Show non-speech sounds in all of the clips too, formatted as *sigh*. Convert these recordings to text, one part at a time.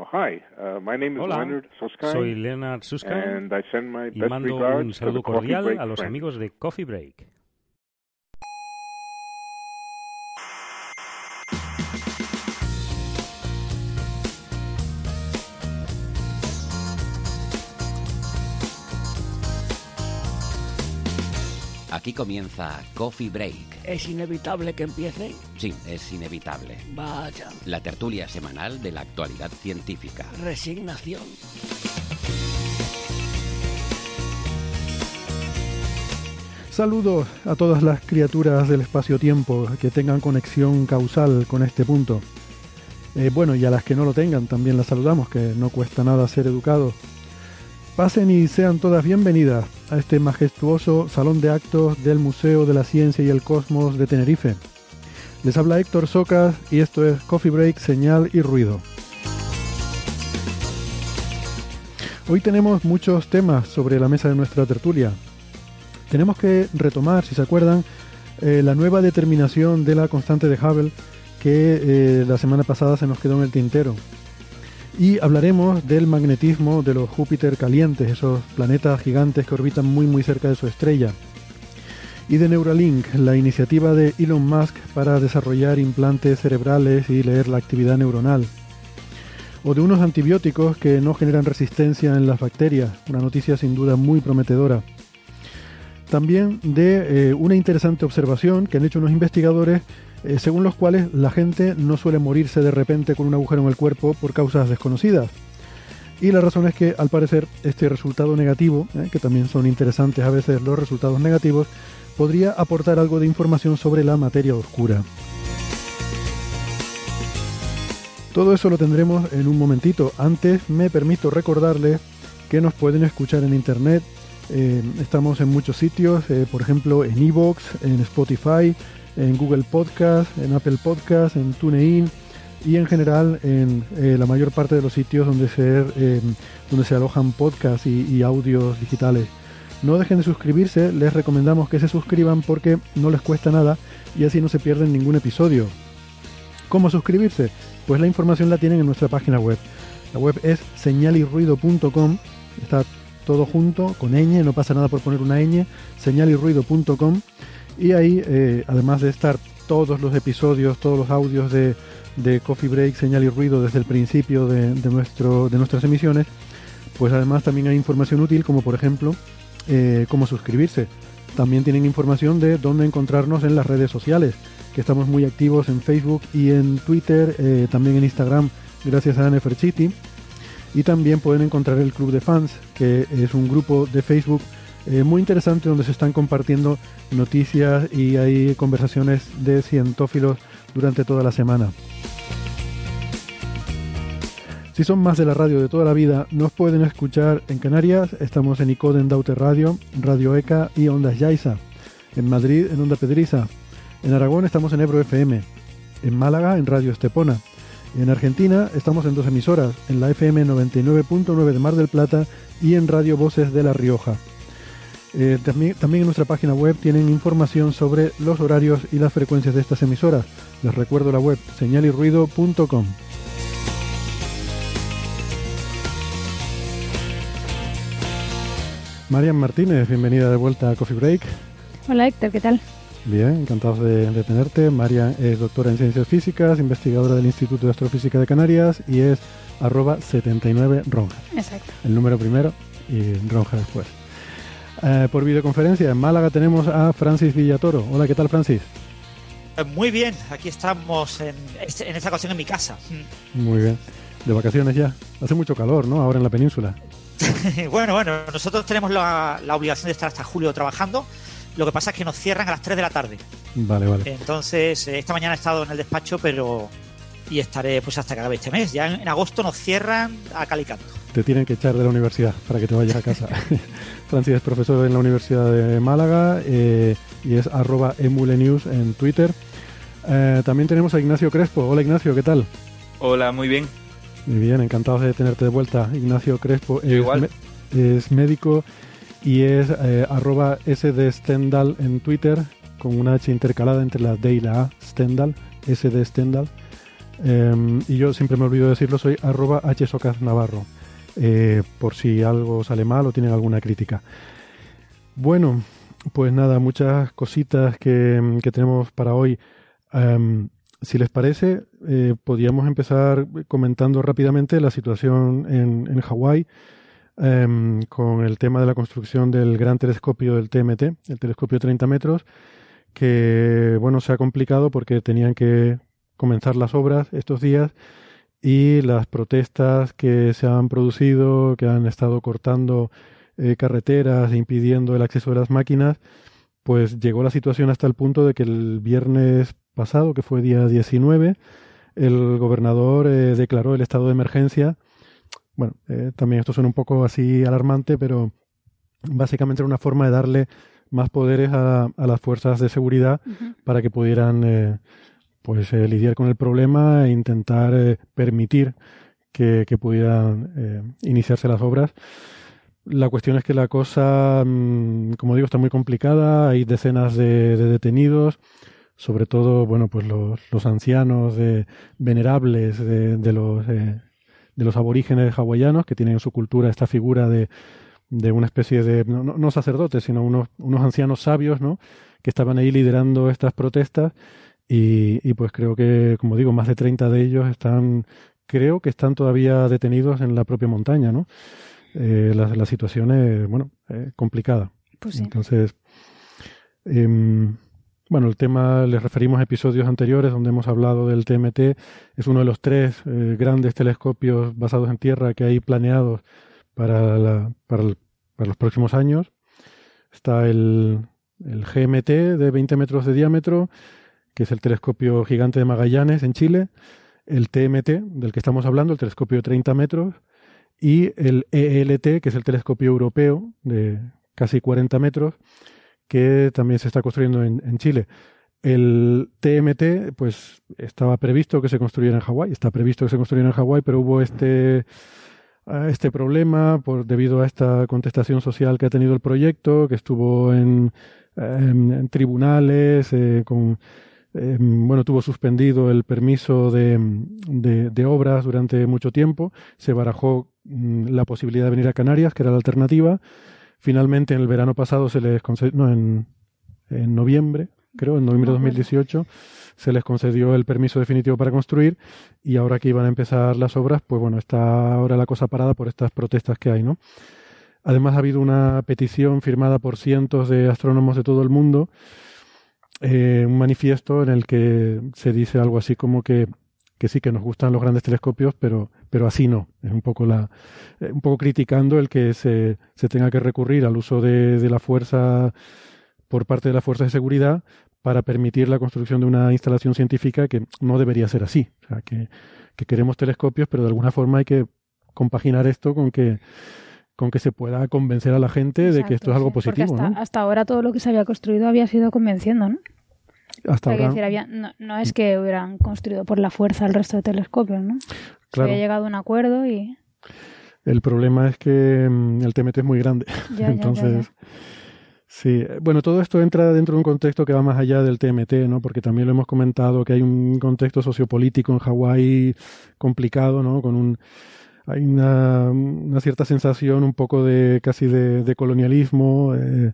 Oh, hi. Uh, my name is Hola, Leonard Susskind, soy Leonard Susskind and I send my y best mando un saludo cordial a los amigos de Coffee Break. Aquí comienza Coffee Break. ¿Es inevitable que empiece? Sí, es inevitable. Vaya, La tertulia semanal de la actualidad científica. resignación. Saludos a todas las criaturas del espacio-tiempo que tengan conexión causal con este punto. Eh, bueno, y a las que no lo tengan también las saludamos, que no cuesta nada ser educados. Pasen y sean todas bienvenidas a este majestuoso salón de actos del Museo de la Ciencia y el Cosmos de Tenerife. Les habla Héctor Socas y esto es Coffee Break, Señal y Ruido. Hoy tenemos muchos temas sobre la mesa de nuestra tertulia. Tenemos que retomar, si se acuerdan, eh, la nueva determinación de la constante de Hubble que eh, la semana pasada se nos quedó en el tintero. Y hablaremos del magnetismo de los Júpiter calientes, esos planetas gigantes que orbitan muy muy cerca de su estrella. Y de Neuralink, la iniciativa de Elon Musk para desarrollar implantes cerebrales y leer la actividad neuronal. O de unos antibióticos que no generan resistencia en las bacterias, una noticia sin duda muy prometedora. También de eh, una interesante observación que han hecho unos investigadores eh, según los cuales la gente no suele morirse de repente con un agujero en el cuerpo por causas desconocidas. Y la razón es que al parecer este resultado negativo, eh, que también son interesantes a veces los resultados negativos, podría aportar algo de información sobre la materia oscura. Todo eso lo tendremos en un momentito. Antes me permito recordarles que nos pueden escuchar en internet. Eh, estamos en muchos sitios, por ejemplo en Evox, en Spotify, en Google Podcast, en Apple Podcast, en TuneIn y en general en eh, la mayor parte de los sitios donde se, eh, donde se alojan podcasts y, y audios digitales. No dejen de suscribirse, les recomendamos que se suscriban porque no les cuesta nada y así no se pierden ningún episodio. ¿Cómo suscribirse? Pues la información la tienen en nuestra página web. La web es señalirruido.com, está todo junto, con ñ, no pasa nada por poner una ñ, señalirruido.com y ahí, eh, además de estar todos los episodios, todos los audios de, de Coffee Break, Señal y Ruido desde el principio de, de nuestro, de nuestras emisiones, pues además también hay información útil como por ejemplo eh, cómo suscribirse. También tienen información de dónde encontrarnos en las redes sociales, que estamos muy activos en Facebook y en Twitter, eh, también en Instagram, gracias a Neferchiti. Y también pueden encontrar el Club de Fans, que es un grupo de Facebook eh, muy interesante donde se están compartiendo noticias y hay conversaciones de cientófilos durante toda la semana. Si son más de la radio de toda la vida, nos pueden escuchar en Canarias, estamos en Icoden Daute Radio, Radio ECA y Ondas Yaiza. En Madrid, en Onda Pedriza. En Aragón estamos en Ebro FM. En Málaga, en Radio Estepona. En Argentina estamos en dos emisoras, en la FM 99.9 de Mar del Plata y en Radio Voces de La Rioja. Eh, también, también en nuestra página web tienen información sobre los horarios y las frecuencias de estas emisoras. Les recuerdo la web señalirruido.com. Marian Martínez, bienvenida de vuelta a Coffee Break. Hola Héctor, ¿qué tal? Bien, encantados de, de tenerte. Marian es doctora en ciencias físicas, investigadora del Instituto de Astrofísica de Canarias y es arroba 79 ronja. Exacto. El número primero y ronja después. Eh, por videoconferencia en Málaga tenemos a Francis Villatoro. Hola, ¿qué tal Francis? Eh, Muy bien, aquí estamos en, en esta ocasión en mi casa. Muy bien. De vacaciones ya. Hace mucho calor, ¿no? Ahora en la península. *laughs* bueno, bueno, nosotros tenemos la, la obligación de estar hasta julio trabajando. Lo que pasa es que nos cierran a las 3 de la tarde. Vale, vale. Entonces, eh, esta mañana he estado en el despacho, pero y estaré pues hasta que acabe este mes. Ya en, en agosto nos cierran a Calicanto. Te tienen que echar de la universidad para que te vayas a casa. *laughs* Francis es profesor en la Universidad de Málaga eh, y es arroba emulenews en Twitter. Eh, también tenemos a Ignacio Crespo. Hola Ignacio, ¿qué tal? Hola, muy bien. Muy bien, encantados de tenerte de vuelta. Ignacio Crespo es, igual. es médico y es eh, arroba Stendhal en Twitter con una H intercalada entre la D y la A, Stendhal, SD Stendhal. Eh, y yo siempre me olvido decirlo, soy arroba hsocas navarro, eh, por si algo sale mal o tienen alguna crítica. Bueno, pues nada, muchas cositas que, tenemos para hoy. Em, si les parece, eh, podríamos empezar comentando rápidamente la situación en, en Hawái em, con el tema de la construcción del gran telescopio del TMT, el telescopio 30 metros, que bueno, se ha complicado porque tenían que comenzar las obras estos días y las protestas que se han producido, que han estado cortando eh, carreteras, e impidiendo el acceso de las máquinas, pues llegó la situación hasta el punto de que el viernes pasado, que fue día 19, el gobernador eh, declaró el estado de emergencia. Bueno, eh, también esto suena un poco así alarmante, pero básicamente era una forma de darle más poderes a, a las fuerzas de seguridad para que pudieran eh, pues eh, lidiar con el problema e intentar eh, permitir que, que pudieran eh, iniciarse las obras. La cuestión es que la cosa, mm, como digo, está muy complicada. Hay decenas de, de detenidos, sobre todo, bueno, pues los, los ancianos de- venerables de, de los de los aborígenes hawaianos que tienen en su cultura esta figura de, de una especie de no- no sacerdotes, sino unos, unos ancianos sabios, ¿no? Que estaban ahí liderando estas protestas y, y pues creo que, como digo, más de 30 de ellos están, creo que están todavía detenidos en la propia montaña, ¿no? Eh, la, la situación es, bueno, eh, complicada. Pues sí. Entonces, em, bueno, el tema, les referimos a episodios anteriores donde hemos hablado del TMT. Es uno de los tres eh, grandes telescopios basados en tierra que hay planeados para, la- para, el- para los próximos años. Está el, el GMT de 20 metros de diámetro, que es el telescopio gigante de Magallanes en Chile. El TMT, del que estamos hablando, el telescopio de 30 metros. Y el ELT, que es el telescopio europeo de casi 40 metros, que también se está construyendo en, en Chile. El TMT, pues estaba previsto que se construyera en Hawái, está previsto que se construyera en Hawái, pero hubo este, este problema por, debido a esta contestación social que ha tenido el proyecto, que estuvo en tribunales, eh, con, eh, bueno, tuvo suspendido el permiso de, de- de obras durante mucho tiempo, se barajó mm, la posibilidad de venir a Canarias, que era la alternativa. Finalmente, en el verano pasado se les concedió, no, en, en noviembre, creo, en noviembre de Me acuerdo. 2018, se les concedió el permiso definitivo para construir y ahora que iban a empezar las obras, pues bueno, está ahora la cosa parada por estas protestas que hay, ¿no? Además ha habido una petición firmada por cientos de astrónomos de todo el mundo, eh, un manifiesto en el que se dice algo así como que, que sí que nos gustan los grandes telescopios, pero, pero así no. Es un poco la, eh, un poco criticando el que se, se tenga que recurrir al uso de, de la fuerza por parte de las fuerzas de seguridad para permitir la construcción de una instalación científica que no debería ser así. O sea, que, que queremos telescopios, pero de alguna forma hay que compaginar esto con que con que se pueda convencer a la gente de que esto es algo positivo, hasta, ¿no? hasta ahora todo lo que se había construido había sido convenciendo, ¿no? Hasta ahora, decir, había- no, no es que hubieran construido por la fuerza el resto de telescopios, ¿no? Se claro, había llegado a un acuerdo y el problema es que mm, el TMT es muy grande. ya, ya, ya, Entonces, sí, bueno, todo esto entra dentro de un contexto que va más allá del TMT, ¿no? Porque también lo hemos comentado que hay un contexto sociopolítico en Hawái complicado, ¿no? Con un hay una, cierta sensación un poco de casi de, colonialismo eh,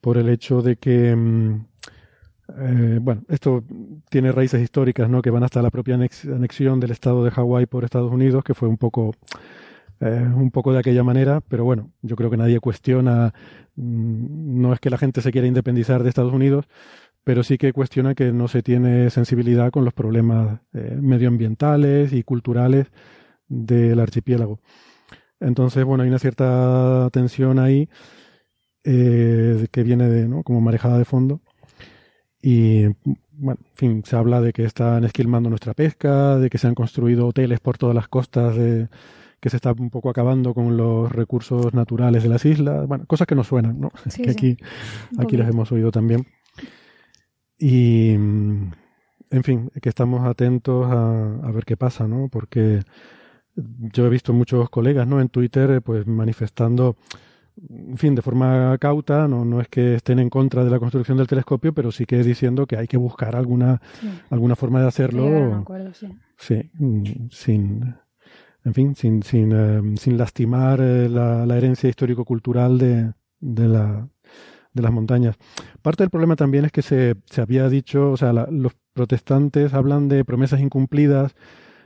por el hecho de que mm, eh, bueno, esto tiene raíces históricas, ¿no? Que van hasta la propia anex- anexión del estado de Hawái por Estados Unidos, que fue un poco eh, un poco de aquella manera, pero bueno, yo creo que nadie cuestiona, mm, no es que la gente se quiera independizar de Estados Unidos, pero sí que cuestiona que no se tiene sensibilidad con los problemas medioambientales y culturales del archipiélago. Entonces, bueno, hay una cierta tensión ahí eh, que viene de, ¿no? como marejada de fondo. Y bueno, en fin, se habla de que están esquilmando nuestra pesca, de que se han construido hoteles por todas las costas, de que se está un poco acabando con los recursos naturales de las islas, bueno, cosas que nos suenan, ¿no? Sí, que aquí, aquí las hemos oído también. Y, en fin, que estamos atentos a, a ver qué pasa, ¿no? Porque yo he visto muchos colegas, ¿no? En Twitter, eh, pues manifestando, en fin, de forma cauta, no, no es que estén en contra de la construcción del telescopio, pero sí que diciendo que hay que buscar alguna, Sí. alguna forma de hacerlo. Un acuerdo, sí. Sí, mm, sin, en fin, sin, sin, eh, sin lastimar eh, la, la herencia histórico-cultural de, de, la, de las montañas. Parte del problema también es que se, se había dicho, o sea, la- los protestantes hablan de promesas incumplidas,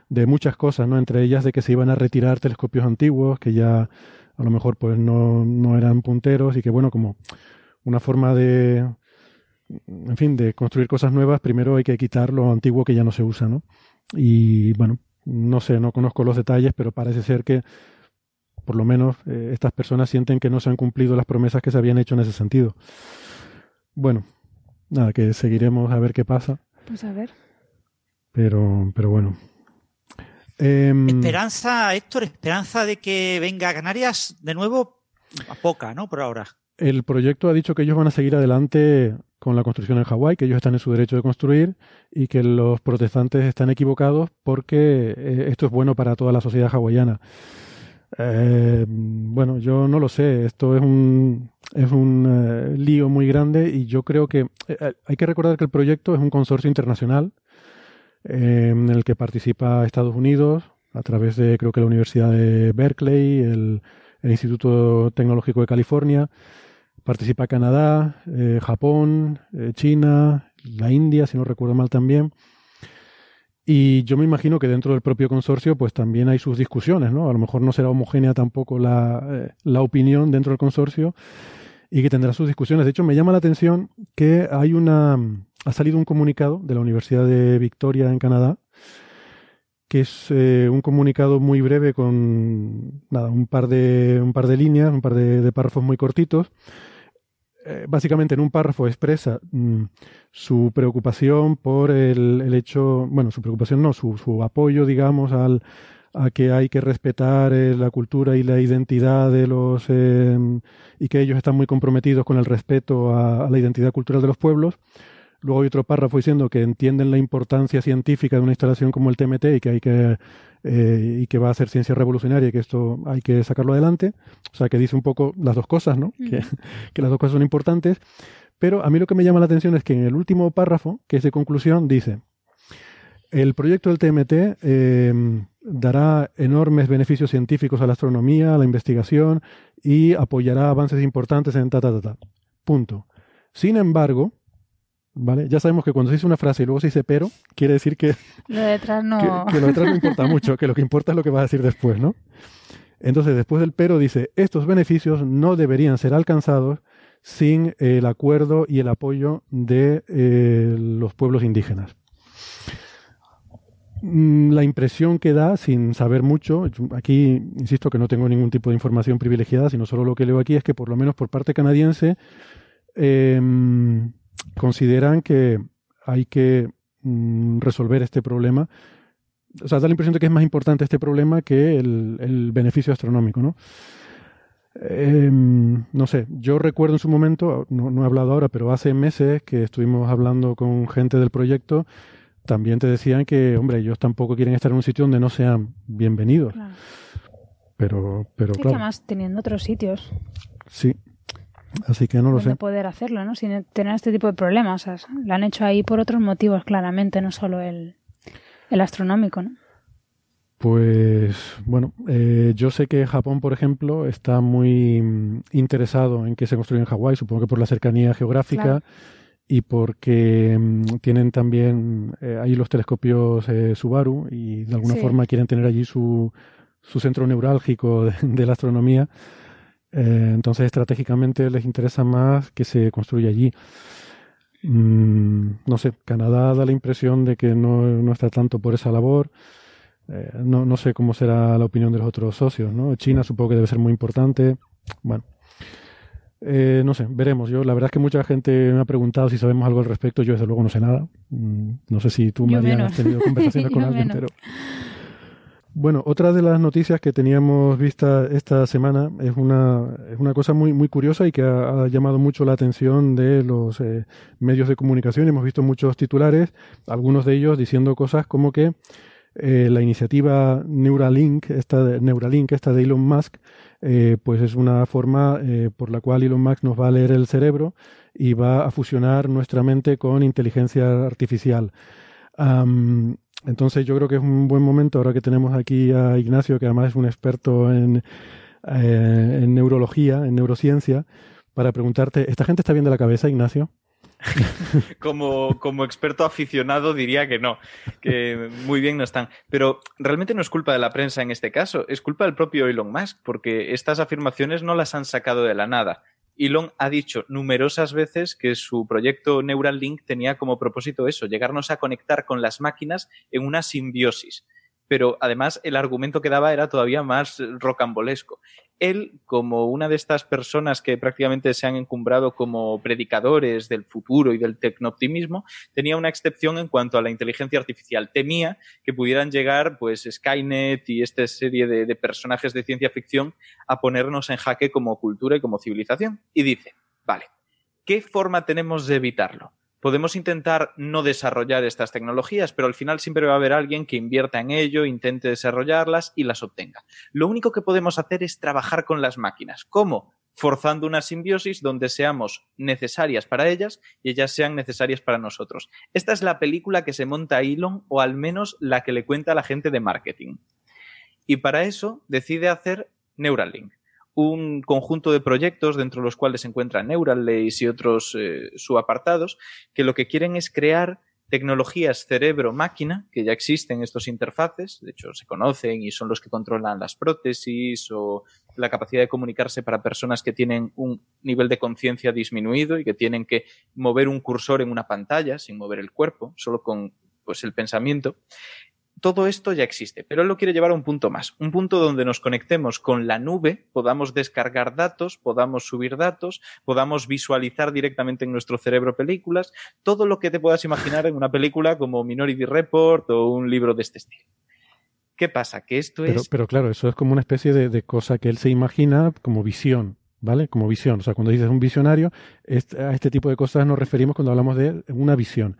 de muchas cosas, ¿no? Entre ellas de que se iban a retirar telescopios antiguos, que ya a lo mejor pues no, no eran punteros y que bueno, como una forma de, en fin, de construir cosas nuevas, primero hay que quitar lo antiguo que ya no se usa, ¿no? Y bueno, no sé, no conozco los detalles, pero parece ser que por lo menos eh, estas personas sienten que no se han cumplido las promesas que se habían hecho en ese sentido. Bueno, nada, que seguiremos a ver qué pasa, Pues a ver. pero, pero bueno. Em, Esperanza, Héctor, esperanza de que venga a Canarias de nuevo, a poca, ¿no? Por ahora. El proyecto ha dicho que ellos van a seguir adelante con la construcción en Hawái, que ellos están en su derecho de construir y que los protestantes están equivocados porque eh, esto es bueno para toda la sociedad hawaiana. Eh, bueno, yo no lo sé, esto es un, es un eh, lío muy grande y yo creo que eh, hay que recordar que el proyecto es un consorcio internacional en el que participa Estados Unidos a través de creo que la Universidad de Berkeley, el, el Instituto Tecnológico de California, participa Canadá, eh, Japón, eh, China, la India, si no recuerdo mal también. Y yo me imagino que dentro del propio consorcio pues también hay sus discusiones, ¿no? A lo mejor no será homogénea tampoco la, eh, la opinión dentro del consorcio y que tendrá sus discusiones. De hecho, me llama la atención que hay una ha salido un comunicado de la Universidad de Victoria en Canadá que es eh, un comunicado muy breve con nada, un par de un par de líneas, un par de, párrafos muy cortitos. Eh, básicamente en un párrafo expresa mm, su preocupación por el, hecho, bueno, su preocupación no, su, apoyo, digamos, al, a que hay que respetar eh, la cultura y la identidad de los y que ellos están muy comprometidos con el respeto a la identidad cultural de los pueblos. Luego hay otro párrafo diciendo que entienden la importancia científica de una instalación como el TMT y que hay que eh, y que va a ser ciencia revolucionaria y que esto hay que sacarlo adelante. O sea, que dice un poco las dos cosas, ¿no? Que, *laughs* que las dos cosas son importantes. Pero a mí lo que me llama la atención es que en el último párrafo, que es de conclusión, dice, el proyecto del TMT eh, dará enormes beneficios científicos a la astronomía, a la investigación y apoyará avances importantes en ta, ta, ta, ta. Punto. Sin embargo, ¿vale? Ya sabemos que cuando se dice una frase y luego se dice pero, quiere decir que, Lo de detrás no. que, que lo detrás no importa mucho, que lo que importa es lo que vas a decir después, ¿no? Entonces, después del pero dice, estos beneficios no deberían ser alcanzados sin el acuerdo y el apoyo de eh, los pueblos indígenas. Mm, La impresión que da, sin saber mucho, aquí insisto que no tengo ningún tipo de información privilegiada, sino solo lo que leo aquí es que por lo menos por parte canadiense eh, consideran que hay que mm, resolver este problema. O sea, da la impresión de que es más importante este problema que el, el beneficio astronómico, ¿no? Eh, no sé, yo recuerdo en su momento, no, no he hablado ahora, pero hace meses que estuvimos hablando con gente del proyecto, también te decían que, hombre, ellos tampoco quieren estar en un sitio donde no sean bienvenidos. Claro. Pero, pero que claro, además teniendo otros sitios sí. Así que no lo sé. poder hacerlo, ¿no? Sin tener este tipo de problemas. O sea, lo han hecho ahí por otros motivos, claramente, no solo el, el astronómico, ¿no? Pues bueno, eh, yo sé que Japón, por ejemplo, está muy mm, interesado en que se construya en Hawái, supongo que por la cercanía geográfica Claro. y porque mm, tienen también eh, ahí los telescopios eh, Subaru y de alguna Sí. forma quieren tener allí su, su centro neurálgico de, *laughs* de la astronomía. Eh, entonces, estratégicamente les interesa más que se construya allí. Mm, no sé, Canadá da la impresión de que no, no está tanto por esa labor. Eh, no, no sé cómo será la opinión de los otros socios, ¿no? China supongo que debe ser muy importante. Bueno, Eh, no sé, veremos. Yo, la verdad es que mucha gente me ha preguntado si sabemos algo al respecto. Yo, desde luego, no sé nada. Mm, No sé si tú, María, has tenido conversaciones *laughs* con alguien, menos. pero. Bueno, otra de las noticias que teníamos vista esta semana es una, es una cosa muy, muy curiosa y que ha, llamado mucho la atención de los eh, medios de comunicación. Hemos visto muchos titulares, algunos de ellos diciendo cosas como que eh, la iniciativa Neuralink, esta de, Neuralink, esta de Elon Musk, eh, pues es una forma por la cual Elon Musk nos va a leer el cerebro y va a fusionar nuestra mente con inteligencia artificial. Entonces yo creo que es un buen momento ahora que tenemos aquí a Ignacio, que además es un experto en, eh, neurología, en neurociencia, para preguntarte, ¿esta gente está bien de la cabeza, Ignacio? *laughs* como experto aficionado diría que no, que muy bien no están. Pero realmente no es culpa de la prensa en este caso, es culpa del propio Elon Musk, porque estas afirmaciones no las han sacado de la nada. Elon ha dicho numerosas veces que su proyecto Neuralink tenía como propósito eso, llegarnos a conectar con las máquinas en una simbiosis. Pero además el argumento que daba era todavía más rocambolesco. Él, como una de estas personas que prácticamente se han encumbrado como predicadores del futuro y del tecnooptimismo, tenía una excepción en cuanto a la inteligencia artificial. Temía que pudieran llegar, pues, Skynet y esta serie de, de personajes de ciencia ficción a ponernos en jaque como cultura y como civilización. Y dice, vale, ¿qué forma tenemos de evitarlo? Podemos intentar no desarrollar estas tecnologías, pero al final siempre va a haber alguien que invierta en ello, intente desarrollarlas y las obtenga. Lo único que podemos hacer es trabajar con las máquinas. ¿Cómo? Forzando una simbiosis donde seamos necesarias para ellas y ellas sean necesarias para nosotros. Esta es la película que se monta Elon, o al menos la que le cuenta a la gente de marketing. Y para eso decide hacer Neuralink un conjunto de proyectos dentro de los cuales se encuentran Neuralace y otros eh, subapartados que lo que quieren es crear tecnologías cerebro-máquina, que ya existen estos interfaces, de hecho se conocen y son los que controlan las prótesis o la capacidad de comunicarse para personas que tienen un nivel de conciencia disminuido y que tienen que mover un cursor en una pantalla sin mover el cuerpo, solo con pues, el pensamiento todo esto ya existe, pero él lo quiere llevar a un punto más, un punto donde nos conectemos con la nube, podamos descargar datos, podamos subir datos, podamos visualizar directamente en nuestro cerebro películas, todo lo que te puedas imaginar en una película como Minority Report o un libro de este estilo. ¿Qué pasa? Que esto Pero, es... pero claro, eso es como una especie de, de cosa que él se imagina como visión, ¿vale? Como visión. O sea, cuando dices un visionario, a este tipo de cosas nos referimos cuando hablamos de una visión.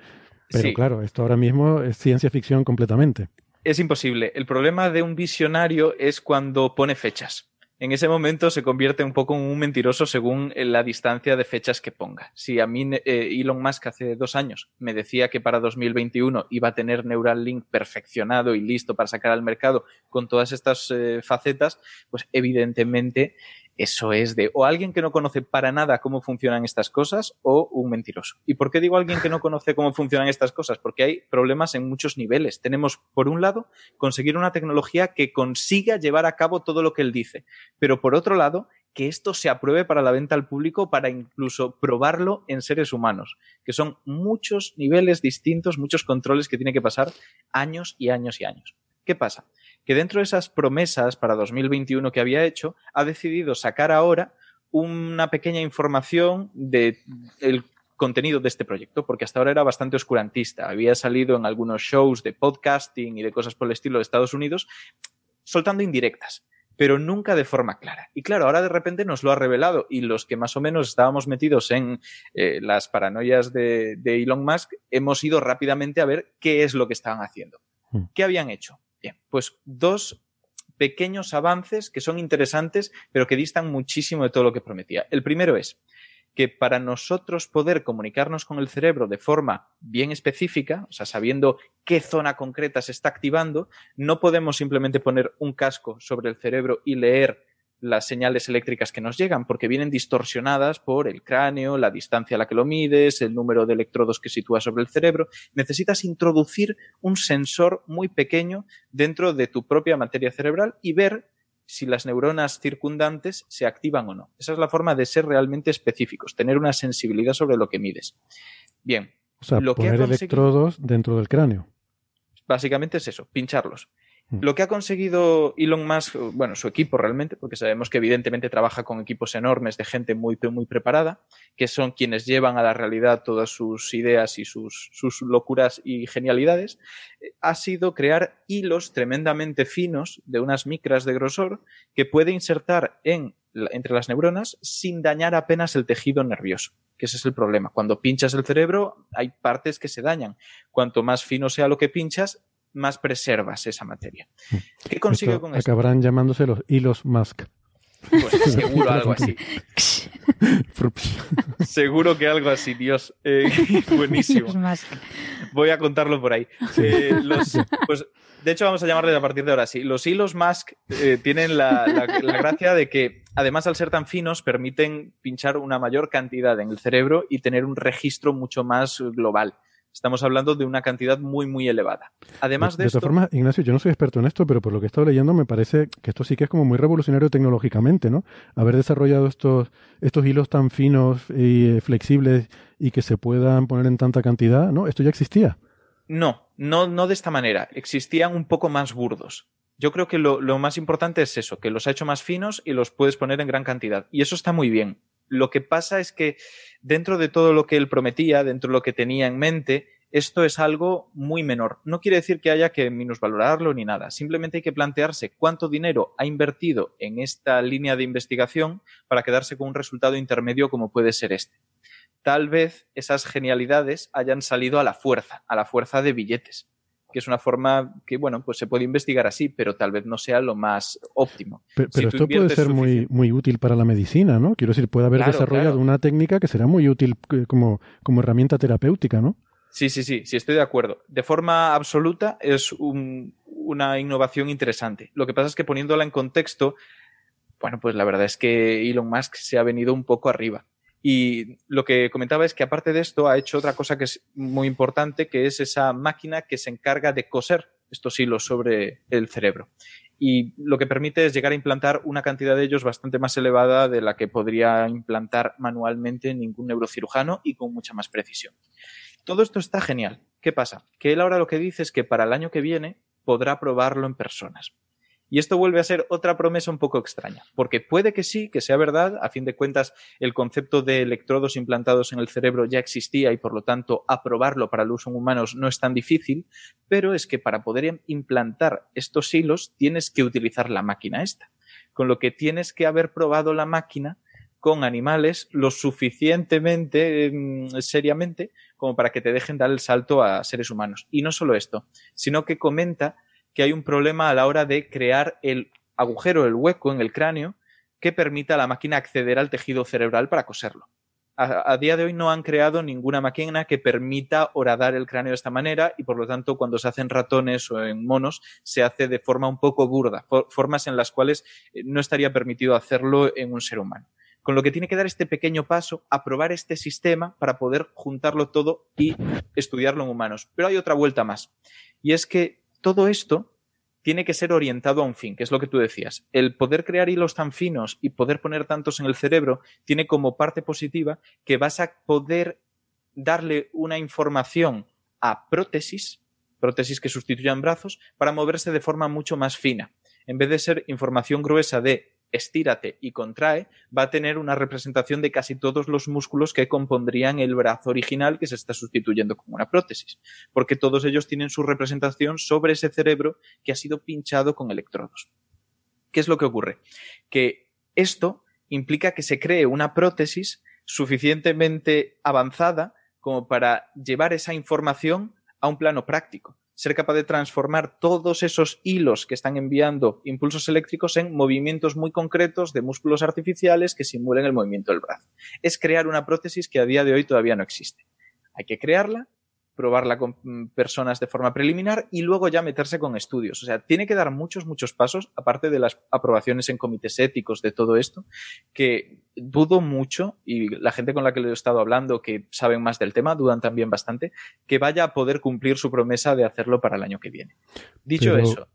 Pero Sí. claro, esto ahora mismo es ciencia ficción completamente. Es imposible. El problema de un visionario es cuando pone fechas. En ese momento se convierte un poco en un mentiroso según la distancia de fechas que ponga. Si a mí eh, Elon Musk hace dos años me decía que para 2021 iba a tener Neuralink perfeccionado y listo para sacar al mercado con todas estas eh, facetas, pues evidentemente eso es de o alguien que no conoce para nada cómo funcionan estas cosas o un mentiroso. ¿Y por qué digo alguien que no conoce cómo funcionan estas cosas? Porque hay problemas en muchos niveles. Tenemos, por un lado, conseguir una tecnología que consiga llevar a cabo todo lo que él dice, pero por otro lado, que esto se apruebe para la venta al público, para incluso probarlo en seres humanos, que son muchos niveles distintos, muchos controles que tiene que pasar años y años y años. ¿Qué pasa? Que dentro de esas promesas para 2021 que había hecho, ha decidido sacar ahora una pequeña información de el contenido de este proyecto, porque hasta ahora era bastante oscurantista. Había salido en algunos shows de podcasting y de cosas por el estilo de Estados Unidos, soltando indirectas, pero nunca de forma clara. Y claro, ahora de repente nos lo ha revelado y los que más o menos estábamos metidos en eh, las paranoias de, de Elon Musk, hemos ido rápidamente a ver qué es lo que estaban haciendo. Hmm. ¿Qué habían hecho? Bien, pues dos pequeños avances que son interesantes, pero que distan muchísimo de todo lo que prometía. El primero es que para nosotros poder comunicarnos con el cerebro de forma bien específica, o sea, sabiendo qué zona concreta se está activando, no podemos simplemente poner un casco sobre el cerebro y leer las señales eléctricas que nos llegan, porque vienen distorsionadas por el cráneo, la distancia a la que lo mides, el número de electrodos que sitúas sobre el cerebro. Necesitas introducir un sensor muy pequeño dentro de tu propia materia cerebral y ver si las neuronas circundantes se activan o no. Esa es la forma de ser realmente específicos, tener una sensibilidad sobre lo que mides. Bien, O sea, Lo que poner conseguido- electrodos dentro del cráneo. básicamente es eso, pincharlos. Lo que ha conseguido Elon Musk, bueno, su equipo realmente, porque sabemos que evidentemente trabaja con equipos enormes de gente muy, muy preparada, que son quienes llevan a la realidad todas sus ideas y sus, sus locuras y genialidades, ha sido crear hilos tremendamente finos de unas micras de grosor que puede insertar en, entre las neuronas sin dañar apenas el tejido nervioso que ese es el problema. Cuando pinchas el cerebro, hay partes que se dañan. Cuanto más fino sea lo que pinchas, más preservas esa materia. ¿Qué consigue Esto con esto? Acabarán llamándose los hilos Musk. Pues *laughs* seguro algo así. *laughs* Seguro que algo así, Dios. Eh, *laughs* buenísimo. Voy a contarlo por ahí. Eh, los- pues, de hecho, vamos a llamarle a partir de ahora sí. Los hilos Musk eh, tienen la, la- la gracia de que, además, al ser tan finos, permiten pinchar una mayor cantidad en el cerebro y tener un registro mucho más global. Estamos hablando de una cantidad muy, muy elevada. Además de, de esto, todas formas, Ignacio, yo no soy experto en esto, pero por lo que he estado leyendo me parece que esto sí que es como muy revolucionario tecnológicamente, ¿no? Haber desarrollado estos, estos hilos tan finos y eh, flexibles y que se puedan poner en tanta cantidad, ¿no? Esto ya existía. No, no, no de esta manera. Existían un poco más burdos. Yo creo que lo, lo más importante es eso, que los ha hecho más finos y los puedes poner en gran cantidad. Y eso está muy bien. Lo que pasa es que dentro de todo lo que él prometía, dentro de lo que tenía en mente, esto es algo muy menor. No quiere decir que haya que minusvalorarlo ni nada. Simplemente hay que plantearse cuánto dinero ha invertido en esta línea de investigación para quedarse con un resultado intermedio como puede ser este. Tal vez esas genialidades hayan salido a la fuerza, a la fuerza de billetes que es una forma que, bueno, pues se puede investigar así, pero tal vez no sea lo más óptimo. Pero, esto puede ser muy, muy útil para la medicina, ¿no? Quiero decir, puede haber Claro, desarrollado claro. una técnica que será muy útil eh, como, como herramienta terapéutica, ¿no? Sí, sí, sí, sí, estoy de acuerdo. De forma absoluta es un- una innovación interesante. Lo que pasa es que poniéndola en contexto, bueno, pues la verdad es que Elon Musk se ha venido un poco arriba. Y lo que comentaba es que aparte de esto ha hecho otra cosa que es muy importante, que es esa máquina que se encarga de coser estos hilos sobre el cerebro. Y lo que permite es llegar a implantar una cantidad de ellos bastante más elevada de la que podría implantar manualmente ningún neurocirujano y con mucha más precisión. Todo esto está genial. ¿Qué pasa? Que él ahora lo que dice es que para el año que viene podrá probarlo en personas. Y esto vuelve a ser otra promesa un poco extraña, porque puede que sí, que sea verdad, a fin de cuentas el concepto de electrodos implantados en el cerebro ya existía y por lo tanto aprobarlo para el uso en humanos no es tan difícil, pero es que para poder implantar estos hilos tienes que utilizar la máquina esta, con lo que tienes que haber probado la máquina con animales lo suficientemente mm, seriamente como para que te dejen dar el salto a seres humanos. Y no solo esto, sino que comenta que hay un problema a la hora de crear el agujero, el hueco en el cráneo que permita a la máquina acceder al tejido cerebral para coserlo. A, día de hoy no han creado ninguna máquina que permita horadar el cráneo de esta manera y por lo tanto cuando se hacen ratones o en monos se hace de forma un poco burda, for- formas en las cuales eh, no estaría permitido hacerlo en un ser humano. Con lo que tiene que dar este pequeño paso, aprobar este sistema para poder juntarlo todo y estudiarlo en humanos. Pero hay otra vuelta más. Y es que todo esto tiene que ser orientado a un fin, que es lo que tú decías. El poder crear hilos tan finos y poder poner tantos en el cerebro tiene como parte positiva que vas a poder darle una información a prótesis, prótesis que sustituyan brazos, para moverse de forma mucho más fina. En vez de ser información gruesa de estírate y contrae, va a tener una representación de casi todos los músculos que compondrían el brazo original que se está sustituyendo con una prótesis, porque todos ellos tienen su representación sobre ese cerebro que ha sido pinchado con electrodos. ¿Qué es lo que ocurre? Que esto implica que se cree una prótesis suficientemente avanzada como para llevar esa información a un plano práctico ser capaz de transformar todos esos hilos que están enviando impulsos eléctricos en movimientos muy concretos de músculos artificiales que simulen el movimiento del brazo. Es crear una prótesis que a día de hoy todavía no existe. Hay que crearla, probarla con mm, personas de forma preliminar y luego ya meterse con estudios. O sea, tiene que dar muchos, muchos pasos, aparte de las aprobaciones en comités éticos de todo esto, que dudo mucho, y la gente con la que le he estado hablando, que saben más del tema, dudan también bastante, que vaya a poder cumplir su promesa de hacerlo para el año que viene. Dicho Pero- eso,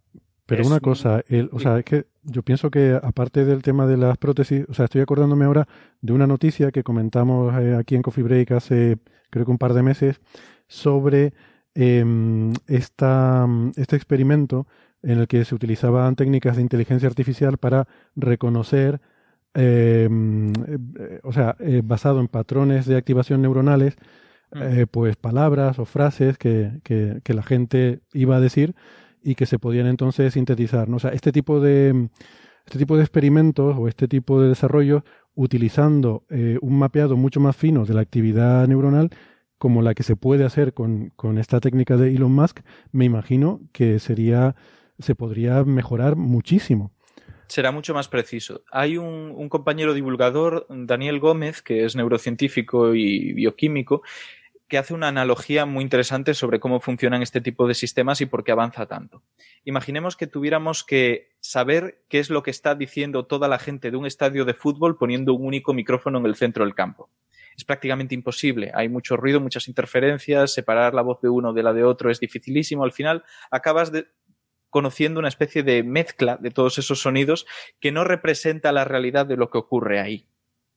Pero Es una un- cosa, el, o sea, es que yo pienso que aparte del tema de las prótesis, o sea, estoy acordándome ahora de una noticia que comentamos eh, aquí en Coffee Break hace creo que un par de meses sobre em, esta, este experimento en el que se utilizaban técnicas de inteligencia artificial para reconocer, eh, eh, o sea, eh, basado en patrones de activación neuronales, Mm. pues palabras o frases que, que, que la gente iba a decir y que se podían entonces sintetizar. ¿no? O sea, este tipo de este tipo de experimentos o este tipo de desarrollo utilizando eh, un mapeado mucho más fino de la actividad neuronal como la que se puede hacer con, con, esta técnica de Elon Musk, me imagino que sería se podría mejorar muchísimo. Será mucho más preciso. Hay un, un compañero divulgador, Daniel Gómez, que es neurocientífico y bioquímico, que hace una analogía muy interesante sobre cómo funcionan este tipo de sistemas y por qué avanza tanto. Imaginemos que tuviéramos que saber qué es lo que está diciendo toda la gente de un estadio de fútbol poniendo un único micrófono en el centro del campo. Es prácticamente imposible. Hay mucho ruido, muchas interferencias, separar la voz de uno de la de otro es dificilísimo. Al final acabas conociendo una especie de mezcla de todos esos sonidos que no representa la realidad de lo que ocurre ahí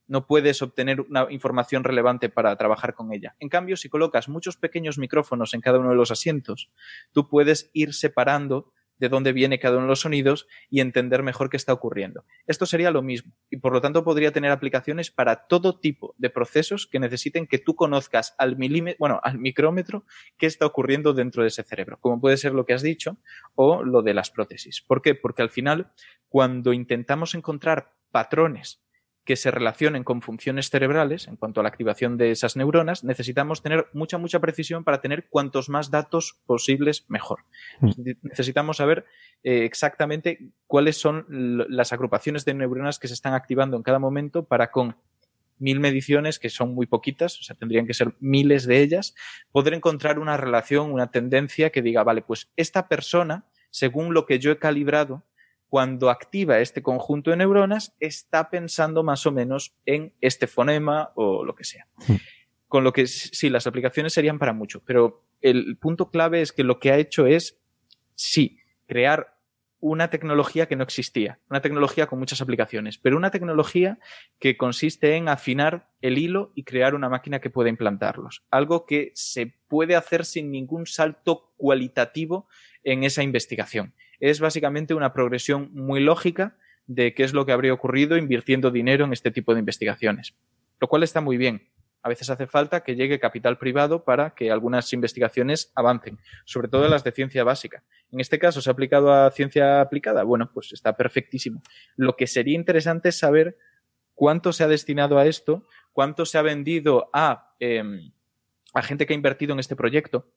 no puedes obtener una información relevante para trabajar con ella. En cambio, si colocas muchos pequeños micrófonos en cada uno de los asientos, tú puedes ir separando de dónde viene cada uno de los sonidos y entender mejor qué está ocurriendo. Esto sería lo mismo y por lo tanto podría tener aplicaciones para todo tipo de procesos que necesiten que tú conozcas al milímetro, bueno, al micrómetro qué está ocurriendo dentro de ese cerebro, como puede ser lo que has dicho o lo de las prótesis. ¿Por qué? Porque al final, cuando intentamos encontrar patrones que se relacionen con funciones cerebrales en cuanto a la activación de esas neuronas, necesitamos tener mucha, mucha precisión para tener cuantos más datos posibles mejor. Mm. Necesitamos saber eh, exactamente cuáles son las agrupaciones de neuronas que se están activando en cada momento para con mil mediciones, que son muy poquitas, o sea, tendrían que ser miles de ellas, poder encontrar una relación, una tendencia que diga, vale, pues esta persona, según lo que yo he calibrado, cuando activa este conjunto de neuronas, está pensando más o menos en este fonema o lo que sea. Mm. Con lo que sí, las aplicaciones serían para mucho, pero el punto clave es que lo que ha hecho es, sí, crear una tecnología que no existía, una tecnología con muchas aplicaciones, pero una tecnología que consiste en afinar el hilo y crear una máquina que pueda implantarlos. Algo que se puede hacer sin ningún salto cualitativo en esa investigación es básicamente una progresión muy lógica de qué es lo que habría ocurrido invirtiendo dinero en este tipo de investigaciones. Lo cual está muy bien. A veces hace falta que llegue capital privado para que algunas investigaciones avancen, sobre todo las de ciencia básica. En este caso, ¿se ha aplicado a ciencia aplicada? Bueno, pues está perfectísimo. Lo que sería interesante es saber cuánto se ha destinado a esto, cuánto se ha vendido a, eh, a gente que ha invertido en este proyecto,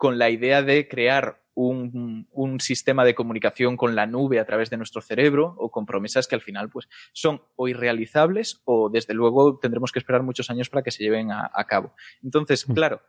con la idea de crear un, un, sistema de comunicación con la nube a través de nuestro cerebro o con promesas que al final pues son o irrealizables o desde luego tendremos que esperar muchos años para que se lleven a, a cabo. Entonces, claro,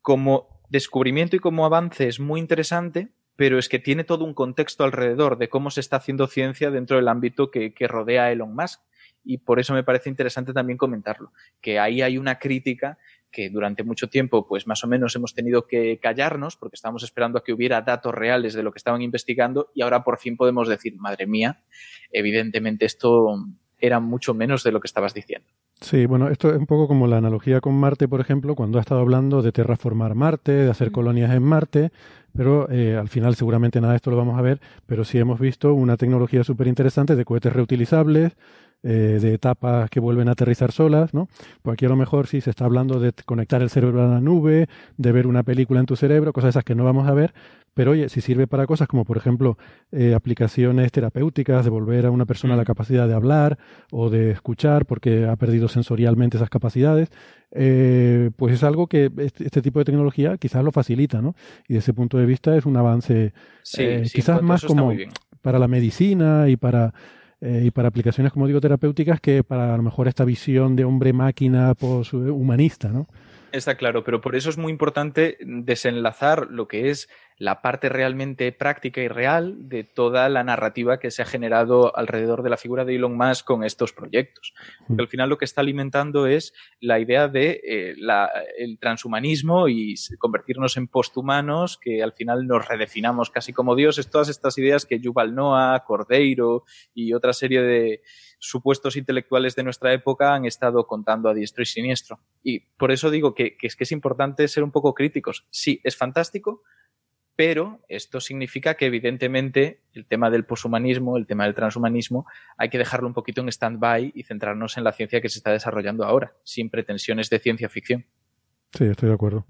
como descubrimiento y como avance es muy interesante, pero es que tiene todo un contexto alrededor de cómo se está haciendo ciencia dentro del ámbito que, que rodea a Elon Musk. Y por eso me parece interesante también comentarlo, que ahí hay una crítica que durante mucho tiempo, pues más o menos hemos tenido que callarnos porque estábamos esperando a que hubiera datos reales de lo que estaban investigando y ahora por fin podemos decir, madre mía, evidentemente esto era mucho menos de lo que estabas diciendo. Sí, bueno, esto es un poco como la analogía con Marte, por ejemplo, cuando ha estado hablando de terraformar Marte, de hacer colonias en Marte, pero eh, al final seguramente nada de esto lo vamos a ver, pero sí hemos visto una tecnología súper interesante de cohetes reutilizables, eh, de etapas que vuelven a aterrizar solas, ¿no? Pues aquí a lo mejor sí se está hablando de conectar el cerebro a la nube, de ver una película en tu cerebro, cosas esas que no vamos a ver, pero oye, si sirve para cosas como por ejemplo eh, aplicaciones terapéuticas, de volver a una persona la capacidad de hablar o de escuchar porque ha perdido sensorialmente esas capacidades, eh, pues es algo que este, este, tipo de tecnología quizás lo facilita, ¿no? Y desde ese punto de vista es un avance sí, eh, sí, quizás más como para la medicina y para eh, y para aplicaciones, como digo, terapéuticas que para a lo mejor esta visión de hombre-máquina pues, humanista, ¿no? Está claro, pero por eso es muy importante desenlazar lo que es la parte realmente práctica y real de toda la narrativa que se ha generado alrededor de la figura de Elon Musk con estos proyectos. Porque al final lo que está alimentando es la idea de eh, la, el transhumanismo y convertirnos en posthumanos, que al final nos redefinamos casi como dioses. Todas estas ideas que Yuval Noah, Cordeiro y otra serie de supuestos intelectuales de nuestra época han estado contando a diestro y siniestro. Y por eso digo que, que es que es importante ser un poco críticos. Sí, es fantástico, pero esto significa que evidentemente el tema del poshumanismo, el tema del transhumanismo, hay que dejarlo un poquito en stand-by y centrarnos en la ciencia que se está desarrollando ahora, sin pretensiones de ciencia ficción. Sí, estoy de acuerdo.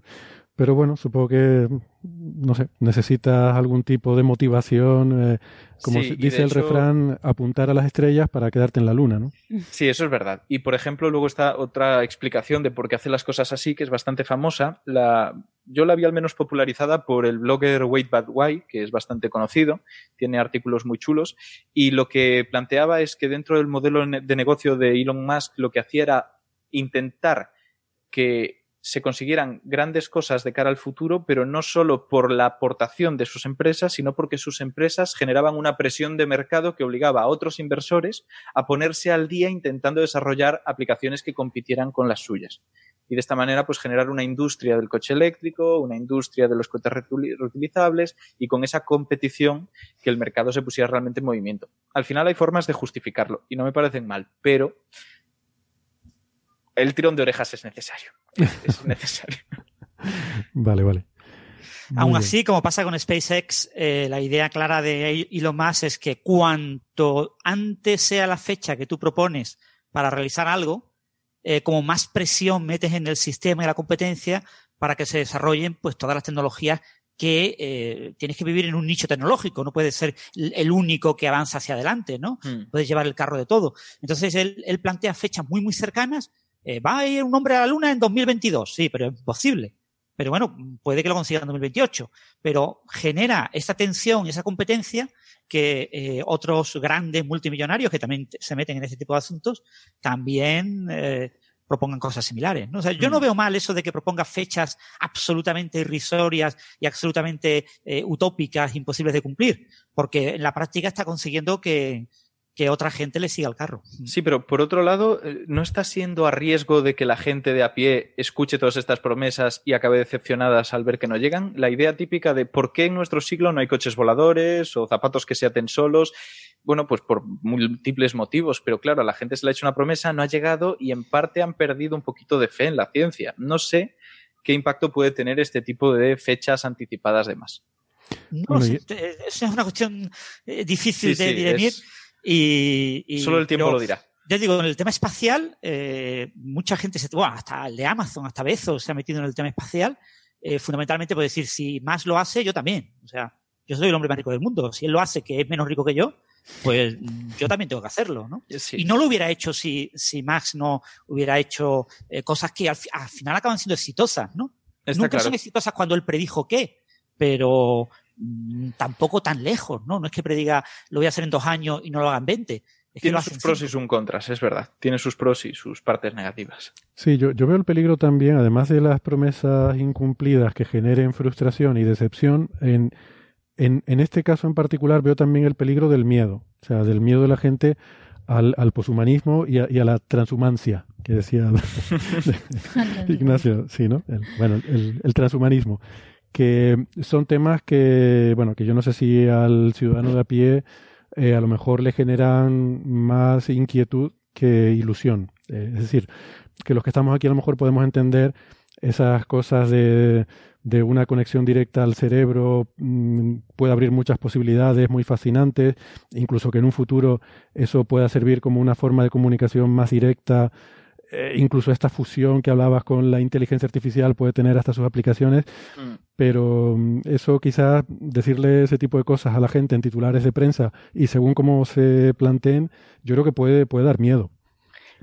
Pero bueno, supongo que, no sé, necesitas algún tipo de motivación, eh, como Sí, dice el hecho- refrán, apuntar a las estrellas para quedarte en la luna, ¿no? Sí, eso es verdad. Y por ejemplo, luego está otra explicación de por qué hace las cosas así, que es bastante famosa. La... Yo la vi al menos popularizada por el blogger Wait Bad Why, que es bastante conocido, tiene artículos muy chulos. Y lo que planteaba es que dentro del modelo de negocio de Elon Musk, lo que hacía era intentar que se consiguieran grandes cosas de cara al futuro, pero no solo por la aportación de sus empresas, sino porque sus empresas generaban una presión de mercado que obligaba a otros inversores a ponerse al día intentando desarrollar aplicaciones que compitieran con las suyas. Y de esta manera, pues generar una industria del coche eléctrico, una industria de los coches reutili- reutilizables y con esa competición que el mercado se pusiera realmente en movimiento. Al final hay formas de justificarlo y no me parecen mal, pero el tirón de orejas es necesario. Es *laughs* necesario. Vale, vale. Muy Aún bien. así, como pasa con SpaceX, eh, la idea clara de Elon Musk es que cuanto antes sea la fecha que tú propones para realizar algo, eh, como más presión metes en el sistema y la competencia para que se desarrollen pues todas las tecnologías que eh, tienes que vivir en un nicho tecnológico, no puedes ser el el único que avanza hacia adelante, ¿no? Mm. Puedes llevar el carro de todo. Entonces él, él plantea fechas muy, muy cercanas. Eh, va a ir un hombre a la luna en 2022, sí, pero es imposible. Pero bueno, puede que lo consiga en 2028. Pero genera esa tensión y esa competencia que eh, otros grandes multimillonarios que también se meten en ese tipo de asuntos también eh, propongan cosas similares. ¿no? O sea, yo no Mm. veo mal eso de que proponga fechas absolutamente irrisorias y absolutamente eh, utópicas, imposibles de cumplir, porque en la práctica está consiguiendo que, que otra gente le siga el carro. Sí, pero por otro lado, eh, ¿no está siendo a riesgo de que la gente de a pie escuche todas estas promesas y acabe decepcionadas al ver que no llegan? La idea típica de por qué en nuestro siglo no hay coches voladores o zapatos que se aten solos. Bueno, pues por múltiples motivos, pero claro, a la gente se le ha hecho una promesa, no ha llegado y en parte han perdido un poquito de fe en la ciencia. No sé qué impacto puede tener este tipo de fechas anticipadas de más. No, Bueno, sé, y- eh, es una cuestión eh, difícil Sí, de sí, dirimir. es- Y, y- Solo el tiempo pero- lo dirá. Ya digo, en el tema espacial, eh, mucha gente se, bueno, hasta el de Amazon, hasta Bezos se ha metido en el tema espacial, eh, fundamentalmente por decir, si más lo hace, yo también. O sea, yo soy el hombre más rico del mundo. Si él lo hace, que es menos rico que yo, pues yo también tengo que hacerlo, ¿no? Sí. Y no lo hubiera hecho si, si Max no hubiera hecho eh, cosas que al, fi- al final acaban siendo exitosas, ¿no? Está Nunca claro. son exitosas cuando él predijo qué, pero tampoco tan lejos, ¿no? No es que prediga lo voy a hacer en dos años y no lo hagan 20. Es Tiene sus pros y sus contras, es verdad. Tiene sus pros y sus partes negativas. Sí, yo, yo veo el peligro también, además de las promesas incumplidas que generen frustración y decepción, en, en, en este caso en particular veo también el peligro del miedo, o sea, del miedo de la gente al, al poshumanismo y a, y a la transhumancia, que decía *laughs* *laughs* Ignacio, sí, ¿no? El- bueno, el, el transhumanismo, que son temas que, bueno, que yo no sé si al ciudadano de a pie eh, a lo mejor le generan más inquietud que ilusión. Eh, es decir, que los que estamos aquí a lo mejor podemos entender esas cosas de, de una conexión directa al cerebro, mm, puede abrir muchas posibilidades muy fascinantes, incluso que en un futuro eso pueda servir como una forma de comunicación más directa eh, incluso esta fusión que hablabas con la inteligencia artificial puede tener hasta sus aplicaciones, pero mm, eso quizás decirle ese tipo de cosas a la gente en titulares de prensa y según cómo se planteen, yo creo que puede, puede dar miedo.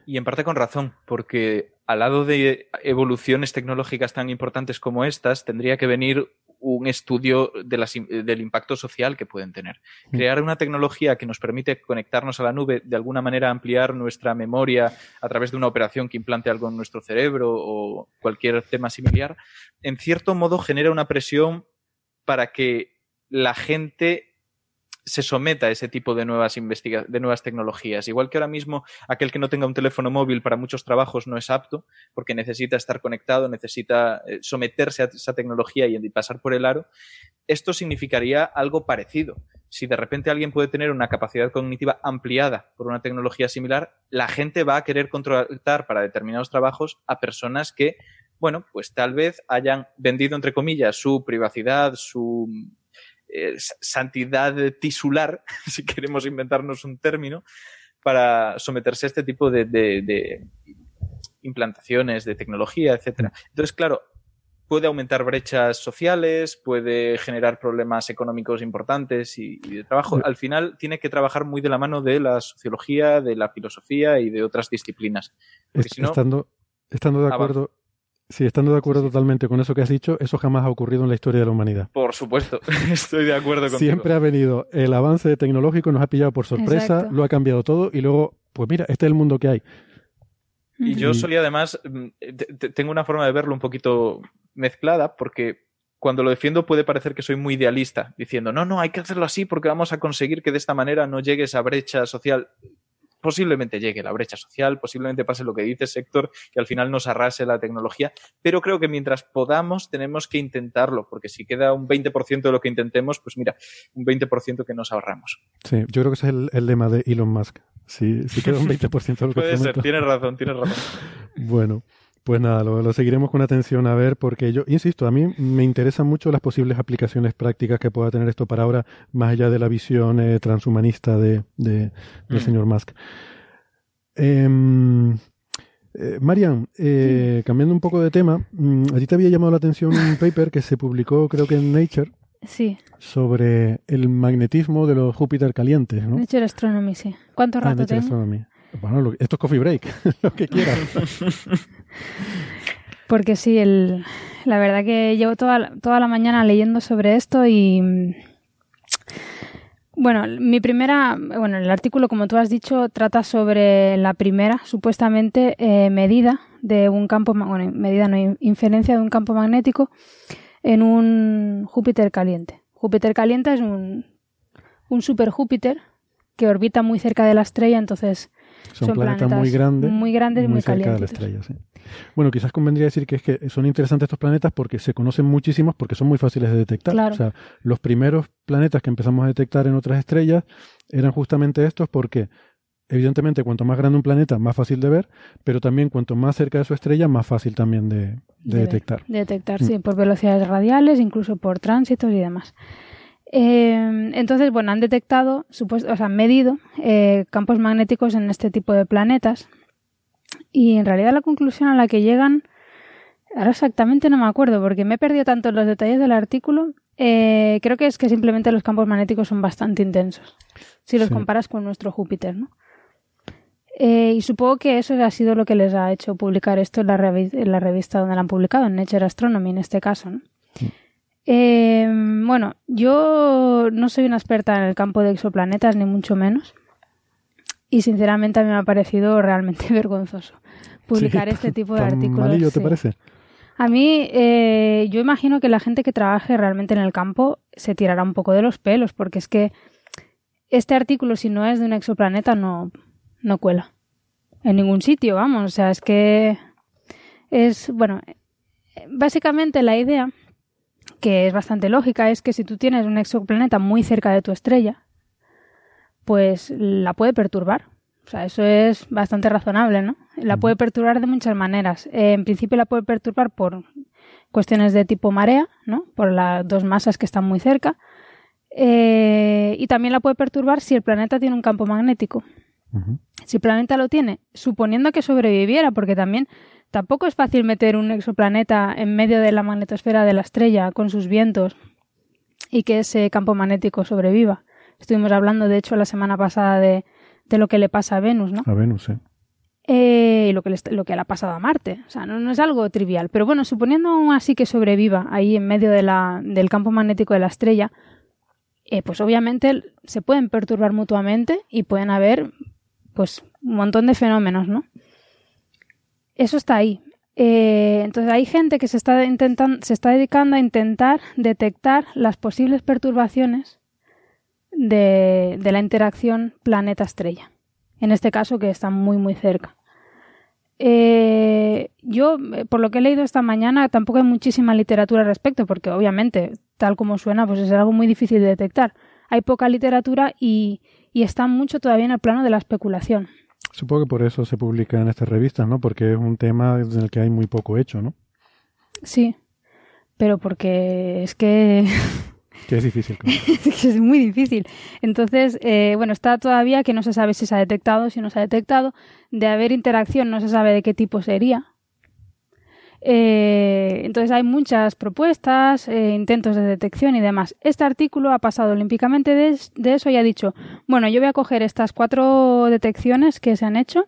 Y en parte con razón, porque al lado de evoluciones tecnológicas tan importantes como estas, tendría que venir un estudio de las, del impacto social que pueden tener. Crear una tecnología que nos permite conectarnos a la nube, de alguna manera ampliar nuestra memoria a través de una operación que implante algo en nuestro cerebro o cualquier tema similar, en cierto modo genera una presión para que la gente se someta a ese tipo de nuevas investiga de nuevas tecnologías. Igual que ahora mismo aquel que no tenga un teléfono móvil para muchos trabajos no es apto, porque necesita estar conectado, necesita eh, someterse a esa tecnología y pasar por el aro, esto significaría algo parecido. Si de repente alguien puede tener una capacidad cognitiva ampliada por una tecnología similar, la gente va a querer contratar para determinados trabajos a personas que bueno, pues tal vez hayan vendido, entre comillas, su privacidad, su eh, santidad tisular, *laughs* si queremos inventarnos un término, para someterse a este tipo de, de, de implantaciones de tecnología, etcétera. Entonces, claro, puede aumentar brechas sociales, puede generar problemas económicos importantes y, y, de trabajo. Al final tiene que trabajar muy de la mano de la sociología, de la filosofía y de otras disciplinas. Porque Est- si no, estando, estando de acuerdo, sí, estando de acuerdo totalmente con eso que has dicho, eso jamás ha ocurrido en la historia de la humanidad. por supuesto, *laughs* estoy de acuerdo contigo. Siempre ha venido el avance tecnológico, nos ha pillado por sorpresa, Exacto. lo ha cambiado todo y luego, pues mira, este es el mundo que hay. Y yo solía además, mm, te- te- tengo una forma de verlo un poquito mezclada porque cuando lo defiendo puede parecer que soy muy idealista, diciendo, no, no, hay que hacerlo así porque vamos a conseguir que de esta manera no llegue esa brecha social. Posiblemente llegue la brecha social, posiblemente pase lo que dices, Héctor, que al final nos arrase la tecnología, pero creo que mientras podamos tenemos que intentarlo, porque si queda un 20% de lo que intentemos, pues mira, un 20% que nos ahorramos. Sí, yo creo que ese es el, el lema de Elon Musk. Si, si queda un *laughs* 20% de lo que Puede ser, tienes razón, tienes razón. *laughs* Bueno, pues nada, lo, lo seguiremos con atención a ver, porque yo, insisto, a mí me interesan mucho las posibles aplicaciones prácticas que pueda tener esto para ahora, más allá de la visión eh, transhumanista de, de- del Mm. señor Musk. Em, eh, Marian, eh, cambiando un poco de tema, mm, a ti te había llamado la atención un *laughs* paper que se publicó, creo que en Nature, Sí, sobre el magnetismo de los Júpiter calientes, ¿no? Nature Astronomy, sí. ¿Cuánto Ah, rato Nature tengo? Astronomy. Bueno, lo- esto es coffee break, *laughs* lo que quieras. *laughs* Porque sí, el, la verdad que llevo toda, toda la mañana leyendo sobre esto y... Bueno, mi primera, bueno, el artículo, como tú has dicho, trata sobre la primera, supuestamente, eh, medida de un campo, bueno, medida no, in- inferencia de un campo magnético en un Júpiter caliente. Júpiter caliente es un, un super Júpiter que orbita muy cerca de la estrella, entonces Son, Son planetas, planetas muy grandes, muy grandes y muy cerca de la estrella. sí. Bueno, quizás convendría decir que es que son interesantes estos planetas porque se conocen muchísimos, porque son muy fáciles de detectar. Claro. O sea, los primeros planetas que empezamos a detectar en otras estrellas eran justamente estos porque, evidentemente, cuanto más grande un planeta, más fácil de ver, pero también cuanto más cerca de su estrella, más fácil también de, de de detectar. de detectar, Mm. sí, por velocidades radiales, incluso por tránsitos y demás. Eh, entonces, bueno, han detectado, supuesto, o sea, han medido eh, campos magnéticos en este tipo de planetas y en realidad la conclusión a la que llegan, ahora exactamente no me acuerdo porque me he perdido tanto en los detalles del artículo, eh, creo que es que simplemente los campos magnéticos son bastante intensos, si los Sí. comparas con nuestro Júpiter, ¿no? Eh, y supongo que eso ha sido lo que les ha hecho publicar esto en la, revi- en la revista donde lo han publicado, en Nature Astronomy en este caso. ¿no? Eh, bueno, yo no soy una experta en el campo de exoplanetas, ni mucho menos. Y sinceramente a mí me ha parecido realmente *laughs* vergonzoso publicar Sí, este tipo de artículos. malillo, ¿te sí. parece? A mí, eh, yo imagino que la gente que trabaje realmente en el campo se tirará un poco de los pelos, porque es que este artículo, si no es de un exoplaneta, no, no cuela. En ningún sitio, vamos. O sea, es que es, bueno, básicamente la idea, que es bastante lógica, es que si tú tienes un exoplaneta muy cerca de tu estrella, pues la puede perturbar. O sea, eso es bastante razonable, ¿no? La puede perturbar de muchas maneras. Eh, en principio la puede perturbar por cuestiones de tipo marea, ¿no? Por las dos masas que están muy cerca. Eh, y también la puede perturbar si el planeta tiene un campo magnético. Si el planeta lo tiene, suponiendo que sobreviviera, porque también tampoco es fácil meter un exoplaneta en medio de la magnetosfera de la estrella con sus vientos y que ese campo magnético sobreviva. Estuvimos hablando, de hecho, la semana pasada de, de lo que le pasa a Venus, ¿no? A Venus, sí. Eh, y lo que, le, lo que le ha pasado a Marte. O sea, no, no es algo trivial. Pero bueno, suponiendo aún así que sobreviva ahí en medio de la, del campo magnético de la estrella, eh, pues obviamente se pueden perturbar mutuamente y pueden haber pues un montón de fenómenos, ¿no? Eso está ahí. Eh, entonces hay gente que se está intentando, se está dedicando a intentar detectar las posibles perturbaciones de, de la interacción planeta-estrella. En este caso que está muy muy cerca. Eh, yo, eh, por lo que he leído esta mañana, tampoco hay muchísima literatura al respecto, porque obviamente, tal como suena, pues es algo muy difícil de detectar. Hay poca literatura y, y está mucho todavía en el plano de la especulación. Supongo que por eso se publica en estas revistas, ¿no? Porque es un tema en el que hay muy poco hecho, ¿no? Sí, pero porque es que Que es difícil. claro. *laughs* es muy difícil. Entonces, eh, bueno, está todavía que no se sabe si se ha detectado, si no se ha detectado. De haber interacción no se sabe de qué tipo sería. Eh, entonces hay muchas propuestas, eh, intentos de detección y demás. Este artículo ha pasado olímpicamente de, eso y ha dicho, bueno, yo voy a coger estas cuatro detecciones que se han hecho,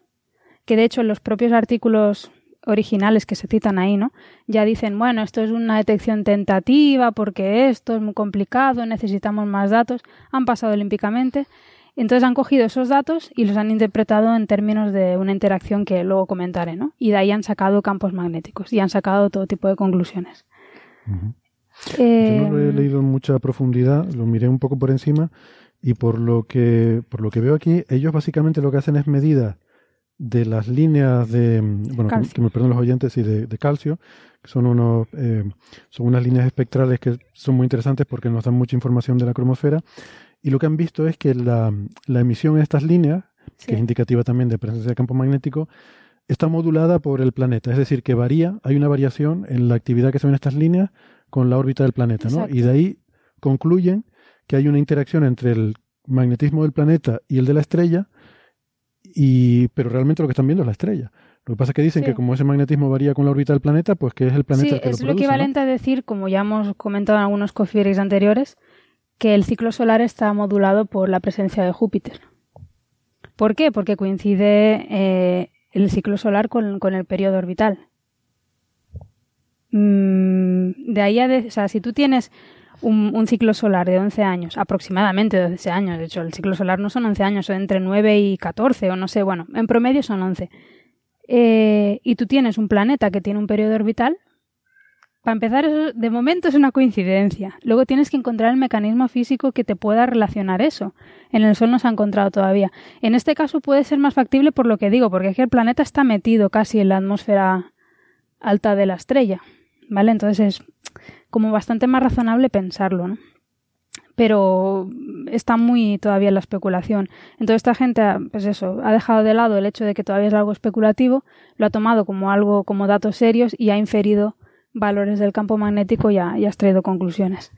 que de hecho en los propios artículos originales que se citan ahí, ¿no? Ya dicen, bueno, esto es una detección tentativa porque esto es muy complicado, necesitamos más datos. Han pasado olímpicamente. Entonces han cogido esos datos y los han interpretado en términos de una interacción que luego comentaré, ¿no? Y de ahí han sacado campos magnéticos y han sacado todo tipo de conclusiones. Eh, Yo no lo he leído en mucha profundidad, lo miré un poco por encima y por lo que por lo que veo aquí, ellos básicamente lo que hacen es medidas de las líneas de bueno que, Calcio. que me perdonen los oyentes y de, de calcio que son unos eh, son unas líneas espectrales que son muy interesantes porque nos dan mucha información de la cromosfera y lo que han visto es que la, la emisión en estas líneas que es indicativa también de presencia de campo magnético está modulada por el planeta es decir que varía hay una variación en la actividad que se ve en estas líneas con la órbita del planeta ¿no? Y de ahí concluyen que hay una interacción entre el magnetismo del planeta y el de la estrella y pero realmente lo que están viendo es la estrella. Lo que pasa es que dicen Sí. que como ese magnetismo varía con la órbita del planeta, pues que es el planeta Sí, el que es lo lo equivalente a decir, como ya hemos comentado en algunos coffee breaks anteriores, que el ciclo solar está modulado por la presencia de Júpiter. ¿Por qué? Porque coincide eh, el ciclo solar con, el periodo orbital. Mm, de ahí a o sea, si tú tienes un, ciclo solar de 11 años, aproximadamente de 11 años, de hecho el ciclo solar no son 11 años, son entre 9 y 14 o no sé, bueno, en promedio son 11. Eh, y tú tienes un planeta que tiene un periodo orbital, para empezar, eso de momento es una coincidencia. Luego tienes que encontrar el mecanismo físico que te pueda relacionar eso. En el Sol no se ha encontrado todavía. En este caso puede ser más factible por lo que digo, porque es que el planeta está metido casi en la atmósfera alta de la estrella. ¿Vale? Entonces es como bastante más razonable pensarlo, ¿no? Pero está muy todavía en la especulación. Entonces esta gente, pues eso, ha dejado de lado el hecho de que todavía es algo especulativo, lo ha tomado como algo, como datos serios y ha inferido valores del campo magnético y ha, y ha extraído conclusiones.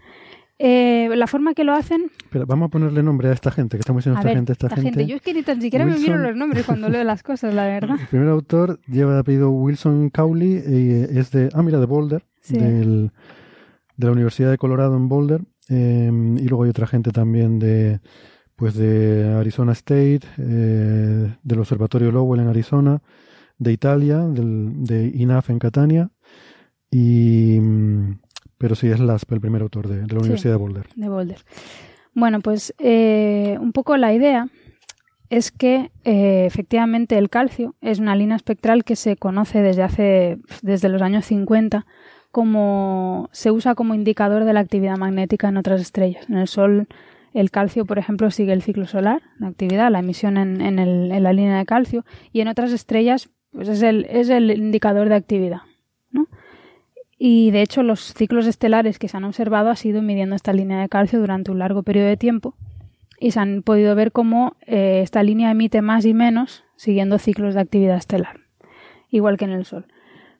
Eh, la forma que lo hacen, Espera, vamos a ponerle nombre a esta gente, que estamos diciendo esta ver, gente, esta, gente. yo es que ni tan siquiera me miro los nombres cuando leo las cosas, la verdad. El primer autor lleva de apellido Wilson Cowley y es de, ah, mira, de Boulder, Sí. del, de la Universidad de Colorado en Boulder. eh, y luego hay otra gente también de, pues de Arizona State, eh, del Observatorio Lowell en Arizona, de Italia, del, de INAF en Catania. Y, mm, pero sí es LASP el primer autor de, de la Sí. Universidad de Boulder. de Boulder. Bueno, pues eh, un poco la idea es que eh, efectivamente el calcio es una línea espectral que se conoce desde hace desde los años 50 como se usa como indicador de la actividad magnética en otras estrellas. En el Sol el calcio, por ejemplo, sigue el ciclo solar, la actividad, la emisión en, en, el- en la línea de calcio, y en otras estrellas pues es el, es el indicador de actividad. Y de hecho los ciclos estelares que se han observado ha sido midiendo esta línea de calcio durante un largo periodo de tiempo y se han podido ver cómo eh, esta línea emite más y menos siguiendo ciclos de actividad estelar, igual que en el Sol.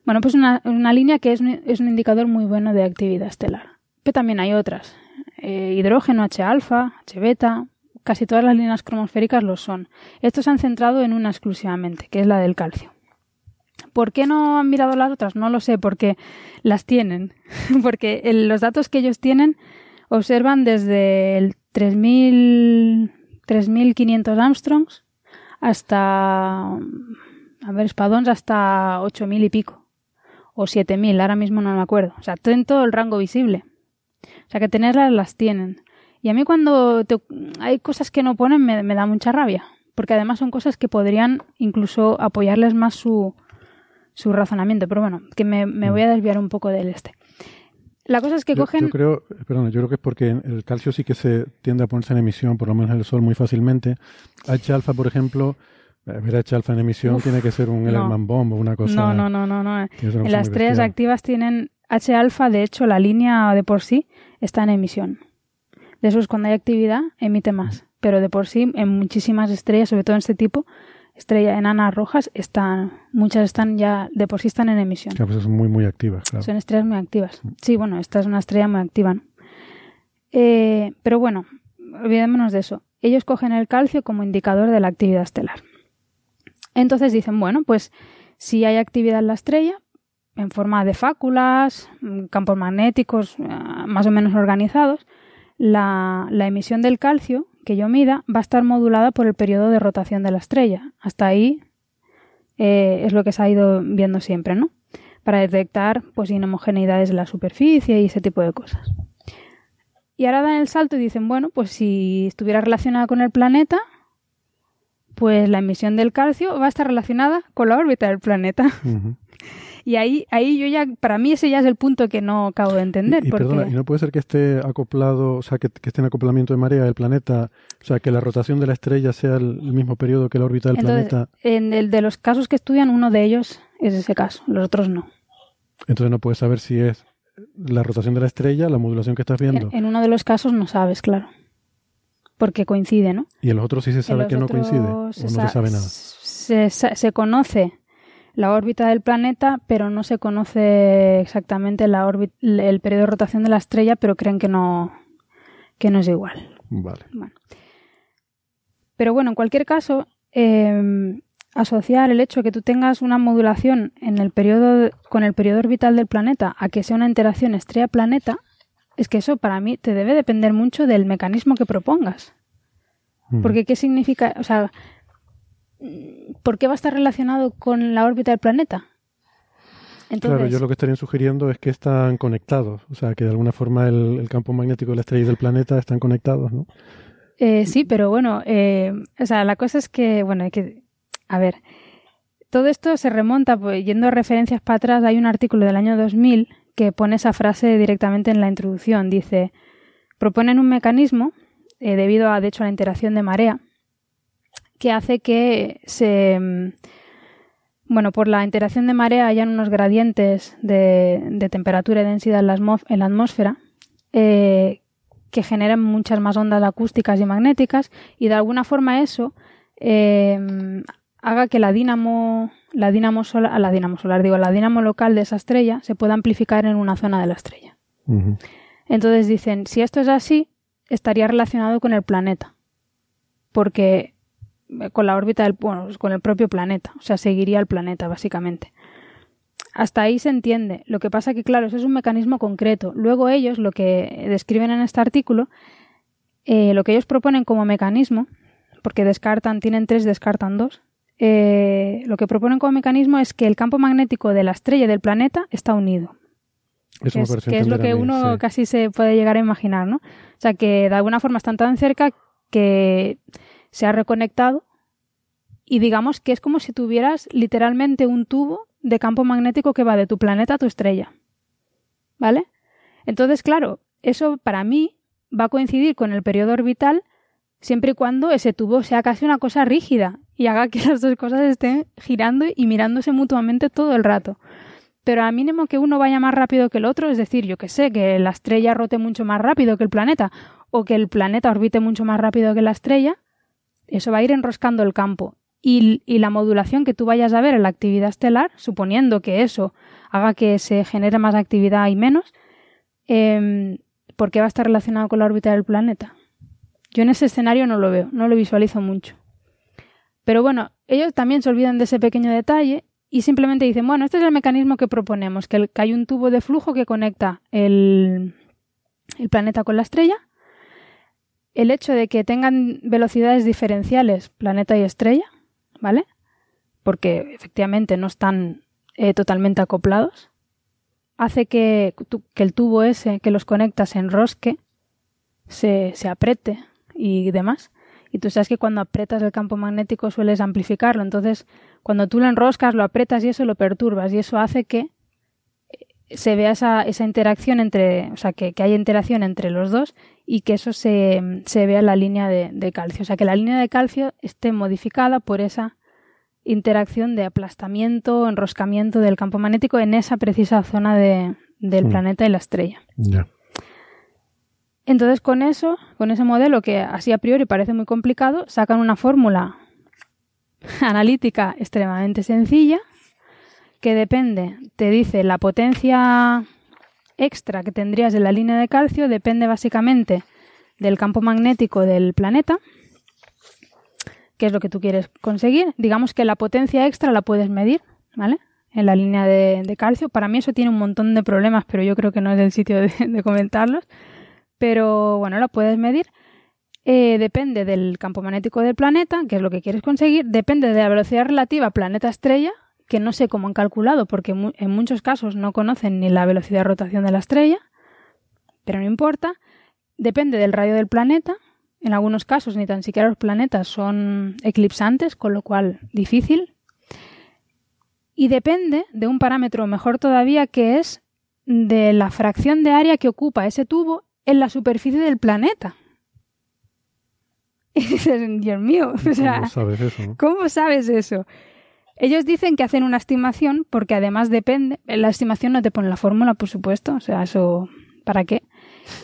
Bueno, pues una, una línea que es un, es un indicador muy bueno de actividad estelar. Pero también hay otras. Eh, hidrógeno, H-alfa, H-beta, casi todas las líneas cromosféricas lo son. Estos se han centrado en una exclusivamente, que es la del calcio. ¿Por qué no han mirado las otras? No lo sé, porque las tienen. *laughs* porque los datos que ellos tienen observan desde el 3000, 3500 Armstrongs hasta, a ver, espadons hasta 8000 y pico. O 7000, ahora mismo no me acuerdo. O sea, tienen todo el rango visible. O sea, que tenerlas las tienen. Y a mí cuando te- hay cosas que no ponen me da mucha rabia. Porque además son cosas que podrían incluso apoyarles más su, su razonamiento. Pero bueno, que me, me voy a desviar un poco del este. La cosa es que Yo, cogen... yo creo, perdón, yo creo que es porque el calcio sí que se tiende a ponerse en emisión, por lo menos en el Sol, muy fácilmente. H-alfa, por ejemplo, eh, ver H-alfa en emisión Uf, tiene que ser un no. Ellerman bomb o una cosa. No, no, no, no, no. En las estrellas bestial. activas tienen H-alfa, de hecho, la línea de por sí está en emisión. De eso es cuando hay actividad, emite más. Pero de por sí, en muchísimas estrellas, sobre todo en este tipo, estrellas enanas rojas, están, muchas están ya, de por sí están en emisión. Claro, pues son muy, muy activas, claro. Son estrellas muy activas. Sí, bueno, esta es una estrella muy activa. ¿no? Eh, pero bueno, olvidémonos de eso. Ellos cogen el calcio como indicador de la actividad estelar. Entonces dicen, bueno, pues si hay actividad en la estrella, en forma de fáculas, mm, campos magnéticos eh, más o menos organizados, la, la, emisión del calcio que yo mida va a estar modulada por el periodo de rotación de la estrella. Hasta ahí eh, es lo que se ha ido viendo siempre, ¿no? Para detectar pues inhomogeneidades de la superficie y ese tipo de cosas. Y ahora dan el salto y dicen, bueno, pues si estuviera relacionada con el planeta, pues la emisión del calcio va a estar relacionada con la órbita del planeta. Y ahí, ahí yo ya, para mí ese ya es el punto que no acabo de entender. Y, perdona, ¿y no puede ser que esté acoplado, o sea, que, esté en acoplamiento de marea del planeta, o sea, que la rotación de la estrella sea el, mismo periodo que la órbita del planeta? En el de los casos que estudian, uno de ellos es ese caso, los otros no. Entonces no puedes saber si es la rotación de la estrella, la modulación que estás viendo. En, uno de los casos no sabes, claro porque coincide, ¿no? ¿Y en los otros sí se sabe que no coincide? ¿O no se sabe nada? Se, se, conoce la órbita del planeta, pero no se conoce exactamente la órbita, el periodo de rotación de la estrella, pero creen que no, que no es igual. Vale. Pero bueno, en cualquier caso, em, asociar el hecho de que tú tengas una modulación en el periodo, con el periodo orbital del planeta a que sea una interacción estrella-planeta es que eso para mí te debe depender mucho del mecanismo que propongas. Porque ¿qué significa? O sea, ¿por qué va a estar relacionado con la órbita del planeta? Entonces, claro, yo lo que estaría sugiriendo es que están conectados, o sea, que de alguna forma el, campo magnético de la estrella y del planeta están conectados, ¿no? Eh, sí, pero bueno, eh, o sea, la cosa es que, bueno, hay que, a ver, todo esto se remonta, pues, yendo a referencias para atrás, hay un artículo del año 2000 que pone esa frase directamente en la introducción. Dice, proponen un mecanismo, eh, debido a, de hecho, a la interacción de marea, que hace que se... Mm, bueno, por la interacción de marea hayan unos gradientes de, temperatura y densidad en la, atmósfera eh, que generan muchas más ondas acústicas y magnéticas y de alguna forma eso eh, haga que la dínamo la dinamo solar, la dinamo solar, digo, la dinamo local de esa estrella se pueda amplificar en una zona de la estrella. Entonces dicen, si esto es así, estaría relacionado con el planeta, porque con la órbita del, bueno, pues con el propio planeta, o sea, seguiría el planeta básicamente. Hasta ahí se entiende. Lo que pasa que, claro, eso es un mecanismo concreto. Luego ellos, lo que describen en este artículo, eh, lo que ellos proponen como mecanismo, porque descartan, tienen tres, descartan dos, eh, lo que proponen como mecanismo es que el campo magnético de la estrella y del planeta está unido. que, es, lo que uno casi se puede llegar a imaginar, ¿no? O sea, que de alguna forma están tan cerca que se ha reconectado y digamos que es como si tuvieras literalmente un tubo de campo magnético que va de tu planeta a tu estrella. ¿Vale? Entonces, claro, eso para mí va a coincidir con el periodo orbital siempre y cuando ese tubo sea casi una cosa rígida y haga que *laughs* las dos cosas estén girando y mirándose mutuamente todo el rato. Pero a mínimo que uno vaya más rápido que el otro, es decir, yo que sé, que la estrella rote mucho más rápido que el planeta o que el planeta orbite mucho más rápido que la estrella, eso va a ir enroscando el campo. Y, la modulación que tú vayas a ver en la actividad estelar, suponiendo que eso haga que se genere más actividad y menos, eh, ¿por qué va a estar relacionado con la órbita del planeta? Yo en ese escenario no lo veo, no lo visualizo mucho. Pero bueno, ellos también se olvidan de ese pequeño detalle y simplemente dicen, bueno, este es el mecanismo que proponemos, que, hay un tubo de flujo que conecta el, el planeta con la estrella. El hecho de que tengan velocidades diferenciales, planeta y estrella, ¿vale? Porque efectivamente no están eh, totalmente acoplados, hace que, el tubo ese que los conecta se enrosque, se, se apriete y demás. Y tú sabes que cuando aprietas el campo magnético sueles amplificarlo. Entonces, cuando tú lo enroscas, lo aprietas y eso lo perturbas. Y eso hace que se vea esa, esa interacción entre, o sea, que, que haya interacción entre los dos y que eso se, se vea en la línea de, calcio. O sea, que la línea de calcio esté modificada por esa interacción de aplastamiento, enroscamiento del campo magnético en esa precisa zona de, del mm. planeta y la estrella. Entonces con eso, con ese modelo que así a priori parece muy complicado, sacan una fórmula *laughs* analítica extremadamente sencilla que depende, te dice la potencia extra que tendrías en la línea de calcio depende básicamente del campo magnético del planeta, que es lo que tú quieres conseguir. Digamos que la potencia extra la puedes medir, ¿vale? En la línea de, de calcio. Para mí eso tiene un montón de problemas, pero yo creo que no es el sitio de, de comentarlos. Pero bueno, la puedes medir. Eh, depende del campo magnético del planeta, que es lo que quieres conseguir. Depende de la velocidad relativa planeta-estrella, que no sé cómo han calculado, porque en muchos casos no conocen ni la velocidad de rotación de la estrella, pero no importa. Depende del radio del planeta. En algunos casos ni tan siquiera los planetas son eclipsantes, con lo cual difícil. Y depende de un parámetro mejor todavía que es de la fracción de área que ocupa ese tubo en la superficie del planeta. *laughs* Y dices, Dios mío, o sea, ¿Cómo sabes eso? no? ¿Cómo sabes eso? Ellos dicen que hacen una estimación porque además depende. La estimación no te pone la fórmula, por supuesto. O sea, eso. ¿Para qué?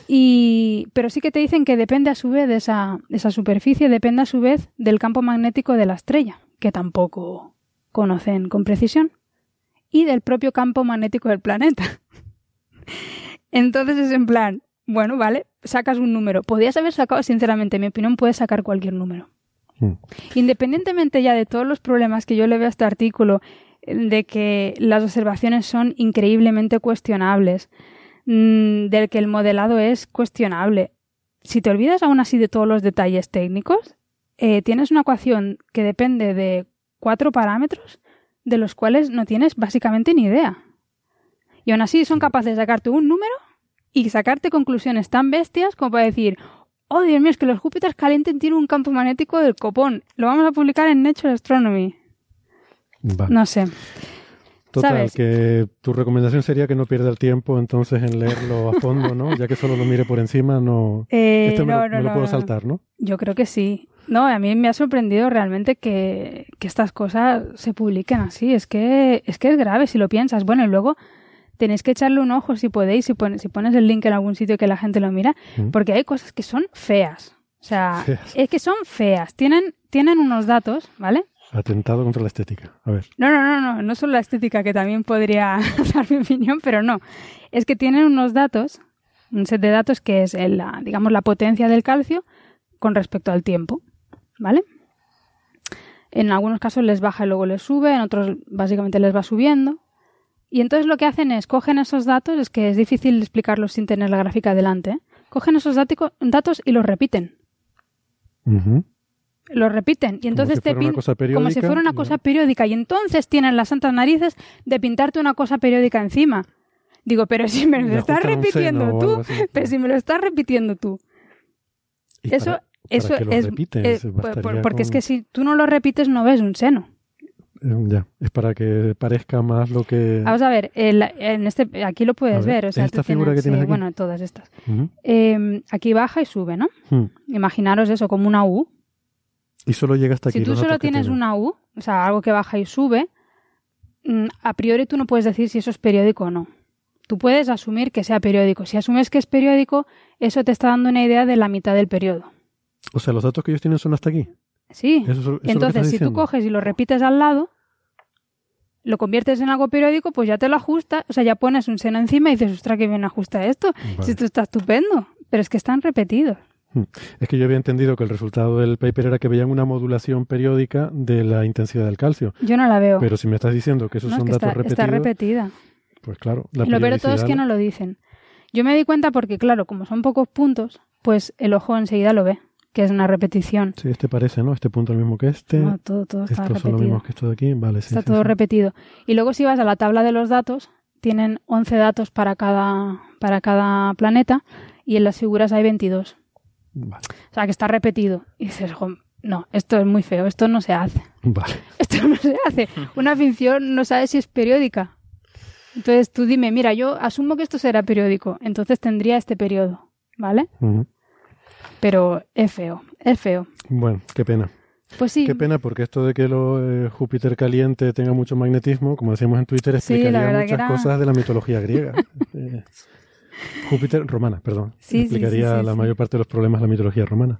Y, pero sí que te dicen que depende a su vez de esa, esa superficie, depende a su vez del campo magnético de la estrella, que tampoco conocen con precisión, y del propio campo magnético del planeta. *laughs* Entonces es en plan, bueno, vale, sacas un número. Podías haber sacado, sinceramente, en mi opinión, puedes sacar cualquier número. Mm. Independientemente ya de todos los problemas que yo le veo a este artículo, de que las observaciones son increíblemente cuestionables, mm, del que el modelado es cuestionable, si te olvidas aún así de todos los detalles técnicos, eh, tienes una ecuación que depende de cuatro parámetros de los cuales no tienes básicamente ni idea. Y aún así son capaces de sacarte un número y sacarte conclusiones tan bestias como para decir, oh Dios mío, es que los Júpiter calientes tienen un campo magnético del copón. Lo vamos a publicar en Nature Astronomy. No sé. Total, ¿sabes? que tu recomendación sería que no pierda el tiempo entonces en leerlo a fondo, ¿no? Ya que solo lo mire por encima, no... *laughs* Eh, este me, no, lo, no, me lo puedo saltar, ¿no? Yo creo que sí. No, a mí me ha sorprendido realmente que, que estas cosas se publiquen así. Es que, es que es grave si lo piensas. Bueno, y luego tenéis que echarle un ojo si podéis, si pones, si pones el link en algún sitio que la gente lo mira, Mm. porque hay cosas que son feas. O sea, Feas. es que son feas. Tienen, tienen unos datos, ¿vale? Atentado contra la estética. A ver. No, no, no, no, no solo la estética, que también podría *laughs* dar mi opinión, pero no. Es que tienen unos datos, un set de datos que es, el, la, digamos, la potencia del calcio con respecto al tiempo, ¿vale? En algunos casos les baja y luego les sube, en otros básicamente les va subiendo. Y entonces lo que hacen es, cogen esos datos, es que es difícil explicarlos sin tener la gráfica delante, ¿eh? cogen esos datos y los repiten. Los repiten y entonces si te fuera pin- como si fuera una cosa periódica y entonces tienen las santas narices de pintarte una cosa periódica encima. Digo, pero si me lo estás repitiendo tú, pero si me lo estás repitiendo tú. Eso, para- para eso es, eh, porque es que si tú no lo repites no ves un seno. Eh, Ya, es para que parezca más lo que... Vamos a ver, el- en este, aquí lo puedes ver, ver, o sea, ¿esta figura tienes, que tienes sí, aquí? bueno, todas estas. Eh, aquí baja y sube, ¿no? Hmm. Imaginaros eso como una U. Y solo llega hasta aquí. Si tú solo tienes tiene. una U, o sea, algo que baja y sube, mm, a priori tú no puedes decir si eso es periódico o no. Tú puedes asumir que sea periódico. Si asumes que es periódico, eso te está dando una idea de la mitad del periodo. O sea, los datos que ellos tienen son hasta aquí. Sí. Eso eso Entonces, si tú coges y lo repites al lado, lo conviertes en algo periódico, pues ya te lo ajusta. O sea, ya pones un seno encima y dices, ostras, que bien ajusta esto. Vale. Si esto está estupendo. Pero es que están repetidos. Hmm. Es que yo había entendido que el resultado del paper era que veían una modulación periódica de la intensidad del calcio. Yo no la veo. Pero si me estás diciendo que esos No, es son que datos está, repetidos, está repetida. pues claro. La lo peor todo es que no lo dicen. Yo me di cuenta porque, claro, como son pocos puntos, pues el ojo enseguida lo ve, que es una repetición. Sí, este parece, ¿no? Este punto es el mismo que este. No, todo, todo está Estos son los repetido. mismos que estos de aquí. Vale, sí. Está sí, todo sí. repetido. Y luego si vas a la tabla de los datos, tienen 11 datos para cada, para cada planeta y en las figuras hay 22. Vale, O sea, que está repetido. Y dices, "Jo, no, esto es muy feo, esto no se hace. *laughs* vale. *laughs* Esto no se hace. Una ficción no sabe si es periódica. Entonces tú dime, mira, yo asumo que esto será periódico, entonces tendría este periodo, ¿vale? Ujú. Pero es feo, es feo. Bueno, qué pena. Pues sí, Qué pena porque esto de que lo, eh, Júpiter caliente tenga mucho magnetismo, como decíamos en Twitter, explicaría muchas era- cosas de la mitología griega. *laughs* Eh, Júpiter romana, perdón. Sí, explicaría la mayor parte de los problemas de la mitología romana.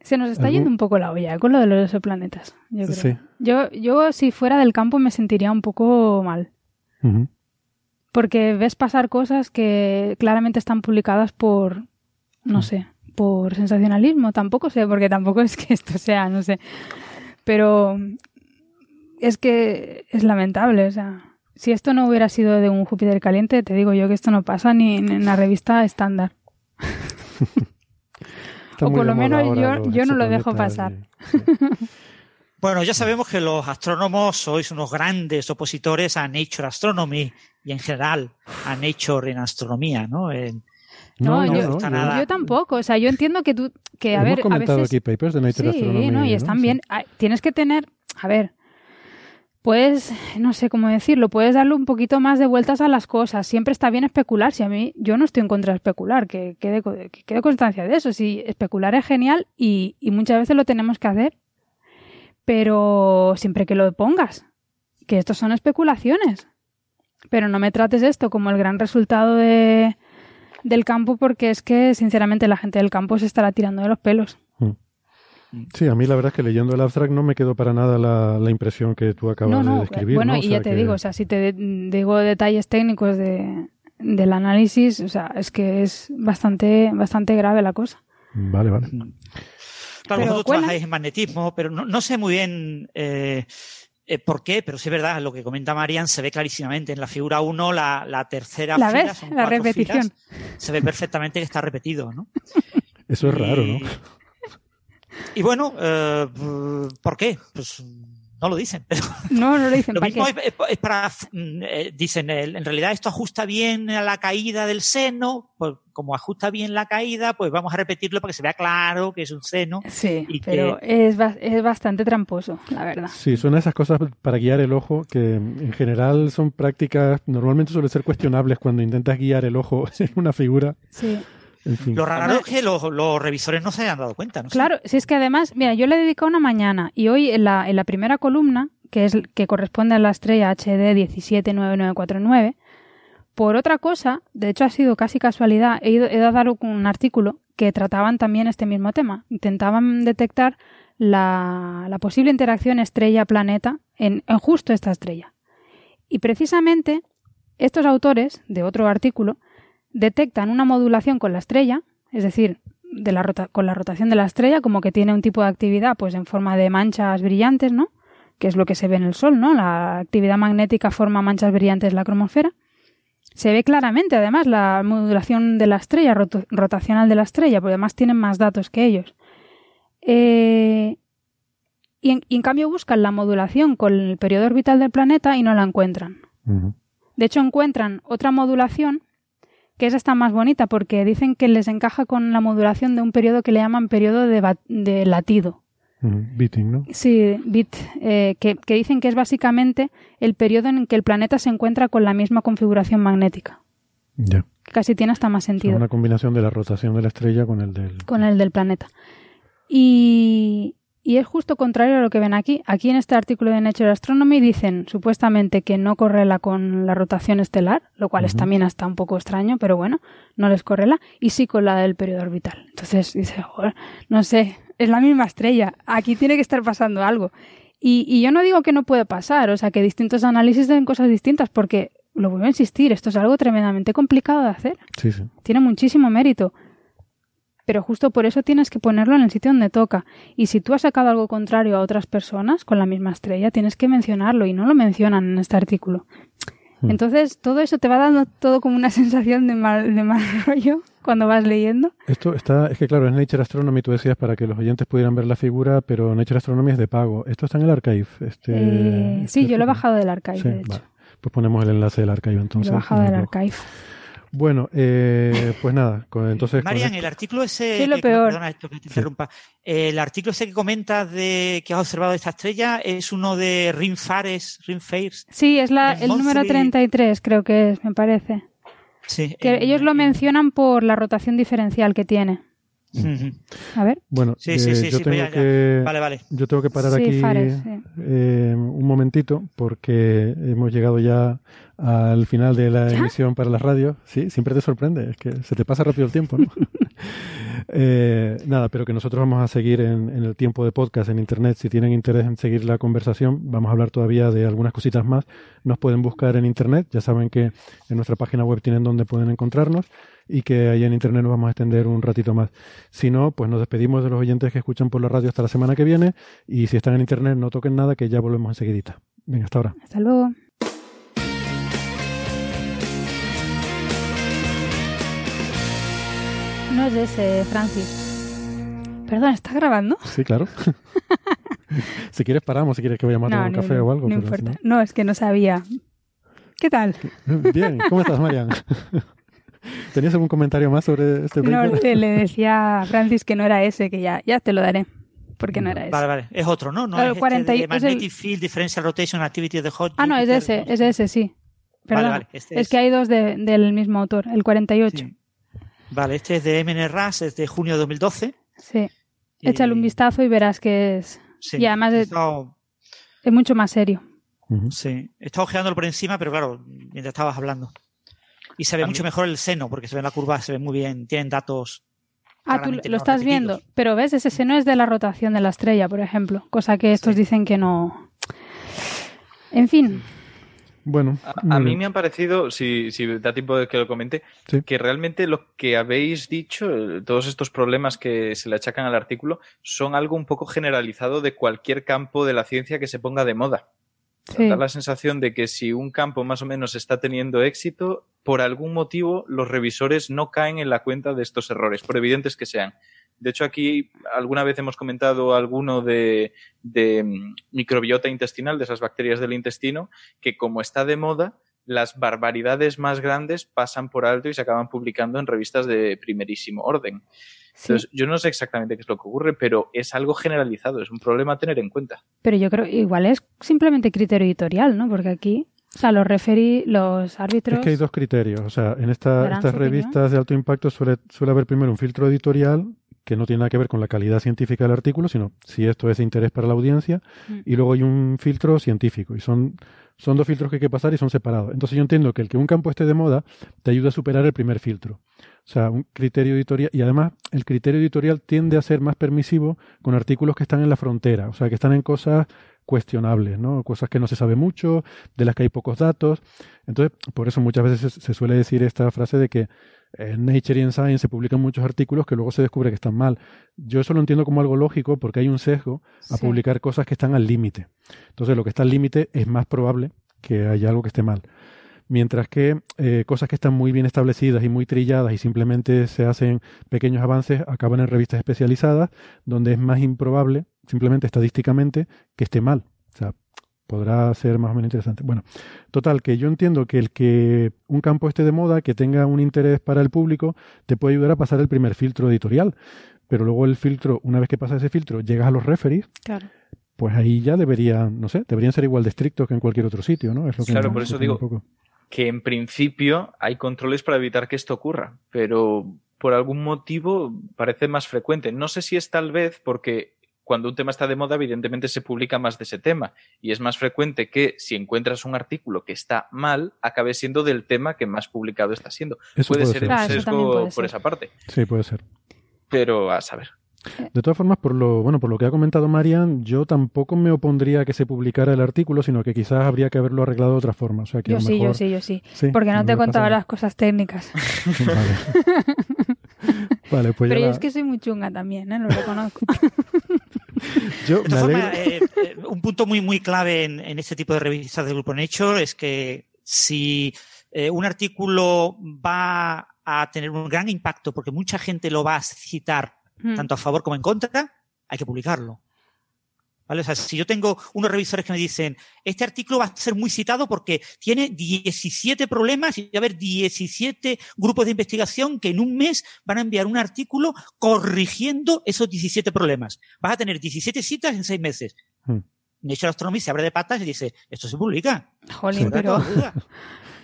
se nos está ¿Algún- yendo un poco la olla con lo de los exoplanetas. Yo, creo. Sí. yo, yo si fuera del campo me sentiría un poco mal. Porque ves pasar cosas que claramente están publicadas por, no sé, por sensacionalismo. Tampoco sé, porque tampoco es que esto sea, no sé. Pero es que es lamentable, o sea, si esto no hubiera sido de un Júpiter caliente, te digo yo que esto no pasa ni en la revista estándar. o por lo menos yo, yo no lo dejo pasar. Bueno, ya sabemos que los astrónomos sois unos grandes opositores a Nature Astronomy y en general a Nature en astronomía, ¿no? No, yo, yo, tampoco. O sea, yo entiendo que tú, que a Hemos ver, comentado a veces... aquí papers de Nature sí, no, y están bien. Tienes que tener, a ver, puedes, no sé cómo decirlo, puedes darle un poquito más de vueltas a las cosas. Siempre está bien especular. Si a mí, yo no estoy en contra de especular, que quede, que quede constancia de eso. Si especular es genial y, y muchas veces lo tenemos que hacer, pero siempre que lo pongas, que estos son especulaciones. Pero no me trates esto como el gran resultado de, del campo, porque es que, sinceramente, la gente del campo se estará tirando de los pelos. Sí, a mí la verdad es que leyendo el abstract no me quedó para nada la, la impresión que tú acabas No, no, de describir. bueno, ¿no? O y ya te que- digo, o sea, si te de- digo detalles técnicos de, del análisis, o sea, es que es bastante, bastante grave la cosa. Vale, vale. Claro, Pero vosotros trabajáis en magnetismo, pero no, no sé muy bien eh, eh, por qué, pero sí es verdad, lo que comenta Marian se ve clarísimamente. En la figura 1, la, la tercera ¿La fila, ves? son La cuatro repetición. filas, se ve perfectamente que está repetido, ¿no? Eso es raro, ¿no? Y bueno, eh, ¿por qué? Pues no lo dicen. Pero *laughs* No, no lo dicen. lo ¿para mismo qué? es, es para, mm, eh, dicen, eh, en realidad esto ajusta bien a la caída del seno, pues como ajusta bien la caída, pues vamos a repetirlo para que se vea claro que es un seno. Sí, y pero que- es, ba- es bastante tramposo, la verdad. Sí, son esas cosas para guiar el ojo que en general son prácticas, normalmente suelen ser cuestionables cuando intentas guiar el ojo *laughs* en una figura. Sí. En fin. Lo raro es que los, los revisores no se hayan dado cuenta, ¿no? Claro, si es que además, mira, yo le he dedicado una mañana y hoy en la, en la primera columna, que es que corresponde a la estrella HD 179949, por otra cosa, de hecho ha sido casi casualidad, he ido, he dar un artículo que trataban también este mismo tema. Intentaban detectar la, la posible interacción estrella-planeta en, en justo esta estrella. Y precisamente estos autores de otro artículo detectan una modulación con la estrella, es decir, de la rota- con la rotación de la estrella, como que tiene un tipo de actividad pues en forma de manchas brillantes, ¿no? Que es lo que se ve en el Sol, ¿no? La actividad magnética forma manchas brillantes en la cromosfera. Se ve claramente, además, la modulación de la estrella, rotacional de la estrella, porque además tienen más datos que ellos. Eh, y, en, y en cambio buscan la modulación con el periodo orbital del planeta y no la encuentran. De hecho, encuentran otra modulación que esa está más bonita porque dicen que les encaja con la modulación de un periodo que le llaman periodo de, de latido. Ujú. Beating, ¿no? Sí, bit, eh, que, que dicen que es básicamente el periodo en que el planeta se encuentra con la misma configuración magnética. Ya. Casi tiene hasta más O sea, sentido una combinación de la rotación de la estrella con el del... con el del planeta. Y, y es justo contrario a lo que ven aquí. Aquí en este artículo de Nature Astronomy dicen supuestamente que no correla con la rotación estelar, lo cual es Ujú. también hasta un poco extraño, pero bueno, no les correla, y sí con la del periodo orbital. Entonces dice, "Joder, no sé, es la misma estrella, aquí tiene que estar pasando algo. Y, y yo no digo que no puede pasar, o sea, que distintos análisis den cosas distintas, porque, lo vuelvo a insistir, esto es algo tremendamente complicado de hacer Sí, sí. tiene muchísimo mérito. Pero justo por eso tienes que ponerlo en el sitio donde toca. Y si tú has sacado algo contrario a otras personas con la misma estrella, tienes que mencionarlo y no lo mencionan en este artículo. Hmm. Entonces, todo eso te va dando todo como una *laughs* sensación de mal, de mal *laughs* rollo cuando vas leyendo. Esto está, es que claro, es Nature Astronomy, tú decías para que los oyentes pudieran ver la figura, pero Nature Astronomy es de pago. Esto está en el archive. Este, Eh, este sí, yo lo he bajado del archive, Sí, de hecho. vale. Pues ponemos el enlace del archive entonces. lo he bajado del archive. Bueno, eh, pues nada, con- entonces... Marian, el artículo ese. Sí, lo que- peor. Perdona esto que te interrumpa. El artículo ese que comentas de que has observado esta estrella es uno de Rim Fares, Rim Fares. Sí, es la, El el número Monthly- 33, creo que es, me parece. Sí. Que en- ellos lo en- mencionan por la rotación diferencial que tiene. A ver. Bueno, Sí, sí, eh, sí, yo sí, tengo ya, ya. que... Vale, vale. Yo tengo que parar Sí, aquí Fares, sí. eh, un momentito porque hemos llegado ya al final de la emisión para las radios. Sí, siempre te sorprende, es que se te pasa rápido el tiempo, ¿no? *laughs* eh, nada, pero que nosotros vamos a seguir en, en, el tiempo de podcast en Internet. Si tienen interés en seguir la conversación, vamos a hablar todavía de algunas cositas más. Nos pueden buscar en Internet, ya saben que en nuestra página web tienen donde pueden encontrarnos y que ahí en Internet nos vamos a extender un ratito más. Si no, pues nos despedimos de los oyentes que escuchan por la radio hasta la semana que viene y si están en Internet no toquen nada que ya volvemos enseguidita. Venga, hasta ahora. Hasta luego. No es ese, Francis. Perdón, ¿está grabando? Sí, claro. *laughs* si quieres paramos, si quieres que vayamos a tomar un café o algo. No importa. No... es que no sabía. ¿Qué tal? Bien, ¿cómo estás, Marian? *laughs* ¿Tenías algún comentario más sobre este No, le, le decía a Francis que no era ese, que ya, ya te lo daré. Porque no era ese. Vale, vale. Es otro, ¿no? No Claro, es 40 este de es Magnetic el- Field Differential Rotation Activity of the Hot Ah, no, es ese, es ese, sí. Perdón. Vale, vale. Este es, es, que hay dos de- del mismo autor, el 48. sí. Vale, este es de MN Ras, es de junio de 2012. Sí. Y- Échale un vistazo y verás que es, Sí. y además he es- estado, es mucho más serio. Sí, he estado ojeándolo por encima, pero claro, mientras estabas hablando. Y se ve mucho mejor el seno, porque se ve en la curva, se ve muy bien, tienen datos. Ah, tú lo no estás repetidos. viendo, pero ves, ese seno es de la rotación de la estrella, por ejemplo, cosa que estos Sí. dicen que no. En fin, Bueno, A, mí me han parecido, si, si da tiempo de que lo comente, Sí. que realmente lo que habéis dicho, eh, todos estos problemas que se le achacan al artículo, son algo un poco generalizado de cualquier campo de la ciencia que se ponga de moda. Sí. Da la sensación de que si un campo más o menos está teniendo éxito, por algún motivo los revisores no caen en la cuenta de estos errores, por evidentes que sean. De hecho, aquí alguna vez hemos comentado alguno de, de mm, microbiota intestinal, de esas bacterias del intestino, que como está de moda, las barbaridades más grandes pasan por alto y se acaban publicando en revistas de primerísimo orden. sí. Entonces, yo no sé exactamente qué es lo que ocurre, pero es algo generalizado, es un problema a tener en cuenta. Pero yo creo igual es simplemente criterio editorial, ¿no? Porque aquí, o sea, los referí, los árbitros. Es que hay dos criterios. O sea, en esta- estas opinión. revistas de alto impacto suele, suele haber primero un filtro editorial que no tiene nada que ver con la calidad científica del artículo, sino si esto es de interés para la audiencia, Mm. y luego hay un filtro científico, y son, son dos filtros que hay que pasar y son separados. Entonces yo entiendo que el que un campo esté de moda te ayuda a superar el primer filtro. O sea, un criterio editorial, y además el criterio editorial tiende a ser más permisivo con artículos que están en la frontera, o sea, que están en cosas cuestionables, ¿no? Cosas que no se sabe mucho, de las que hay pocos datos. Entonces, por eso muchas veces se, se suele decir esta frase de que en Nature y en Science se publican muchos artículos que luego se descubre que están mal. Yo eso lo entiendo como algo lógico porque hay un sesgo a Sí. publicar cosas que están al límite. Entonces, lo que está al límite es más probable que haya algo que esté mal. Mientras que eh, cosas que están muy bien establecidas y muy trilladas y simplemente se hacen pequeños avances acaban en revistas especializadas donde es más improbable, simplemente estadísticamente, que esté mal. O sea, podrá ser más o menos interesante. Bueno, total, que yo entiendo que el que un campo esté de moda, que tenga un interés para el público, te puede ayudar a pasar el primer filtro editorial. Pero luego el filtro, una vez que pasa ese filtro, llegas a los referees, Claro. pues ahí ya deberían, no sé, deberían ser igual de estrictos que en cualquier otro sitio, ¿no? Es lo que Claro, por eso digo, que en principio hay controles para evitar que esto ocurra, pero por algún motivo parece más frecuente. No sé si es tal vez porque cuando un tema está de moda, evidentemente se publica más de ese tema y es más frecuente que si encuentras un artículo que está mal, acabe siendo del tema que más publicado está siendo. Eso puede, puede ser ser. un Claro, eso también sesgo puede por ser. esa parte, Sí, puede ser. pero a saber. De todas formas, por lo, bueno, por lo que ha comentado Marian, yo tampoco me opondría a que se publicara el artículo, sino que quizás habría que haberlo arreglado de otra forma. O sea, que a Yo lo sí, yo mejor- sí, yo sí. Sí, Porque no te he me contado pasa- las cosas técnicas. *laughs* Vale. *laughs* Vale, pues Pero ya yo la- es que soy muy chunga también, ¿eh? Lo reconozco. *laughs* yo De me todas alegro. formas, eh, eh, un punto muy, muy clave en, en este tipo de revistas del Grupo Nature es que si eh, un artículo va a tener un gran impacto porque mucha gente lo va a citar Mm. tanto a favor como en contra, hay que publicarlo. ¿Vale? O sea, si yo tengo unos revisores que me dicen, este artículo va a ser muy citado porque tiene 17 problemas y va a haber 17 grupos de investigación que en un mes van a enviar un artículo corrigiendo esos 17 problemas. Vas a tener 17 citas en seis meses. Hmm. Nature Astronomy se abre de patas y dice, esto se publica. Jolín, pero... *laughs*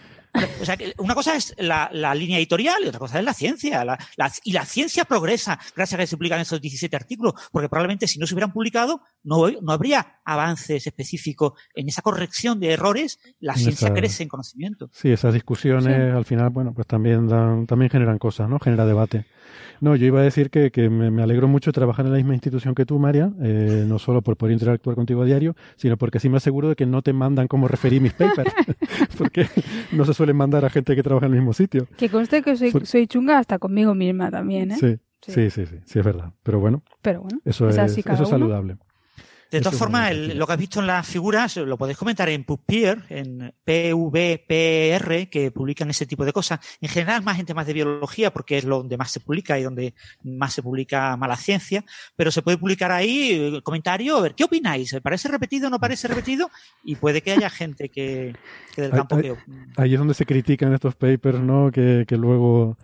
O sea, una cosa es la, la línea editorial y otra cosa es la ciencia. La- la- y la ciencia progresa gracias a que se publican esos 17 artículos, porque probablemente si no se hubieran publicado, no, no habría avances específicos en esa corrección de errores, la En ciencia esa- crece en conocimiento. Sí, esas discusiones Sí. al final, bueno, pues también dan, también generan cosas, ¿no? Genera debate. No, yo iba a decir que, que me, me alegro mucho de trabajar en la misma institución que tú, María, eh, no solo por poder interactuar contigo a diario, sino porque sí me aseguro de que no te mandan cómo referir mis papers, *laughs* porque no se suelen mandar a gente que trabaja en el mismo sitio. Que conste que soy, soy chunga hasta conmigo misma también, ¿eh? Sí, Sí. sí, sí, sí, es verdad. Pero bueno, Pero bueno, eso es así cada eso es uno. De todas formas, el- lo que has visto en las figuras lo podéis comentar en PubPeer, en PVPR, que publican ese tipo de cosas. En general, más en temas de biología, porque es lo donde más se publica y donde más se publica mala ciencia. Pero se puede publicar ahí eh, comentario, a ver, ¿qué opináis? ¿Parece repetido o no parece repetido? Y puede que haya gente que, que del campo que. Ahí es donde se critican estos papers, ¿no? Que, que luego,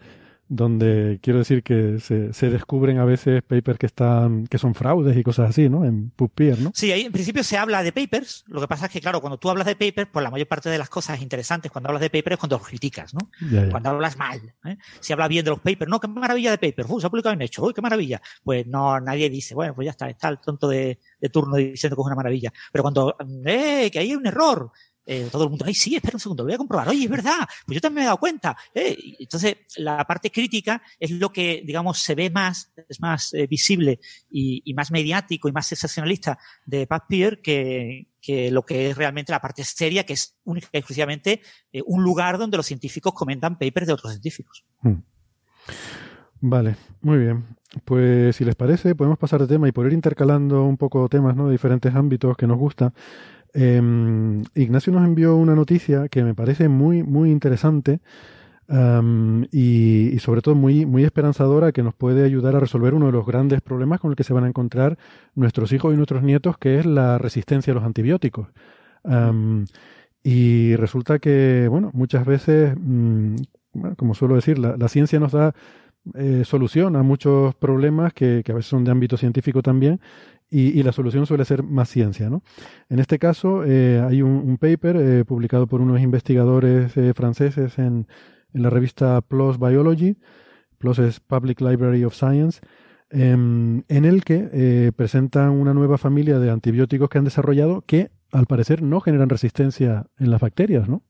donde quiero decir que se, se descubren a veces papers que están, que son fraudes y cosas así, ¿no? En PubPeer, ¿no? Sí, ahí en principio se habla de papers. Lo que pasa es que, claro, cuando tú hablas de papers, pues la mayor parte de las cosas interesantes cuando hablas de papers es cuando los criticas, ¿no? Ya, ya. Cuando hablas mal. ¿eh? Si hablas bien de los papers, no, qué maravilla de papers, uh, se ha publicado en hecho, uy, qué maravilla. Pues no, nadie dice, bueno, pues ya está, está el tonto de, de turno diciendo que es una maravilla. Pero cuando, eh, que ahí hay un error, eh, todo el mundo, ay, sí, espera un segundo, lo voy a comprobar, oye, es verdad, pues yo también me he dado cuenta. Eh, entonces, la parte crítica es lo que, digamos, se ve más, es más eh, visible y, más mediático y más sensacionalista de Pat Peer que, que lo que es realmente la parte seria, que es única y exclusivamente un lugar donde los científicos comentan papers de otros científicos. Mm. Vale, muy bien. Pues si les parece, podemos pasar de tema y por ir intercalando un poco temas, ¿no? De diferentes ámbitos que nos gusta. Eh, Ignacio nos envió una noticia que me parece muy, muy interesante y, sobre todo muy, muy esperanzadora que nos puede ayudar a resolver uno de los grandes problemas con el que se van a encontrar nuestros hijos y nuestros nietos, que es la resistencia a los antibióticos. Y resulta que, bueno, muchas veces, mm, como suelo decir, la ciencia nos da eh, solución a muchos problemas que, a veces son de ámbito científico también, y, la solución suele ser más ciencia, ¿no? En este caso, eh, hay un, paper eh, publicado por unos investigadores eh, franceses en, en la revista PLOS Biology, PLOS es Public Library of Science, em, en el que presentan una nueva familia de antibióticos que han desarrollado que, al parecer, no generan resistencia en las bacterias, ¿no?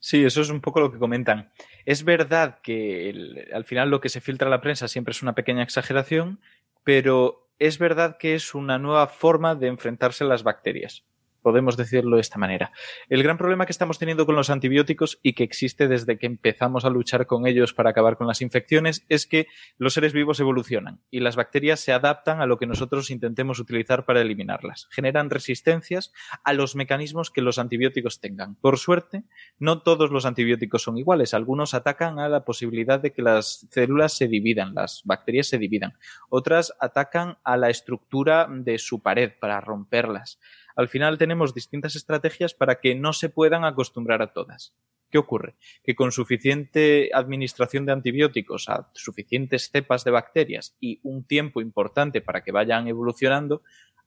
Sí, eso es un poco lo que comentan. Es verdad que al final lo que se filtra a la prensa siempre es una pequeña exageración, pero es verdad que es una nueva forma de enfrentarse a las bacterias. Podemos decirlo de esta manera. El gran problema que estamos teniendo con los antibióticos y que existe desde que empezamos a luchar con ellos para acabar con las infecciones es que los seres vivos evolucionan y las bacterias se adaptan a lo que nosotros intentemos utilizar para eliminarlas. Generan resistencias a los mecanismos que los antibióticos tengan. Por suerte, no todos los antibióticos son iguales. Algunos atacan a la posibilidad de que las células se dividan, las bacterias se dividan. Otras atacan a la estructura de su pared para romperlas. Al final tenemos distintas estrategias para que no se puedan acostumbrar a todas. ¿Qué ocurre? Que con suficiente administración de antibióticos a suficientes cepas de bacterias y un tiempo importante para que vayan evolucionando,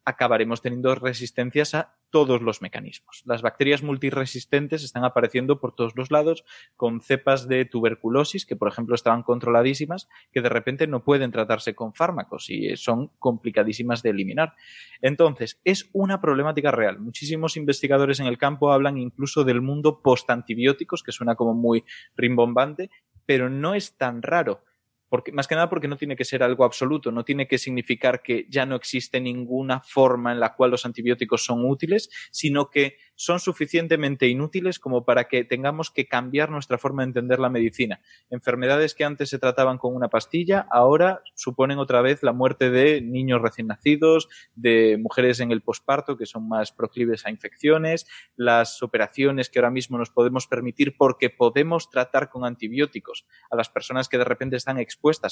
acabaremos teniendo resistencias a todos los mecanismos. Las bacterias multiresistentes están apareciendo por todos los lados con cepas de tuberculosis que, por ejemplo, estaban controladísimas, que de repente no pueden tratarse con fármacos y son complicadísimas de eliminar. Entonces, es una problemática real. Muchísimos investigadores en el campo hablan incluso del mundo post-antibióticos, que suena como muy rimbombante, pero no es tan raro. Porque, más que nada porque no tiene que ser algo absoluto, no tiene que significar que ya no existe ninguna forma en la cual los antibióticos son útiles, sino que son suficientemente inútiles como para que tengamos que cambiar nuestra forma de entender la medicina. Enfermedades que antes se trataban con una pastilla, ahora suponen otra vez la muerte de niños recién nacidos, de mujeres en el posparto que son más proclives a infecciones, las operaciones que ahora mismo nos podemos permitir porque podemos tratar con antibióticos a las personas que de repente están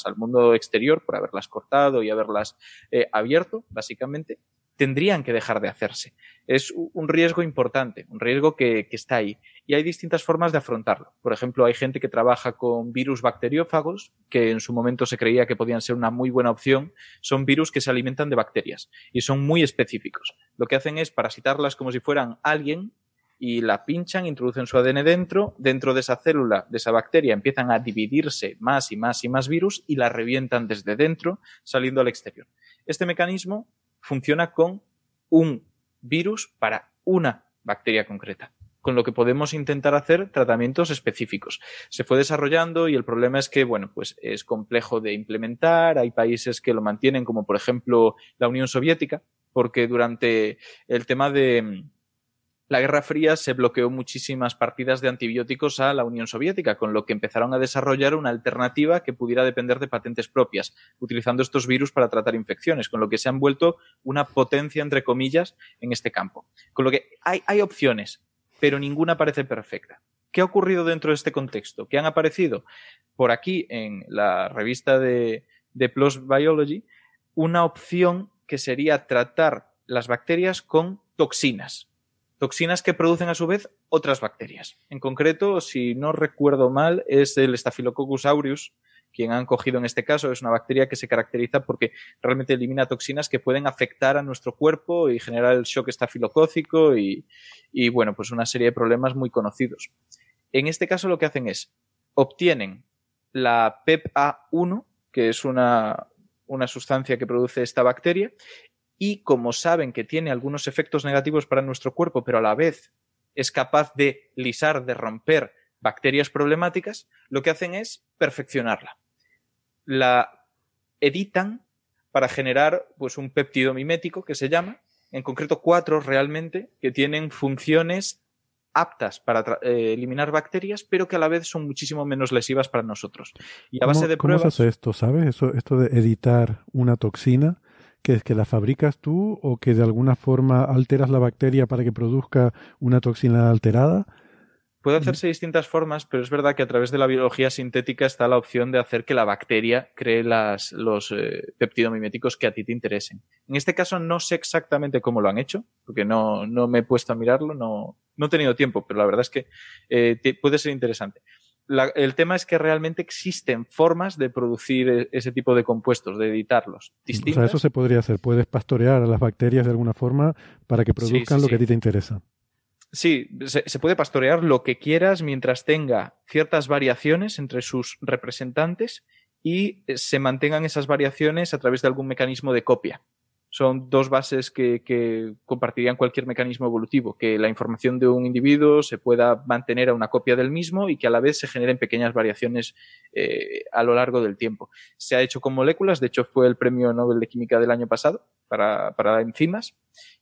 al mundo exterior por haberlas cortado y haberlas eh, abierto, básicamente, tendrían que dejar de hacerse. Es un riesgo importante, un riesgo que, que, está ahí. Y hay distintas formas de afrontarlo. Por ejemplo, hay gente que trabaja con virus bacteriófagos, que en su momento se creía que podían ser una muy buena opción. Son virus que se alimentan de bacterias y son muy específicos. Lo que hacen es parasitarlas como si fueran alguien y la pinchan, introducen su ADN dentro, dentro de esa célula, de esa bacteria, empiezan a dividirse más y más y más virus y la revientan desde dentro, saliendo al exterior. Este mecanismo funciona con un virus para una bacteria concreta con lo que podemos intentar hacer tratamientos específicos. Se fue desarrollando y el problema es que, bueno, pues es complejo de implementar. Hay países que lo mantienen, como por ejemplo la Unión Soviética, porque durante el tema de la Guerra Fría se bloqueó muchísimas partidas de antibióticos a la Unión Soviética, con lo que empezaron a desarrollar una alternativa que pudiera depender de patentes propias, utilizando estos virus para tratar infecciones, con lo que se han vuelto una potencia, entre comillas, en este campo. Con lo que hay, opciones, pero ninguna parece perfecta. ¿Qué ha ocurrido dentro de este contexto? ¿Qué han aparecido por aquí en la revista de, de PLOS Biology una opción que sería tratar las bacterias con toxinas. Toxinas que producen a su vez otras bacterias. En concreto, si no recuerdo mal, es el Staphylococcus aureus, quien han cogido en este caso es una bacteria que se caracteriza porque realmente elimina toxinas que pueden afectar a nuestro cuerpo y generar el shock estafilocócico y, y bueno, pues una serie de problemas muy conocidos. En este caso lo que hacen es obtienen la PEP-A1, que es una, una sustancia que produce esta bacteria, y como saben que tiene algunos efectos negativos para nuestro cuerpo, pero a la vez es capaz de lisar, de romper bacterias problemáticas, lo que hacen es perfeccionarla la editan para generar pues, un péptido mimético que se llama, en concreto cuatro realmente, que tienen funciones aptas para eh, eliminar bacterias, pero que a la vez son muchísimo menos lesivas para nosotros. Y a base de pruebas. ¿Cómo se hace esto? ¿Sabes? Eso, esto de editar una toxina, que es que la fabricas tú o que de alguna forma alteras la bacteria para que produzca una toxina alterada. Puede hacerse de distintas formas, pero es verdad que a través de la biología sintética está la opción de hacer que la bacteria cree las, los eh, peptidomiméticos que a ti te interesen. En este caso no sé exactamente cómo lo han hecho, porque no, no me he puesto a mirarlo, no, no he tenido tiempo, pero la verdad es que eh, puede ser interesante. El tema es que realmente existen formas de producir e, ese tipo de compuestos, de editarlos. Distintas. O sea, eso se podría hacer. Puedes pastorear a las bacterias de alguna forma para que produzcan lo que a ti te interesa. Sí, se, puede pastorear lo que quieras mientras tenga ciertas variaciones entre sus representantes y eh, se mantengan esas variaciones a través de algún mecanismo de copia. Son dos bases que, compartirían cualquier mecanismo evolutivo, que la información de un individuo se pueda mantener a una copia del mismo y que a la vez se generen pequeñas variaciones eh, a lo largo del tiempo. Se ha hecho con moléculas, de hecho fue el premio Nobel de Química del año pasado para, para enzimas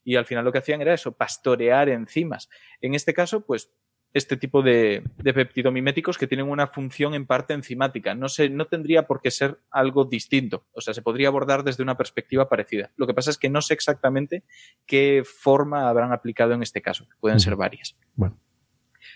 y al final lo que hacían era eso, pastorear enzimas. En este caso, pues este tipo de, de, peptidomiméticos que tienen una función en parte enzimática. No, se, no tendría por qué ser algo distinto. O sea, se podría abordar desde una perspectiva parecida. Lo que pasa es que no sé exactamente qué forma habrán aplicado en este caso. Pueden ser varias. Bueno.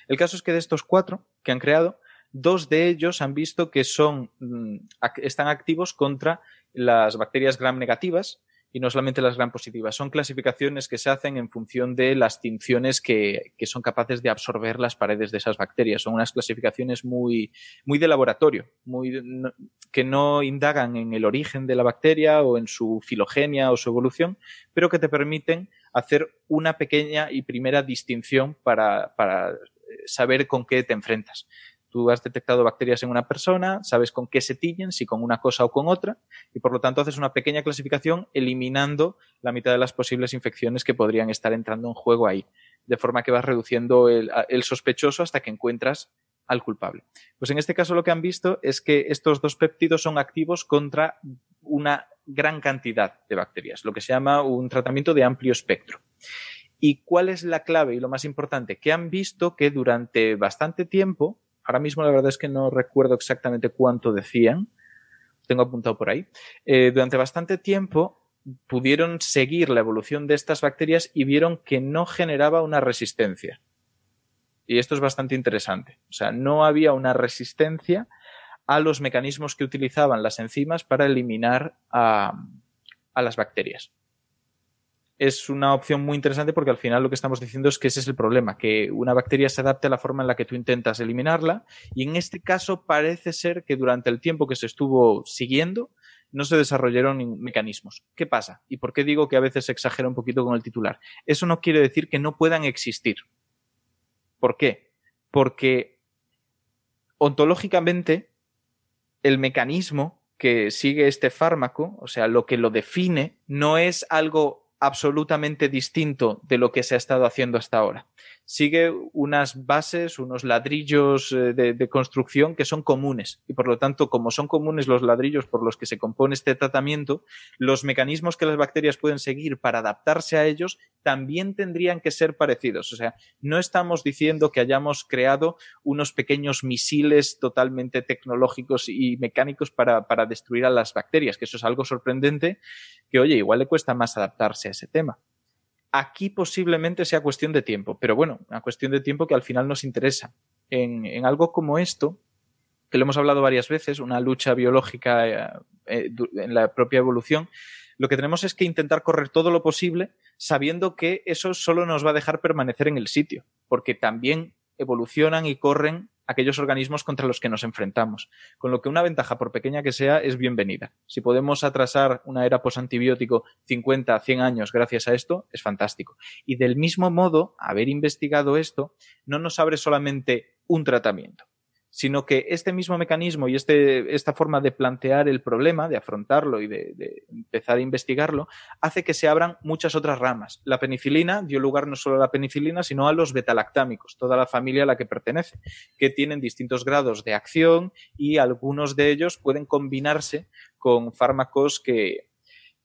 El caso es que de estos cuatro que han creado, dos de ellos han visto que son, mm, están activos contra las bacterias gram negativas, y no solamente las gran positivas. Son clasificaciones que se hacen en función de las tinciones que, son capaces de absorber las paredes de esas bacterias. Son unas clasificaciones muy, muy de laboratorio, muy, que no indagan en el origen de la bacteria o en su filogenia o su evolución, pero que te permiten hacer una pequeña y primera distinción para, para saber con qué te enfrentas. Tú has detectado bacterias en una persona, sabes con qué se tiñen, si con una cosa o con otra, y por lo tanto haces una pequeña clasificación eliminando la mitad de las posibles infecciones que podrían estar entrando en juego ahí, de forma que vas reduciendo el, sospechoso hasta que encuentras al culpable. Pues en este caso lo que han visto es que estos dos péptidos son activos contra una gran cantidad de bacterias, lo que se llama un tratamiento de amplio espectro. ¿Y cuál es la clave y lo más importante? Que han visto que durante bastante tiempo Ahora mismo la verdad es que no recuerdo exactamente cuánto decían. Tengo apuntado por ahí. Eh, durante bastante tiempo pudieron seguir la evolución de estas bacterias y vieron que no generaba una resistencia. Y esto es bastante interesante. O sea, no había una resistencia a los mecanismos que utilizaban las enzimas para eliminar a las bacterias es una opción muy interesante porque al final lo que estamos diciendo es que ese es el problema, que una bacteria se adapte a la forma en la que tú intentas eliminarla y en este caso parece ser que durante el tiempo que se estuvo siguiendo no se desarrollaron mecanismos. ¿Qué pasa? ¿Y por qué digo que a veces se exagera un poquito con el titular? Eso no quiere decir que no puedan existir. ¿Por qué? Porque ontológicamente el mecanismo que sigue este fármaco, o sea, lo que lo define, no es algo absolutamente distinto de lo que se ha estado haciendo hasta ahora. Sigue unas bases, unos ladrillos eh, de, construcción que son comunes y por lo tanto, como son comunes los ladrillos por los que se compone este tratamiento, los mecanismos que las bacterias pueden seguir para adaptarse a ellos también tendrían que ser parecidos. O sea, no estamos diciendo que hayamos creado unos pequeños misiles totalmente tecnológicos y mecánicos para, para destruir a las bacterias, que eso es algo sorprendente que, oye, igual le cuesta más adaptarse a ese tema. Aquí posiblemente sea cuestión de tiempo, pero bueno, una cuestión de tiempo que al final nos interesa. En, algo como esto, que lo hemos hablado varias veces, una lucha biológica eh, eh, en la propia evolución, lo que tenemos es que intentar correr todo lo posible sabiendo que eso solo nos va a dejar permanecer en el sitio, porque también evolucionan y corren aquellos organismos contra los que nos enfrentamos. Con lo que una ventaja, por pequeña que sea, es bienvenida. Si podemos atrasar una era posantibiótico 50, 100 años gracias a esto, es fantástico. Y del mismo modo, haber investigado esto no nos abre solamente un tratamiento, sino que este mismo mecanismo y este, esta forma de plantear el problema, de afrontarlo y de, de, empezar a investigarlo, hace que se abran muchas otras ramas. La penicilina dio lugar no solo a la penicilina, sino a los betalactámicos, toda la familia a la que pertenece, que tienen distintos grados de acción y algunos de ellos pueden combinarse con fármacos que,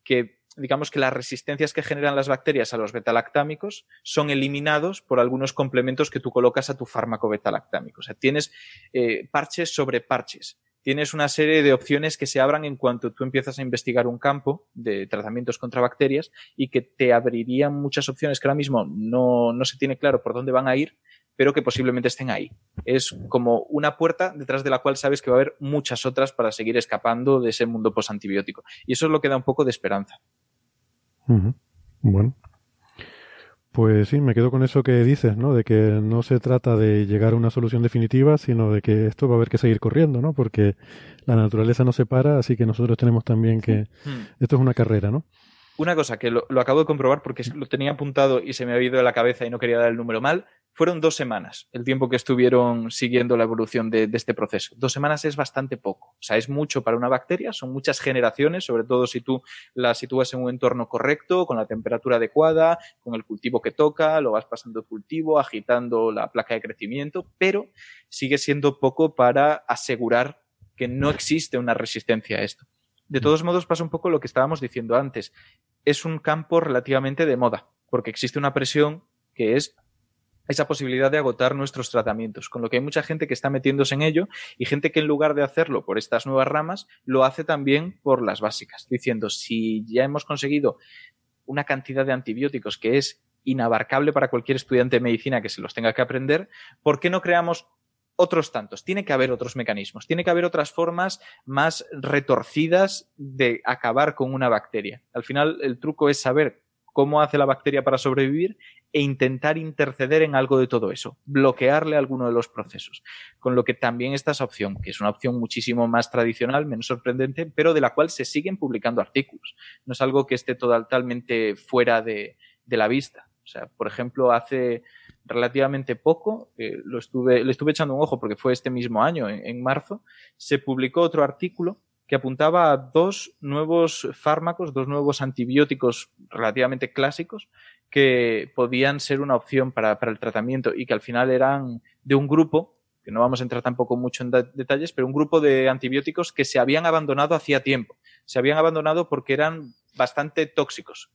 que digamos que las resistencias que generan las bacterias a los betalactámicos son eliminados por algunos complementos que tú colocas a tu fármaco betalactámico. O sea, tienes eh, parches sobre parches. Tienes una serie de opciones que se abran en cuanto tú empiezas a investigar un campo de tratamientos contra bacterias y que te abrirían muchas opciones que ahora mismo no, no se tiene claro por dónde van a ir, pero que posiblemente estén ahí. Es como una puerta detrás de la cual sabes que va a haber muchas otras para seguir escapando de ese mundo posantibiótico. Y eso es lo que da un poco de esperanza. Uh -huh. Bueno. Pues sí, me quedo con eso que dices, ¿no? De que no se trata de llegar a una solución definitiva, sino de que esto va a haber que seguir corriendo, ¿no? Porque la naturaleza no se para, así que nosotros tenemos también que... Esto es una carrera, ¿no? Una cosa que lo, lo, acabo de comprobar porque lo tenía apuntado y se me ha ido de la cabeza y no quería dar el número mal. Fueron dos semanas el tiempo que estuvieron siguiendo la evolución de, de, este proceso. Dos semanas es bastante poco. O sea, es mucho para una bacteria, son muchas generaciones, sobre todo si tú la sitúas en un entorno correcto, con la temperatura adecuada, con el cultivo que toca, lo vas pasando el cultivo, agitando la placa de crecimiento, pero sigue siendo poco para asegurar que no existe una resistencia a esto. De todos modos, pasa un poco lo que estábamos diciendo antes. Es un campo relativamente de moda, porque existe una presión que es esa posibilidad de agotar nuestros tratamientos, con lo que hay mucha gente que está metiéndose en ello y gente que en lugar de hacerlo por estas nuevas ramas, lo hace también por las básicas, diciendo, si ya hemos conseguido una cantidad de antibióticos que es inabarcable para cualquier estudiante de medicina que se los tenga que aprender, ¿por qué no creamos otros tantos. Tiene que haber otros mecanismos, tiene que haber otras formas más retorcidas de acabar con una bacteria. Al final, el truco es saber cómo hace la bacteria para sobrevivir e intentar interceder en algo de todo eso, bloquearle alguno de los procesos. Con lo que también está esa opción, que es una opción muchísimo más tradicional, menos sorprendente, pero de la cual se siguen publicando artículos. No es algo que esté totalmente fuera de, de la vista. O sea, por ejemplo, hace relativamente poco, eh, lo estuve, le estuve echando un ojo porque fue este mismo año, en, marzo, se publicó otro artículo que apuntaba a dos nuevos fármacos, dos nuevos antibióticos relativamente clásicos que podían ser una opción para, el tratamiento y que al final eran de un grupo que no vamos a entrar tampoco mucho en detalles, pero un grupo de antibióticos que se habían abandonado hacía tiempo. Se habían abandonado porque eran bastante tóxicos,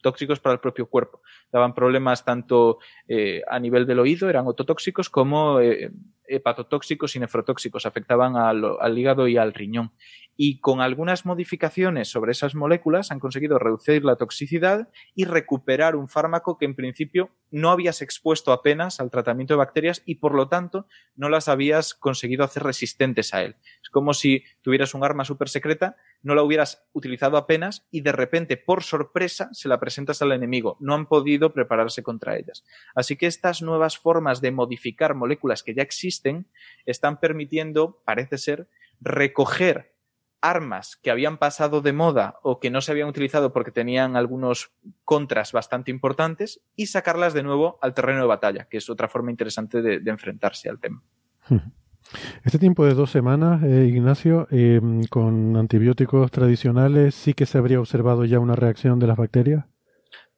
tóxicos para el propio cuerpo. Daban problemas tanto eh, a nivel del oído, eran ototóxicos, como eh, hepatotóxicos y nefrotóxicos, afectaban al, hígado y al riñón. Y con algunas modificaciones sobre esas moléculas han conseguido reducir la toxicidad y recuperar un fármaco que en principio no habías expuesto apenas al tratamiento de bacterias y por lo tanto no las habías conseguido hacer resistentes a él. Es como si tuvieras un arma súper secreta, no la hubieras utilizado apenas y de repente, por sorpresa, se la presentas al enemigo. No han podido prepararse contra ellas. Así que estas nuevas formas de modificar moléculas que ya existen están permitiendo, parece ser, recoger armas que habían pasado de moda o que no se habían utilizado porque tenían algunos contras bastante importantes y sacarlas de nuevo al terreno de batalla, que es otra forma interesante de, de enfrentarse al tema. *laughs* Este tiempo de dos semanas, eh, Ignacio, eh, con antibióticos tradicionales, ¿sí que se habría observado ya una reacción de las bacterias?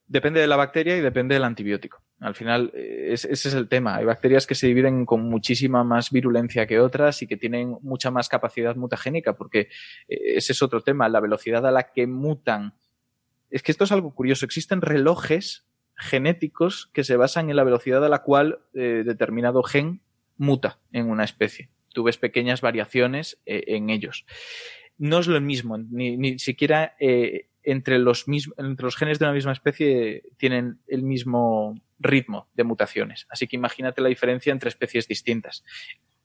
Depende de la bacteria y depende del antibiótico. Al final, eh, ese es el tema. Hay bacterias que se dividen con muchísima más virulencia que otras y que tienen mucha más capacidad mutagénica, porque eh, ese es otro tema, la velocidad a la que mutan. Es que esto es algo curioso. Existen relojes genéticos que se basan en la velocidad a la cual eh, determinado gen muta en una especie. Tú ves pequeñas variaciones en ellos. No es lo mismo, ni, ni siquiera entre los, entre los genes de una misma especie tienen el mismo ritmo de mutaciones. Así que imagínate la diferencia entre especies distintas.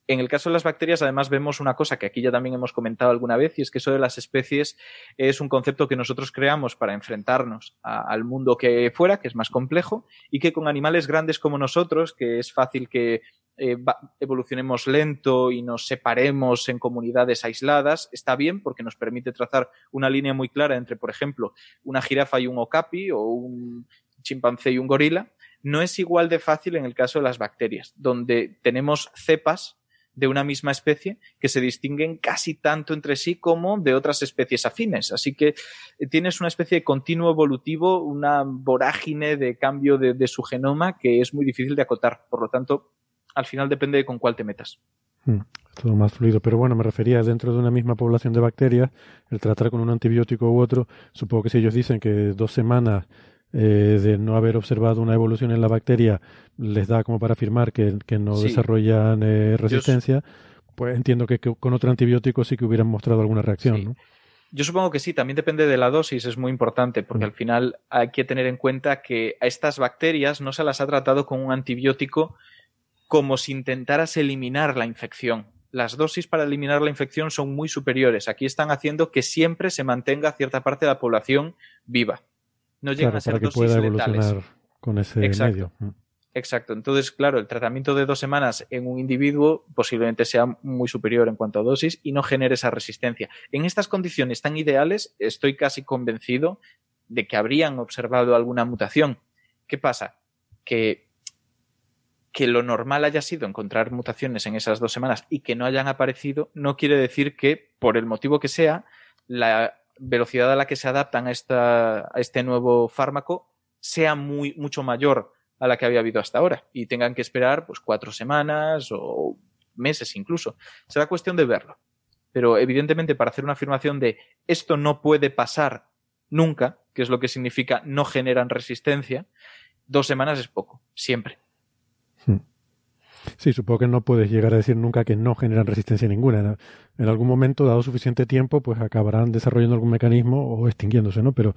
En el caso de las bacterias, además, vemos una cosa que aquí ya también hemos comentado alguna vez, y es que eso de las especies es un concepto que nosotros creamos para enfrentarnos al mundo que fuera, que es más complejo, y que con animales grandes como nosotros, que es fácil que eh, evolucionemos lento y nos separemos en comunidades aisladas, está bien porque nos permite trazar una línea muy clara entre, por ejemplo, una jirafa y un okapi o un chimpancé y un gorila. No es igual de fácil en el caso de las bacterias, donde tenemos cepas de una misma especie que se distinguen casi tanto entre sí como de otras especies afines. Así que eh, tienes una especie de continuo evolutivo, una vorágine de cambio de, su genoma que es muy difícil de acotar. Por lo tanto, al final depende de con cuál te metas. Hmm, todo más fluido. Pero bueno, me refería dentro de una misma población de bacterias, el tratar con un antibiótico u otro, supongo que si ellos dicen que dos semanas eh, de no haber observado una evolución en la bacteria les da como para afirmar que, no desarrollan eh, resistencia, pues entiendo que, con otro antibiótico sí que hubieran mostrado alguna reacción, ¿no? Yo supongo que sí, también depende de la dosis, es muy importante, porque mm. al final hay que tener en cuenta que a estas bacterias no se las ha tratado con un antibiótico como si intentaras eliminar la infección. Las dosis para eliminar la infección son muy superiores. Aquí están haciendo que siempre se mantenga cierta parte de la población viva no llegan a ser para que pueda evolucionar con ese Exacto. medio. Exacto. Entonces, claro, el tratamiento de dos semanas en un individuo posiblemente sea muy superior en cuanto a dosis y no genere esa resistencia. En estas condiciones tan ideales, estoy casi convencido de que habrían observado alguna mutación. ¿Qué pasa? Que, que lo normal haya sido encontrar mutaciones en esas dos semanas y que no hayan aparecido, no quiere decir que, por el motivo que sea, la velocidad a la que se adaptan a, esta, a este nuevo fármaco sea muy, mucho mayor a la que había habido hasta ahora y tengan que esperar pues cuatro semanas o meses incluso. Será cuestión de verlo. Pero evidentemente para hacer una afirmación de esto no puede pasar nunca, que es lo que significa no generan resistencia, dos semanas es poco, siempre. Hmm. Sí, supongo que no puedes llegar a decir nunca que no generan resistencia ninguna. En algún momento, dado suficiente tiempo, pues acabarán desarrollando algún mecanismo o extinguiéndose, ¿no? Pero,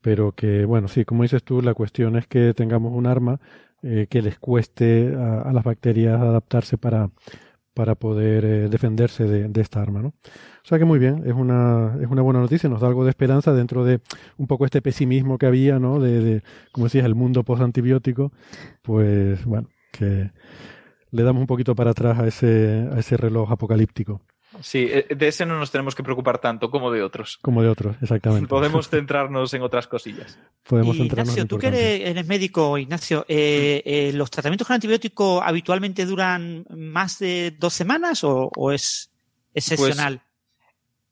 pero que, bueno, sí, como dices tú, la cuestión es que tengamos un arma eh, que les cueste a, las bacterias adaptarse para, para poder eh, defenderse de, esta arma, ¿no? O sea que muy bien, es una, es una buena noticia, nos da algo de esperanza dentro de un poco este pesimismo que había, ¿no? De, de como decías, el mundo post-antibiótico, pues bueno, que le damos un poquito para atrás a ese, a ese reloj apocalíptico. Sí, eh, de ese no nos tenemos que preocupar tanto como de otros. Como de otros, exactamente. Podemos *laughs* centrarnos en otras cosillas. Podemos Ignacio, tú que eres, médico, Ignacio, eh, eh, ¿los tratamientos con antibiótico habitualmente duran más de dos semanas o, es excepcional?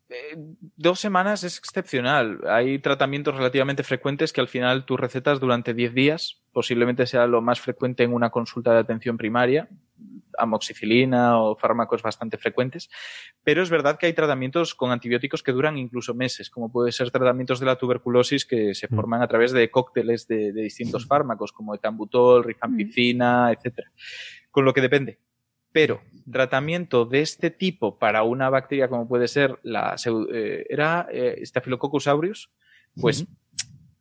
Pues, dos semanas es excepcional. Hay tratamientos relativamente frecuentes que al final tú recetas durante 10 días. Posiblemente sea lo más frecuente en una consulta de atención primaria amoxicilina o fármacos bastante frecuentes, pero es verdad que hay tratamientos con antibióticos que duran incluso meses, como puede ser tratamientos de la tuberculosis que se mm. forman a través de cócteles de, distintos fármacos, como etambutol, rifampicina, mm. etcétera. Con lo que depende. Pero tratamiento de este tipo para una bacteria como puede ser la eh, era eh, Staphylococcus aureus, pues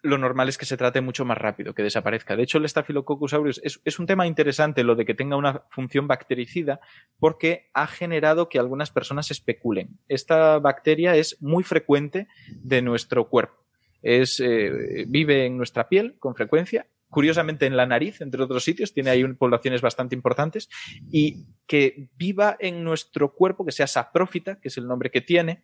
lo normal es que se trate mucho más rápido, que desaparezca. De hecho, el Staphylococcus aureus es, un tema interesante lo de que tenga una función bactericida porque ha generado que algunas personas especulen. Esta bacteria es muy frecuente de nuestro cuerpo. Es, eh, vive en nuestra piel con frecuencia, curiosamente en la nariz, entre otros sitios, tiene ahí poblaciones bastante importantes, y que viva en nuestro cuerpo, que sea saprófita, que es el nombre que tiene,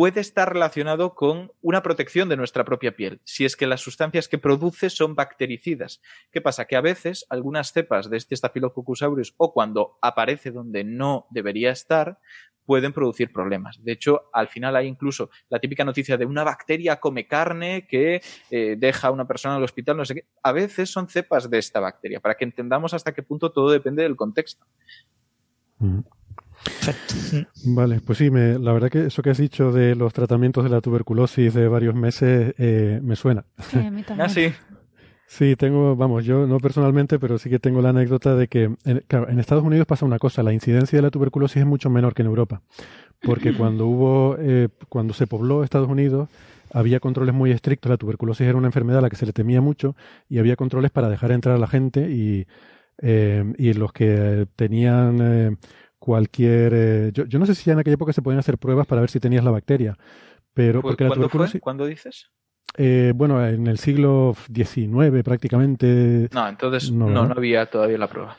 puede estar relacionado con una protección de nuestra propia piel, si es que las sustancias que produce son bactericidas. ¿Qué pasa? Que a veces algunas cepas de este Staphylococcus aureus o cuando aparece donde no debería estar, pueden producir problemas. De hecho, al final hay incluso la típica noticia de una bacteria come carne que eh, deja a una persona en el hospital, no sé qué. A veces son cepas de esta bacteria, para que entendamos hasta qué punto todo depende del contexto. Mm. Vale, pues sí, me, la verdad que eso que has dicho de los tratamientos de la tuberculosis de varios meses eh, me suena. Sí, a mí también. Ah, sí. Sí, tengo, vamos, yo no personalmente, pero sí que tengo la anécdota de que, en, claro, en Estados Unidos pasa una cosa, la incidencia de la tuberculosis es mucho menor que en Europa, porque cuando hubo, eh, cuando se pobló Estados Unidos, había controles muy estrictos, la tuberculosis era una enfermedad a la que se le temía mucho y había controles para dejar entrar a la gente y, eh, y los que tenían eh, cualquier... eh, yo, yo no sé si ya en aquella época se podían hacer pruebas para ver si tenías la bacteria, pero porque la ¿Cuándo tuberculosis... fue? ¿Cuándo dices? Eh, bueno, en el siglo XIX prácticamente. No, entonces No, no, había todavía la prueba.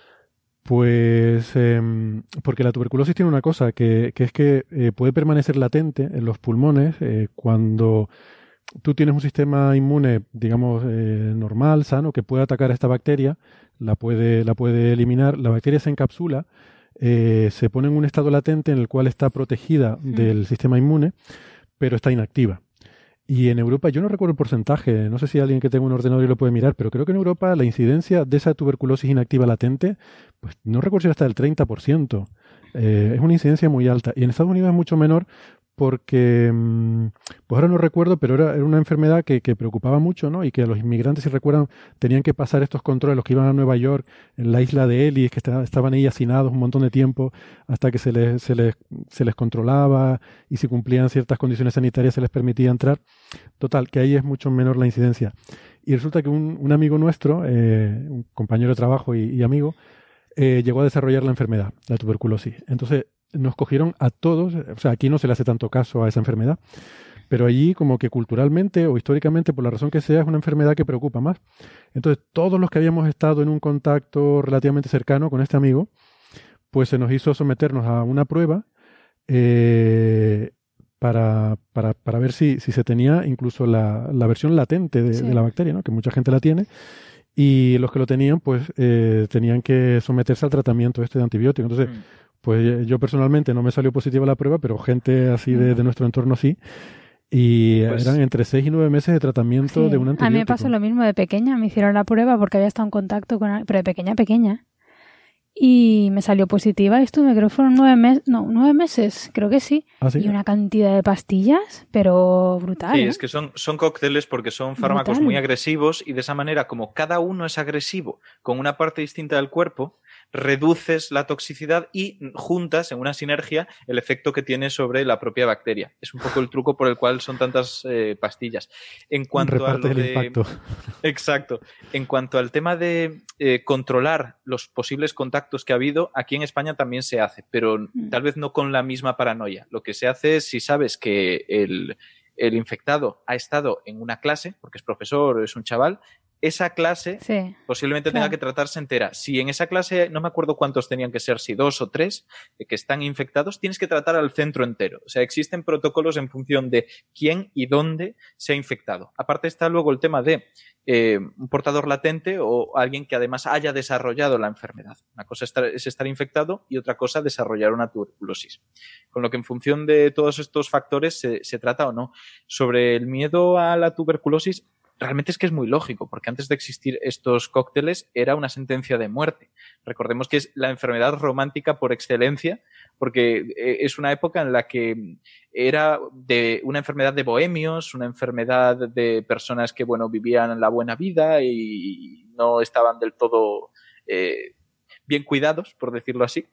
Pues em, porque la tuberculosis tiene una cosa, que, que es que eh, puede permanecer latente en los pulmones eh, cuando tú tienes un sistema inmune, digamos, eh, normal, sano, que puede atacar a esta bacteria, la puede, la puede eliminar, la bacteria se encapsula, eh, se pone en un estado latente en el cual está protegida del sistema inmune, pero está inactiva. Y en Europa, yo no recuerdo el porcentaje, no sé si alguien que tenga un ordenador y lo puede mirar, pero creo que en Europa la incidencia de esa tuberculosis inactiva latente, pues no recuerdo si era hasta el 30%. Eh, es una incidencia muy alta. Y en Estados Unidos es mucho menor porque, mm, pues ahora no recuerdo, pero era, era una enfermedad que, que preocupaba mucho, ¿no? Y que los inmigrantes, si recuerdan, tenían que pasar estos controles, los que iban a Nueva York, en la isla de Ellis, que esta- estaban ahí hacinados un montón de tiempo hasta que se les, se les, se les controlaba y si cumplían ciertas condiciones sanitarias se les permitía entrar. Total, que ahí es mucho menor la incidencia. Y resulta que un, un amigo nuestro, eh, un compañero de trabajo y, y amigo, eh, llegó a desarrollar la enfermedad, la tuberculosis. Entonces nos cogieron a todos, o sea, aquí no se le hace tanto caso a esa enfermedad, pero allí como que culturalmente o históricamente, por la razón que sea, es una enfermedad que preocupa más. Entonces todos los que habíamos estado en un contacto relativamente cercano con este amigo, pues se nos hizo someternos a una prueba eh, para, para, para ver si, si se tenía incluso la, la versión latente de, Sí. de la bacteria, ¿no? que mucha gente la tiene. Y los que lo tenían, pues eh, tenían que someterse al tratamiento este de antibiótico. Entonces, Mm. Pues eh, yo personalmente no me salió positiva la prueba, pero gente así de, de nuestro entorno sí. Y Pues- eran entre seis y nueve meses de tratamiento Sí, de un antibiótico. A mí me pasó lo mismo de pequeña, me hicieron la prueba porque había estado en contacto con pero de pequeña, pequeña. Y me salió positiva y estuve, creo que fueron nueve meses, no, nueve meses, creo que sí. ¿Ah, sí? Y una cantidad de pastillas, pero brutal. Sí, ¿eh? es que son, son cócteles porque son fármacos Brutal. muy agresivos y de esa manera, como cada uno es agresivo con una parte distinta del cuerpo, reduces la toxicidad y juntas en una sinergia el efecto que tiene sobre la propia bacteria. Es un poco el truco por el cual son tantas eh, pastillas. En cuanto a lo el de- impacto. *laughs* Exacto. En cuanto al tema de eh, controlar los posibles contactos que ha habido, aquí en España también se hace, pero Mm. tal vez no con la misma paranoia. Lo que se hace es si sabes que el, el infectado ha estado en una clase, porque es profesor o es un chaval, esa clase Sí. posiblemente tenga que tratarse entera. Si en esa clase, no me acuerdo cuántos tenían que ser, si dos o tres, eh, que están infectados, tienes que tratar al centro entero. O sea, existen protocolos en función de quién y dónde se ha infectado. Aparte está luego el tema de eh, un portador latente o alguien que además haya desarrollado la enfermedad. Una cosa es estar infectado y otra cosa desarrollar una tuberculosis. Con lo que en función de todos estos factores se, se trata o no. Sobre el miedo a la tuberculosis, realmente es que es muy lógico, porque antes de existir estos cócteles era una sentencia de muerte. Recordemos que es la enfermedad romántica por excelencia, porque eh, es una época en la que era de una enfermedad de bohemios, una enfermedad de personas que, bueno, vivían la buena vida y no estaban del todo eh, bien cuidados, por decirlo así.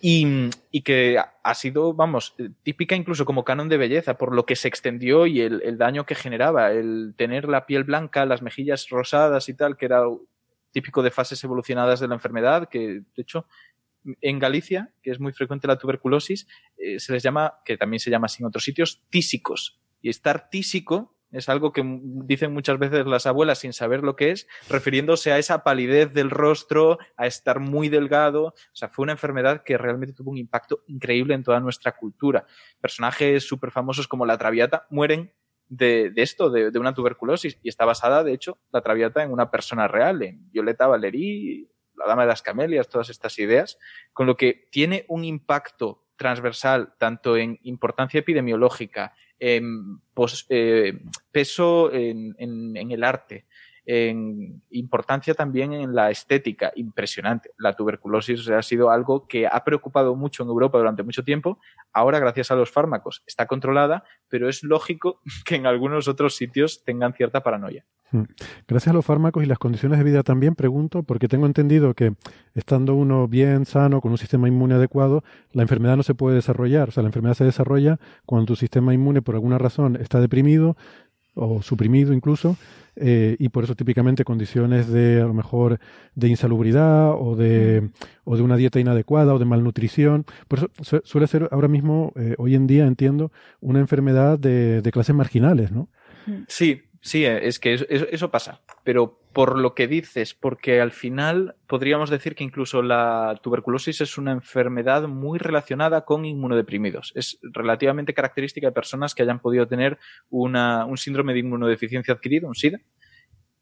Y, que ha- sido, vamos, típica incluso como canon de belleza, por lo que se extendió y el, el daño que generaba, el tener la piel blanca, las mejillas rosadas y tal, que era típico de fases evolucionadas de la enfermedad, que de hecho en Galicia, que es muy frecuente la tuberculosis, eh, se les llama, que también se llama así en otros sitios, tísicos. Y estar tísico es algo que dicen muchas veces las abuelas sin saber lo que es, refiriéndose a esa palidez del rostro, a estar muy delgado. O sea, fue una enfermedad que realmente tuvo un impacto increíble en toda nuestra cultura. Personajes súper famosos como la Traviata mueren de, de esto, de, de una tuberculosis. Y está basada, de hecho, la Traviata en una persona real, en Violeta Valerí, la Dama de las Camelias, todas estas ideas, con lo que tiene un impacto transversal, tanto en importancia epidemiológica, en eh, peso en, en, el arte, importancia también en la estética, impresionante. La tuberculosis ha sido algo que ha preocupado mucho en Europa durante mucho tiempo. Ahora, gracias a los fármacos, está controlada, pero es lógico *laughs* que en algunos otros sitios tengan cierta paranoia. Hmm. Gracias a los fármacos y las condiciones de vida también pregunto, porque tengo entendido que estando uno bien sano, con un sistema inmune adecuado, la enfermedad no se puede desarrollar. O sea, la enfermedad se desarrolla cuando tu sistema inmune por alguna razón está deprimido o suprimido incluso, eh, y por eso típicamente condiciones de a lo mejor de insalubridad o de, o de una dieta inadecuada o de malnutrición. Por eso suele ser ahora mismo, eh, hoy en día entiendo, una enfermedad de, de clases marginales, ¿no? Sí, Sí, es que eso, pasa, pero por lo que dices, porque al final podríamos decir que incluso la tuberculosis es una enfermedad muy relacionada con inmunodeprimidos. Es relativamente característica de personas que hayan podido tener una, un síndrome de inmunodeficiencia adquirido, un SIDA,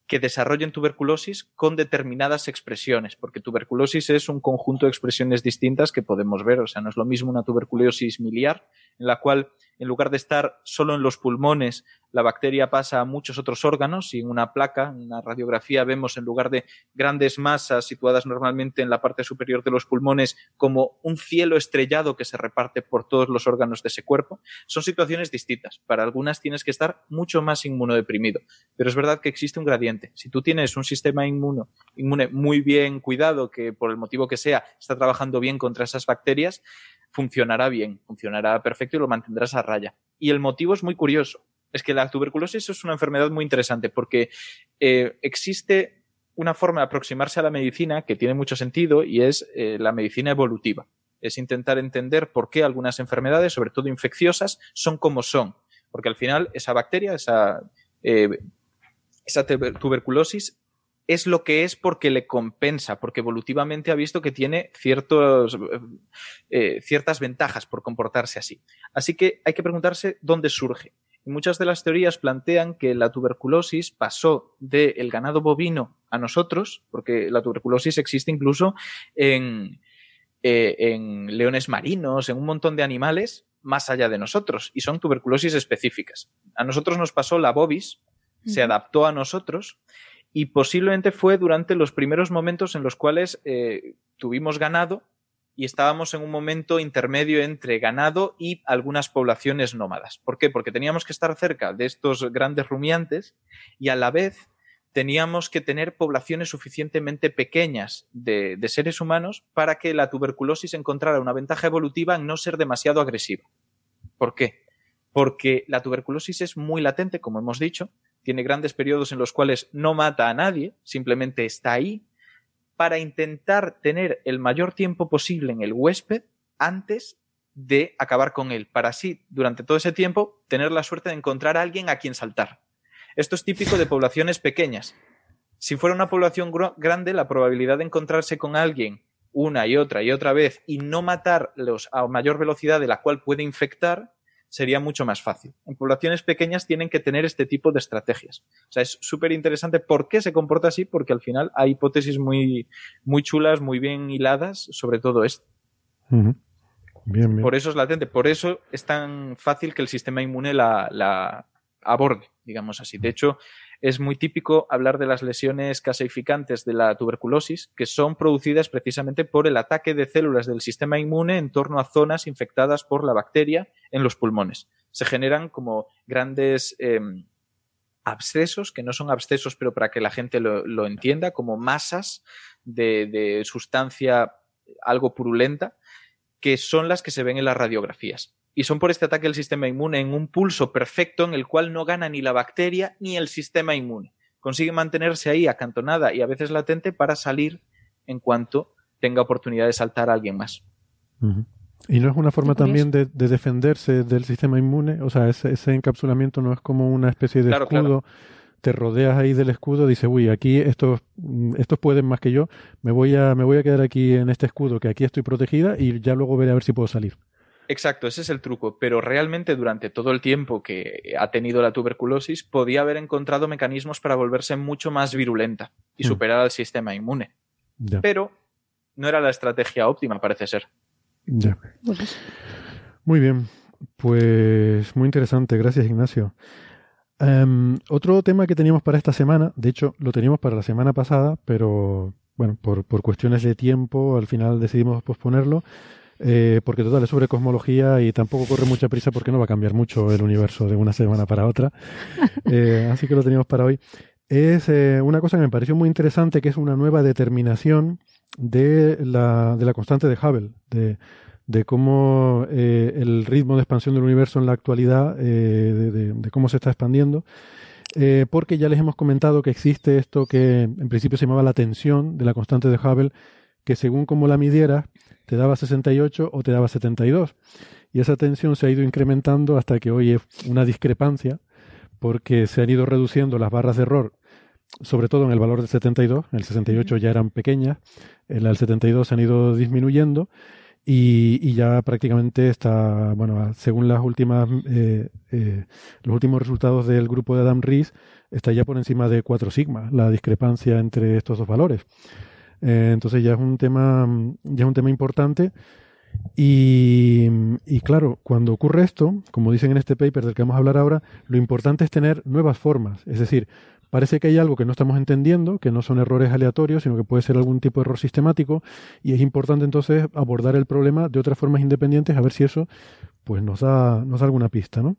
que desarrollen tuberculosis con determinadas expresiones, porque tuberculosis es un conjunto de expresiones distintas que podemos ver. O sea, no es lo mismo una tuberculosis miliar, en la cual en lugar de estar solo en los pulmones, la bacteria pasa a muchos otros órganos y en una placa, en una radiografía, vemos en lugar de grandes masas situadas normalmente en la parte superior de los pulmones como un cielo estrellado que se reparte por todos los órganos de ese cuerpo. Son situaciones distintas. Para algunas tienes que estar mucho más inmunodeprimido, pero es verdad que existe un gradiente. Si tú tienes un sistema inmuno, inmune muy bien cuidado, que por el motivo que sea está trabajando bien contra esas bacterias, funcionará bien, funcionará perfecto y lo mantendrás a raya. Y el motivo es muy curioso. Es que la tuberculosis es una enfermedad muy interesante porque eh, existe una forma de aproximarse a la medicina que tiene mucho sentido y es eh, la medicina evolutiva. Es intentar entender por qué algunas enfermedades, sobre todo infecciosas, son como son. Porque al final esa bacteria, esa, eh, esa tuberculosis es lo que es porque le compensa, porque evolutivamente ha visto que tiene ciertos, eh, ciertas ventajas por comportarse así. Así que hay que preguntarse dónde surge. Y muchas de las teorías plantean que la tuberculosis pasó del ganado bovino a nosotros, porque la tuberculosis existe incluso en, eh, en leones marinos, en un montón de animales más allá de nosotros, y son tuberculosis específicas. A nosotros nos pasó la bovis, se adaptó a nosotros y posiblemente fue durante los primeros momentos en los cuales eh, tuvimos ganado y estábamos en un momento intermedio entre ganado y algunas poblaciones nómadas. ¿Por qué? Porque teníamos que estar cerca de estos grandes rumiantes y a la vez teníamos que tener poblaciones suficientemente pequeñas de, de seres humanos para que la tuberculosis encontrara una ventaja evolutiva en no ser demasiado agresiva. ¿Por qué? Porque la tuberculosis es muy latente, como hemos dicho, tiene grandes periodos en los cuales no mata a nadie, simplemente está ahí, para intentar tener el mayor tiempo posible en el huésped antes de acabar con él, para así, durante todo ese tiempo, tener la suerte de encontrar a alguien a quien saltar. Esto es típico de poblaciones pequeñas. Si fuera una población grande, la probabilidad de encontrarse con alguien una y otra y otra vez y no matarlos a mayor velocidad de la cual puede infectar sería mucho más fácil. En poblaciones pequeñas tienen que tener este tipo de estrategias. O sea, es súper interesante por qué se comporta así, porque al final hay hipótesis muy, muy chulas, muy bien hiladas sobre todo esto. Por eso es latente, por eso es tan fácil que el sistema inmune la, la aborde, digamos así. De hecho, es muy típico hablar de las lesiones caseificantes de la tuberculosis, que son producidas precisamente por el ataque de células del sistema inmune en torno a zonas infectadas por la bacteria en los pulmones. Se generan como grandes em, abscesos, que no son abscesos, pero para que la gente lo, entienda, como masas de, de sustancia algo purulenta, que son las que se ven en las radiografías y son por este ataque del sistema inmune en un pulso perfecto en el cual no gana ni la bacteria ni el sistema inmune. Consigue mantenerse ahí acantonada y a veces latente para salir en cuanto tenga oportunidad de saltar a alguien más. ¿Y no es una forma también de, defenderse del sistema inmune? O sea, ese, encapsulamiento no es como una especie de escudo. Te rodeas ahí del escudo, dices, uy, aquí estos, estos pueden más que yo, me voy, a, me voy a quedar aquí en este escudo, que aquí estoy protegida y ya luego veré a ver si puedo salir. Exacto, ese es el truco. Pero realmente durante todo el tiempo que ha tenido la tuberculosis, podía haber encontrado mecanismos para volverse mucho más virulenta y hmm. superar al sistema inmune. Pero no era la estrategia óptima, parece ser. Muy bien, pues muy interesante, gracias Ignacio. Em, otro tema que teníamos para esta semana, de hecho lo teníamos para la semana pasada, pero bueno, por, por cuestiones de tiempo al final decidimos posponerlo, eh, porque total es sobre cosmología y tampoco corre mucha prisa porque no va a cambiar mucho el universo de una semana para otra. *laughs* Eh, así que lo teníamos para hoy. Es eh, una cosa que me pareció muy interesante, que es una nueva determinación de la, de la constante de Hubble, de, de cómo eh, el ritmo de expansión del universo en la actualidad, eh, de, de- de cómo se está expandiendo, eh, porque ya les hemos comentado que existe esto que en principio se llamaba la tensión de la constante de Hubble, que según cómo la midieras, te daba 68 o te daba 72. Y esa tensión se ha ido incrementando hasta que hoy es una discrepancia, porque se han ido reduciendo las barras de error, sobre todo en el valor del 72, en el 68 ya eran pequeñas, en el 72 se han ido disminuyendo y, y ya prácticamente está, bueno, según las últimas, eh, eh, los últimos resultados del grupo de Adam Rees, está ya por encima de 4 sigma, la discrepancia entre estos dos valores. Eh, entonces ya es un tema, ya es un tema importante. Y, claro, cuando ocurre esto, como dicen en este paper del que vamos a hablar ahora, lo importante es tener nuevas formas. Es decir, parece que hay algo que no estamos entendiendo, que no son errores aleatorios, sino que puede ser algún tipo de error sistemático, y es importante entonces abordar el problema de otras formas independientes, a ver si eso pues nos da, nos da alguna pista, ¿no?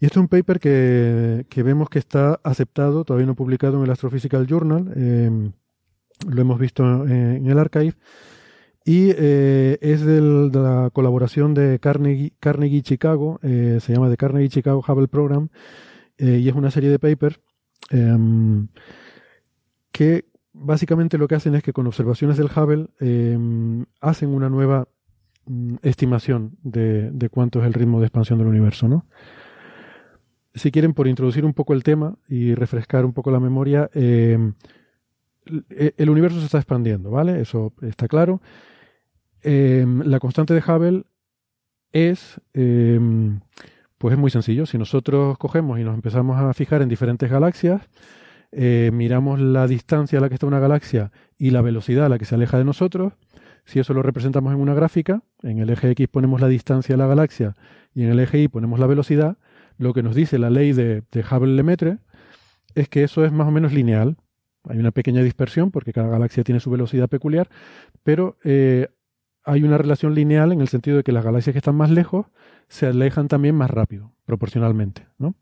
Y este es un paper que, que vemos que está aceptado, todavía no publicado en el Astrophysical Journal, eh, lo hemos visto en, el archive, y eh, es de la colaboración de Carnegie, Carnegie Chicago, eh, se llama The Carnegie Chicago Hubble Program, eh, y es una serie de papers em, que básicamente lo que hacen es que con observaciones del Hubble em, hacen una nueva mm, estimación de, de cuánto es el ritmo de expansión del universo, ¿no? Si quieren, por introducir un poco el tema y refrescar un poco la memoria, em, el- el universo se está expandiendo, ¿vale? Eso está claro. Em, la constante de Hubble es, em, pues es muy sencillo. Si nosotros cogemos y nos empezamos a fijar en diferentes galaxias, eh, miramos la distancia a la que está una galaxia y la velocidad a la que se aleja de nosotros, si eso lo representamos en una gráfica, en el eje X ponemos la distancia a la galaxia y en el eje Y ponemos la velocidad, lo que nos dice la ley de, de Hubble-Lemaitre es que eso es más o menos lineal. Hay una pequeña dispersión porque cada galaxia tiene su velocidad peculiar, pero eh, hay una relación lineal en el sentido de que las galaxias que están más lejos se alejan también más rápido, proporcionalmente, ¿no?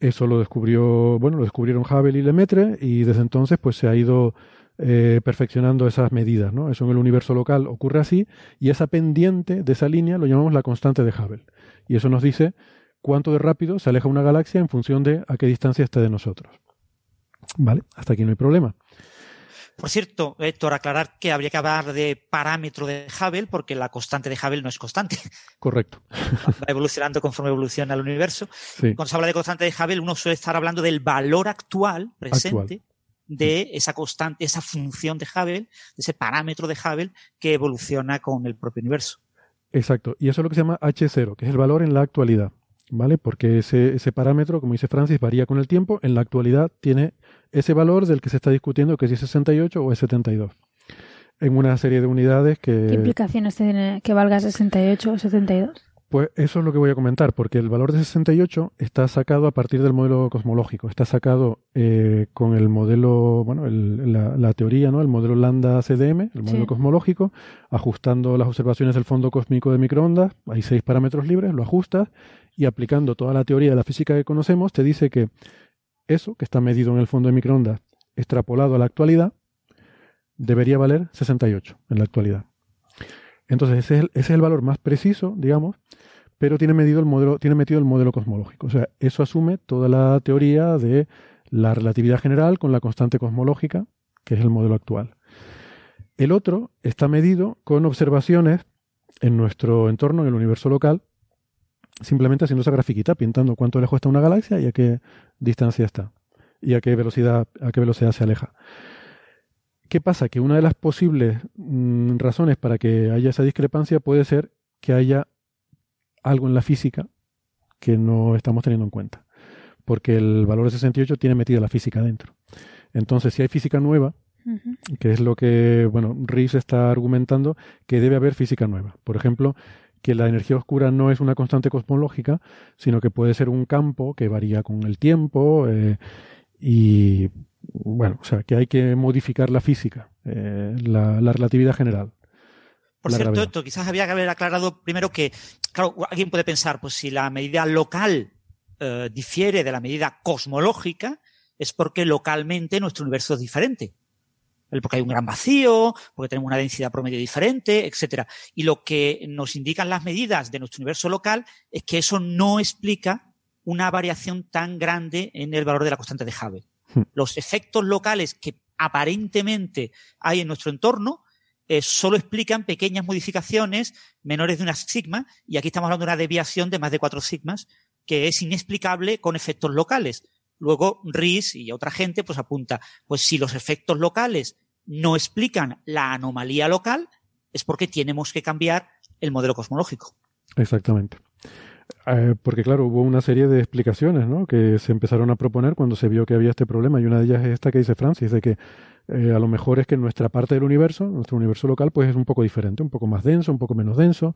Eso lo descubrió, bueno, lo descubrieron Hubble y Lemaitre y desde entonces pues se ha ido eh, perfeccionando esas medidas, ¿no? Eso en el universo local ocurre así y esa pendiente de esa línea lo llamamos la constante de Hubble y eso nos dice cuánto de rápido se aleja una galaxia en función de a qué distancia esté de nosotros. Vale, hasta aquí no hay problema. Por cierto, Héctor, aclarar que habría que hablar de parámetro de Hubble, porque la constante de Hubble no es constante. Correcto. Va evolucionando conforme evoluciona el universo. Sí. Cuando se habla de constante de Hubble, uno suele estar hablando del valor actual, presente, de esa constante, esa función de Hubble, de ese parámetro de Hubble que evoluciona con el propio universo. Exacto. Y eso es lo que se llama H0, que es el valor en la actualidad. ¿Vale? Porque ese, ese parámetro, como dice Francis, varía con el tiempo. En la actualidad tiene ese valor del que se está discutiendo, que si es 68 o es 72. En una serie de unidades que... ¿Qué implicaciones tiene que valga 68 o 72? Pues eso es lo que voy a comentar, porque el valor de 68 está sacado a partir del modelo cosmológico, está sacado eh, con el modelo, bueno, el- la, la teoría, ¿no? El modelo lambda CDM, el modelo Sí. cosmológico, ajustando las observaciones del fondo cósmico de microondas, hay seis parámetros libres, lo ajustas y aplicando toda la teoría de la física que conocemos, te dice que eso que está medido en el fondo de microondas, extrapolado a la actualidad, debería valer 68 en la actualidad. Entonces, ese es, el, ese es el valor más preciso, digamos, pero tiene medido el modelo, tiene metido el modelo cosmológico. O sea, eso asume toda la teoría de la relatividad general con la constante cosmológica, que es el modelo actual. El otro está medido con observaciones en nuestro entorno, en el universo local, simplemente haciendo esa grafiquita, pintando cuánto lejos está una galaxia y a qué distancia está y a qué velocidad, a qué velocidad se aleja. ¿Qué pasa? Que una de las posibles mm, razones para que haya esa discrepancia puede ser que haya algo en la física que no estamos teniendo en cuenta. Porque el valor de 68 tiene metida la física dentro. Entonces, si hay física nueva, que es lo que, bueno, Rees está argumentando que debe haber física nueva. Por ejemplo, que la energía oscura no es una constante cosmológica, sino que puede ser un campo que varía con el tiempo eh, y, bueno, o sea, que hay que modificar la física, eh, la, la, relatividad general. Por cierto, esto quizás había que haber aclarado primero que, claro, alguien puede pensar, pues si la medida local eh, difiere de la medida cosmológica, es porque localmente nuestro universo es diferente porque hay un gran vacío, porque tenemos una densidad promedio diferente, etcétera. Y lo que nos indican las medidas de nuestro universo local es que eso no explica una variación tan grande en el valor de la constante de Hubble. Hmm. Los efectos locales que aparentemente hay en nuestro entorno eh, solo explican pequeñas modificaciones menores de una sigma, y aquí estamos hablando de una deviación de más de cuatro sigmas, que es inexplicable con efectos locales. Luego, Ries y otra gente pues apunta, pues si los efectos locales no explican la anomalía local, es porque tenemos que cambiar el modelo cosmológico. Exactamente. Eh, porque claro, hubo una serie de explicaciones ¿no? que se empezaron a proponer cuando se vio que había este problema y una de ellas es esta que dice Francis, de que eh, a lo mejor es que nuestra parte del universo, nuestro universo local, pues es un poco diferente, un poco más denso, un poco menos denso,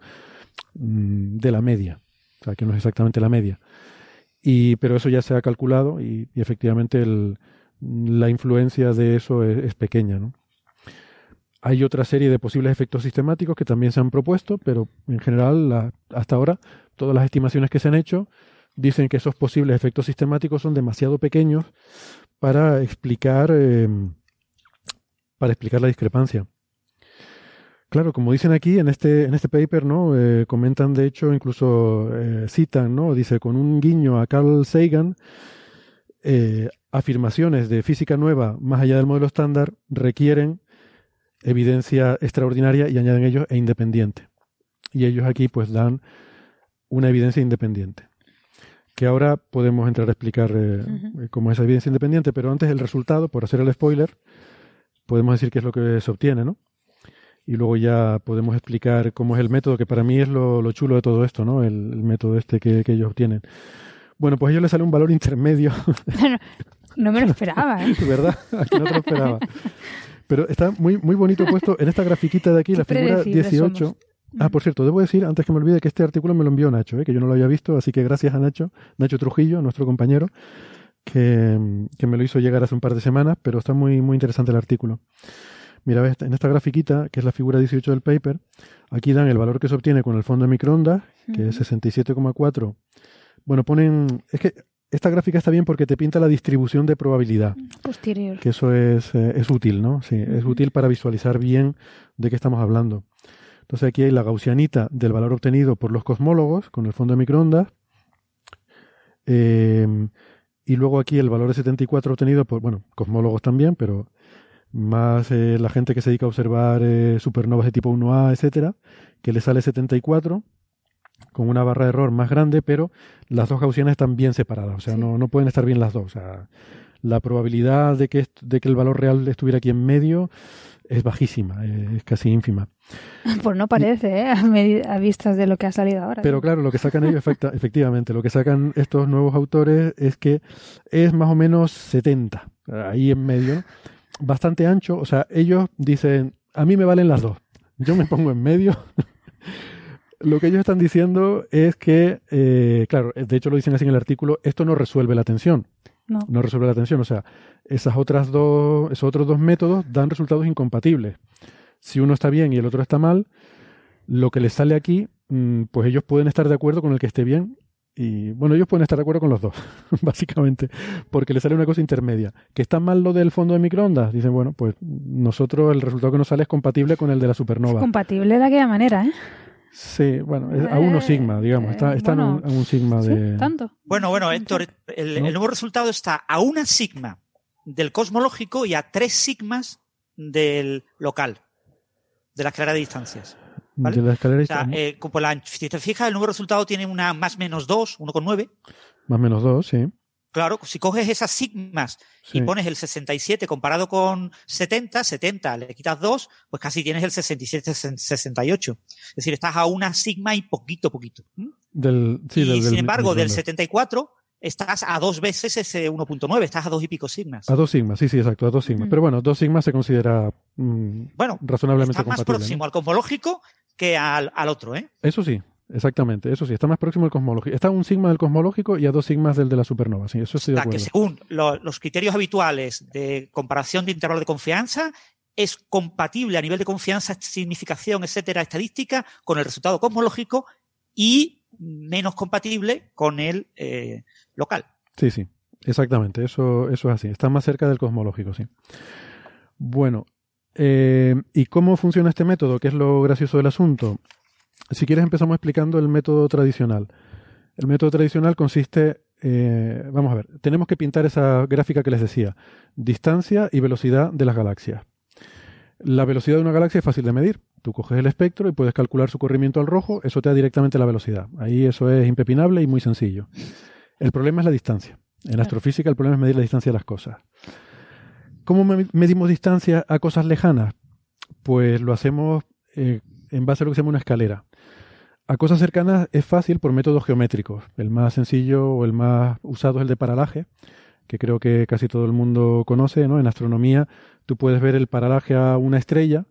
mm, de la media, o sea, que no es exactamente la media. Y, pero eso ya se ha calculado y, efectivamente la influencia de eso es, pequeña. Hay otra serie de posibles efectos sistemáticos que también se han propuesto, pero en general, hasta ahora, todas las estimaciones que se han hecho dicen que esos posibles efectos sistemáticos son demasiado pequeños para explicar, eh, para explicar la discrepancia. Claro, como dicen aquí en este, en este paper, ¿no? Eh, comentan, de hecho, incluso eh, citan, ¿no? Dice, con un guiño a Carl Sagan, eh, afirmaciones de física nueva más allá del modelo estándar requieren evidencia extraordinaria y añaden ellos e independiente. Y ellos aquí pues dan una evidencia independiente. Que ahora podemos entrar a explicar cómo es esa evidencia independiente, pero antes el resultado, por hacer el spoiler, podemos decir qué es lo que se obtiene, ¿no? Y luego ya podemos explicar cómo es el método, que para mí es lo, chulo de todo esto, ¿no? El, método este que, ellos obtienen. Bueno, pues a ellos les sale un valor intermedio. *laughs* no me lo esperaba, ¿eh? *laughs* ¿Verdad? Aquí no te lo esperaba. Pero está muy, muy bonito puesto en esta grafiquita de aquí, la figura 18. Ah, por cierto, debo decir, antes que me olvide, que este artículo me lo envió Nacho, ¿eh? que yo no lo había visto, así que gracias a Nacho, Nacho Trujillo, nuestro compañero, que, que me lo hizo llegar hace un par de semanas, pero está muy, muy interesante el artículo. Mira, en esta grafiquita, que es la figura 18 del paper, aquí dan el valor que se obtiene con el fondo de microondas, que es 67,4. Bueno, ponen. Es que esta gráfica está bien porque te pinta la distribución de probabilidad. Posterior. Que eso es, eh, es útil, ¿no? Sí, es útil para visualizar bien de qué estamos hablando. Entonces aquí hay la gaussianita del valor obtenido por los cosmólogos con el fondo de microondas. Eh, y luego aquí el valor de 74 obtenido por, bueno, cosmólogos también, pero más eh, la gente que se dedica a observar eh, supernovas de tipo 1A, etcétera, que le sale 74 con una barra de error más grande, pero las dos gaussianas están bien separadas, o sea, no, no pueden estar bien las dos. O sea, la probabilidad de que, de que el valor real estuviera aquí en medio es bajísima, eh, es casi ínfima. *laughs* Pues no parece, ¿eh? a, vistas de lo que ha salido ahora. Pero claro, lo que sacan ellos, *laughs* efectivamente, lo que sacan estos nuevos autores es que es más o menos 70, ahí en medio bastante ancho. O sea, ellos dicen, a mí me valen las dos. Yo me pongo en medio. *laughs* lo que ellos están diciendo es que, eh, claro, de hecho lo dicen así en el artículo, esto no resuelve la tensión. No. no resuelve la tensión. O sea, esas otras dos, esos otros dos métodos dan resultados incompatibles. Si uno está bien y el otro está mal, lo que les sale aquí, mm, pues ellos pueden estar de acuerdo con el que esté bien y bueno, ellos pueden estar de acuerdo con los dos, *laughs* básicamente, porque les sale una cosa intermedia. ¿Que está mal lo del fondo de microondas? Dicen, bueno, pues nosotros el resultado que nos sale es compatible con el de la supernova. Es compatible de aquella manera, ¿eh? Sí, bueno, a uno eh, sigma, digamos, está, está en, un, sigma de... ¿Tanto? Bueno, bueno, Héctor, el, el, nuevo resultado está a una sigma del cosmológico y a tres sigmas del local, de la escalera de distancias. De la escalera o sea, eh, la, si te fijas, el nuevo resultado tiene una más menos 2, 1,9. Más menos 2, sí. Claro, si coges esas sigmas y pones el 67 comparado con 70, 70 le quitas 2, pues casi tienes el 67, 68. Es decir, estás a una sigma y poquito, poquito. Del, sí, y sin embargo, del 74 estás a dos veces ese 1.9, estás a dos y pico sigmas. A dos sigmas, sí, sí, exacto, a dos sigmas. Pero bueno, dos sigmas se considera mm, bueno, razonablemente está más compatible. próximo ¿no? al cosmológico que al, al otro, ¿eh? Eso sí, exactamente, eso sí, está más próximo al cosmológico. Está a un sigma del cosmológico y a dos sigmas del de la supernova, sí, eso estoy O de sea, que según lo- los criterios habituales de comparación de intervalo de confianza, es compatible a nivel de confianza, significación, etcétera, estadística, con el resultado cosmológico y menos compatible con el eh, local. Sí, sí, exactamente, eso, eso es así, está más cerca del cosmológico, sí. Bueno, eh, ¿y cómo funciona este método? ¿Qué es lo gracioso del asunto? Si quieres empezamos explicando el método tradicional. El método tradicional consiste, eh, vamos a ver, tenemos que pintar esa gráfica que les decía, distancia y velocidad de las galaxias. La velocidad de una galaxia es fácil de medir. Tú coges el espectro y puedes calcular su corrimiento al rojo, eso te da directamente la velocidad. Ahí eso es impepinable y muy sencillo. El problema es la distancia. En astrofísica el problema es medir la distancia de las cosas. ¿Cómo me- medimos distancia a cosas lejanas? Pues lo hacemos eh, en base a lo que se llama una escalera. A cosas cercanas es fácil por métodos geométricos. El más sencillo o el más usado es el de paralaje, que creo que casi todo el mundo conoce. ¿no? En astronomía tú puedes ver el paralaje a una estrella,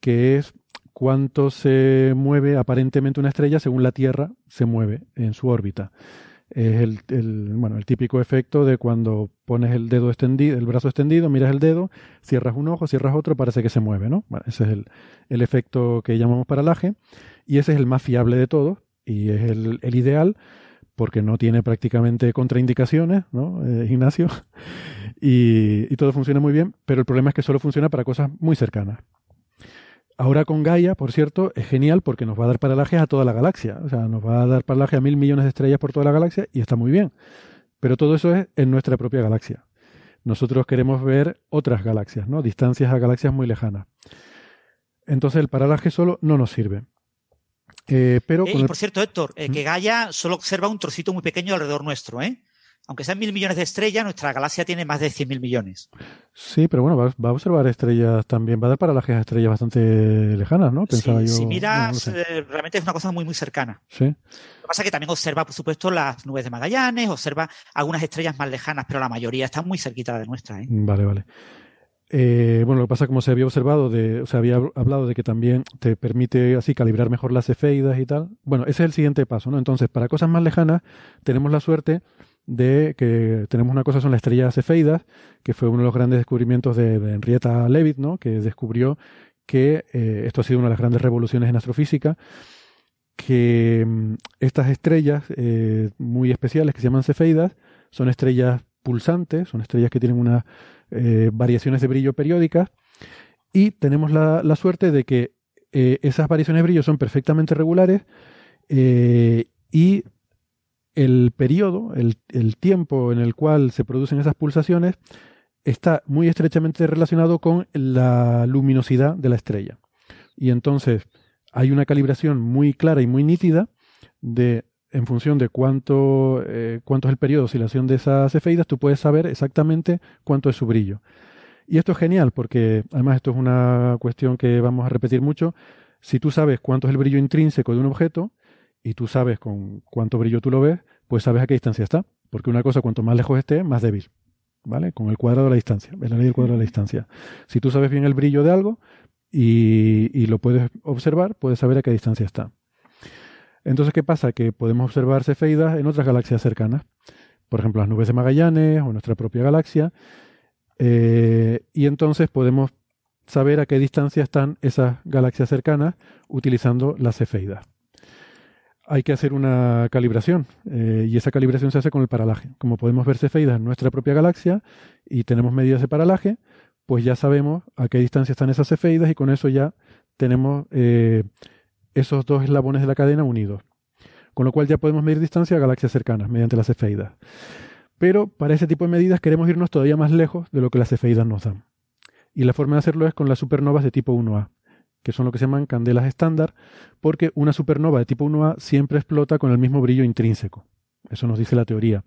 que es cuánto se mueve aparentemente una estrella según la Tierra se mueve en su órbita. Es el, el, bueno, el típico efecto de cuando pones el dedo extendido, el brazo extendido, miras el dedo, cierras un ojo, cierras otro, parece que se mueve, ¿no? Ese es el, el efecto que llamamos paralaje y ese es el más fiable de todos y es el, el ideal porque no tiene prácticamente contraindicaciones, ¿no? Eh, *laughs* y, y todo funciona muy bien, pero el problema es que solo funciona para cosas muy cercanas. Ahora con Gaia, por cierto, es genial porque nos va a dar paralajes a toda la galaxia. O sea, nos va a dar paralaje a mil millones de estrellas por toda la galaxia y está muy bien. Pero todo eso es en nuestra propia galaxia. Nosotros queremos ver otras galaxias, ¿no? Distancias a galaxias muy lejanas. Entonces el paralaje solo no nos sirve. Eh, pero Eh, y el- por cierto, Héctor, eh, que Gaia solo observa un trocito muy pequeño alrededor nuestro, ¿eh? Aunque sean mil millones de estrellas, nuestra galaxia tiene más de cien mil millones. Sí, pero bueno, va, va a observar estrellas también, va a dar paralajes a estrellas bastante lejanas, ¿no? Pensaba si, yo. si no, no miras, sé. eh, realmente es una cosa muy, muy cercana. Sí. Lo que pasa es que también observa, por supuesto, las nubes de Magallanes, observa algunas estrellas más lejanas, pero la mayoría están muy cerquita de nuestra. ¿eh? Vale, vale. Eh, bueno, lo que pasa como se había observado, de, o sea, había hablado de que también te permite así calibrar mejor las cefeidas y tal. Bueno, ese es el siguiente paso, ¿no? Entonces, para cosas más lejanas, tenemos la suerte de que tenemos una cosa, son las estrellas cefeidas, que fue uno de los grandes descubrimientos de, de Henrietta Leavitt, ¿no? Que descubrió que eh, esto ha sido una de las grandes revoluciones en astrofísica, que mm, estas estrellas eh, muy especiales que se llaman cefeidas son estrellas pulsantes, son estrellas que tienen unas eh, variaciones de brillo periódicas y tenemos la, la suerte de que esas variaciones de brillo son perfectamente regulares y el periodo, el, tiempo en el cual se producen esas pulsaciones está muy estrechamente relacionado con la luminosidad de la estrella. Y entonces hay una calibración muy clara y muy nítida de en función de cuánto, eh, cuánto es el periodo de oscilación de esas cefeidas, tú puedes saber exactamente cuánto es su brillo. Y esto es genial porque además esto es una cuestión que vamos a repetir mucho. Si tú sabes cuánto es el brillo intrínseco de un objeto y tú sabes con cuánto brillo tú lo ves, pues sabes a qué distancia está. Porque una cosa cuanto más lejos esté, más débil. ¿Vale? Con el cuadrado de la distancia. Es la ley del cuadrado de la distancia. Si tú sabes bien el brillo de algo y, lo puedes observar, puedes saber a qué distancia está. Entonces, ¿qué pasa? Que podemos observar cefeidas en otras galaxias cercanas. Por ejemplo, las nubes de Magallanes o nuestra propia galaxia. Eh, y entonces podemos saber a qué distancia están esas galaxias cercanas utilizando las cefeidas. Hay que hacer una calibración eh, y esa calibración se hace con el paralaje. Como podemos ver cefeidas en nuestra propia galaxia y tenemos medidas de paralaje, pues ya sabemos a qué distancia están esas cefeidas y con eso ya tenemos eh, esos dos eslabones de la cadena unidos. Con lo cual ya podemos medir distancia a galaxias cercanas mediante las cefeidas. Pero para ese tipo de medidas queremos irnos todavía más lejos de lo que las cefeidas nos dan. Y la forma de hacerlo es con las supernovas de tipo 1A, que son lo que se llaman candelas estándar, porque una supernova de tipo 1A siempre explota con el mismo brillo intrínseco. Eso nos dice la teoría.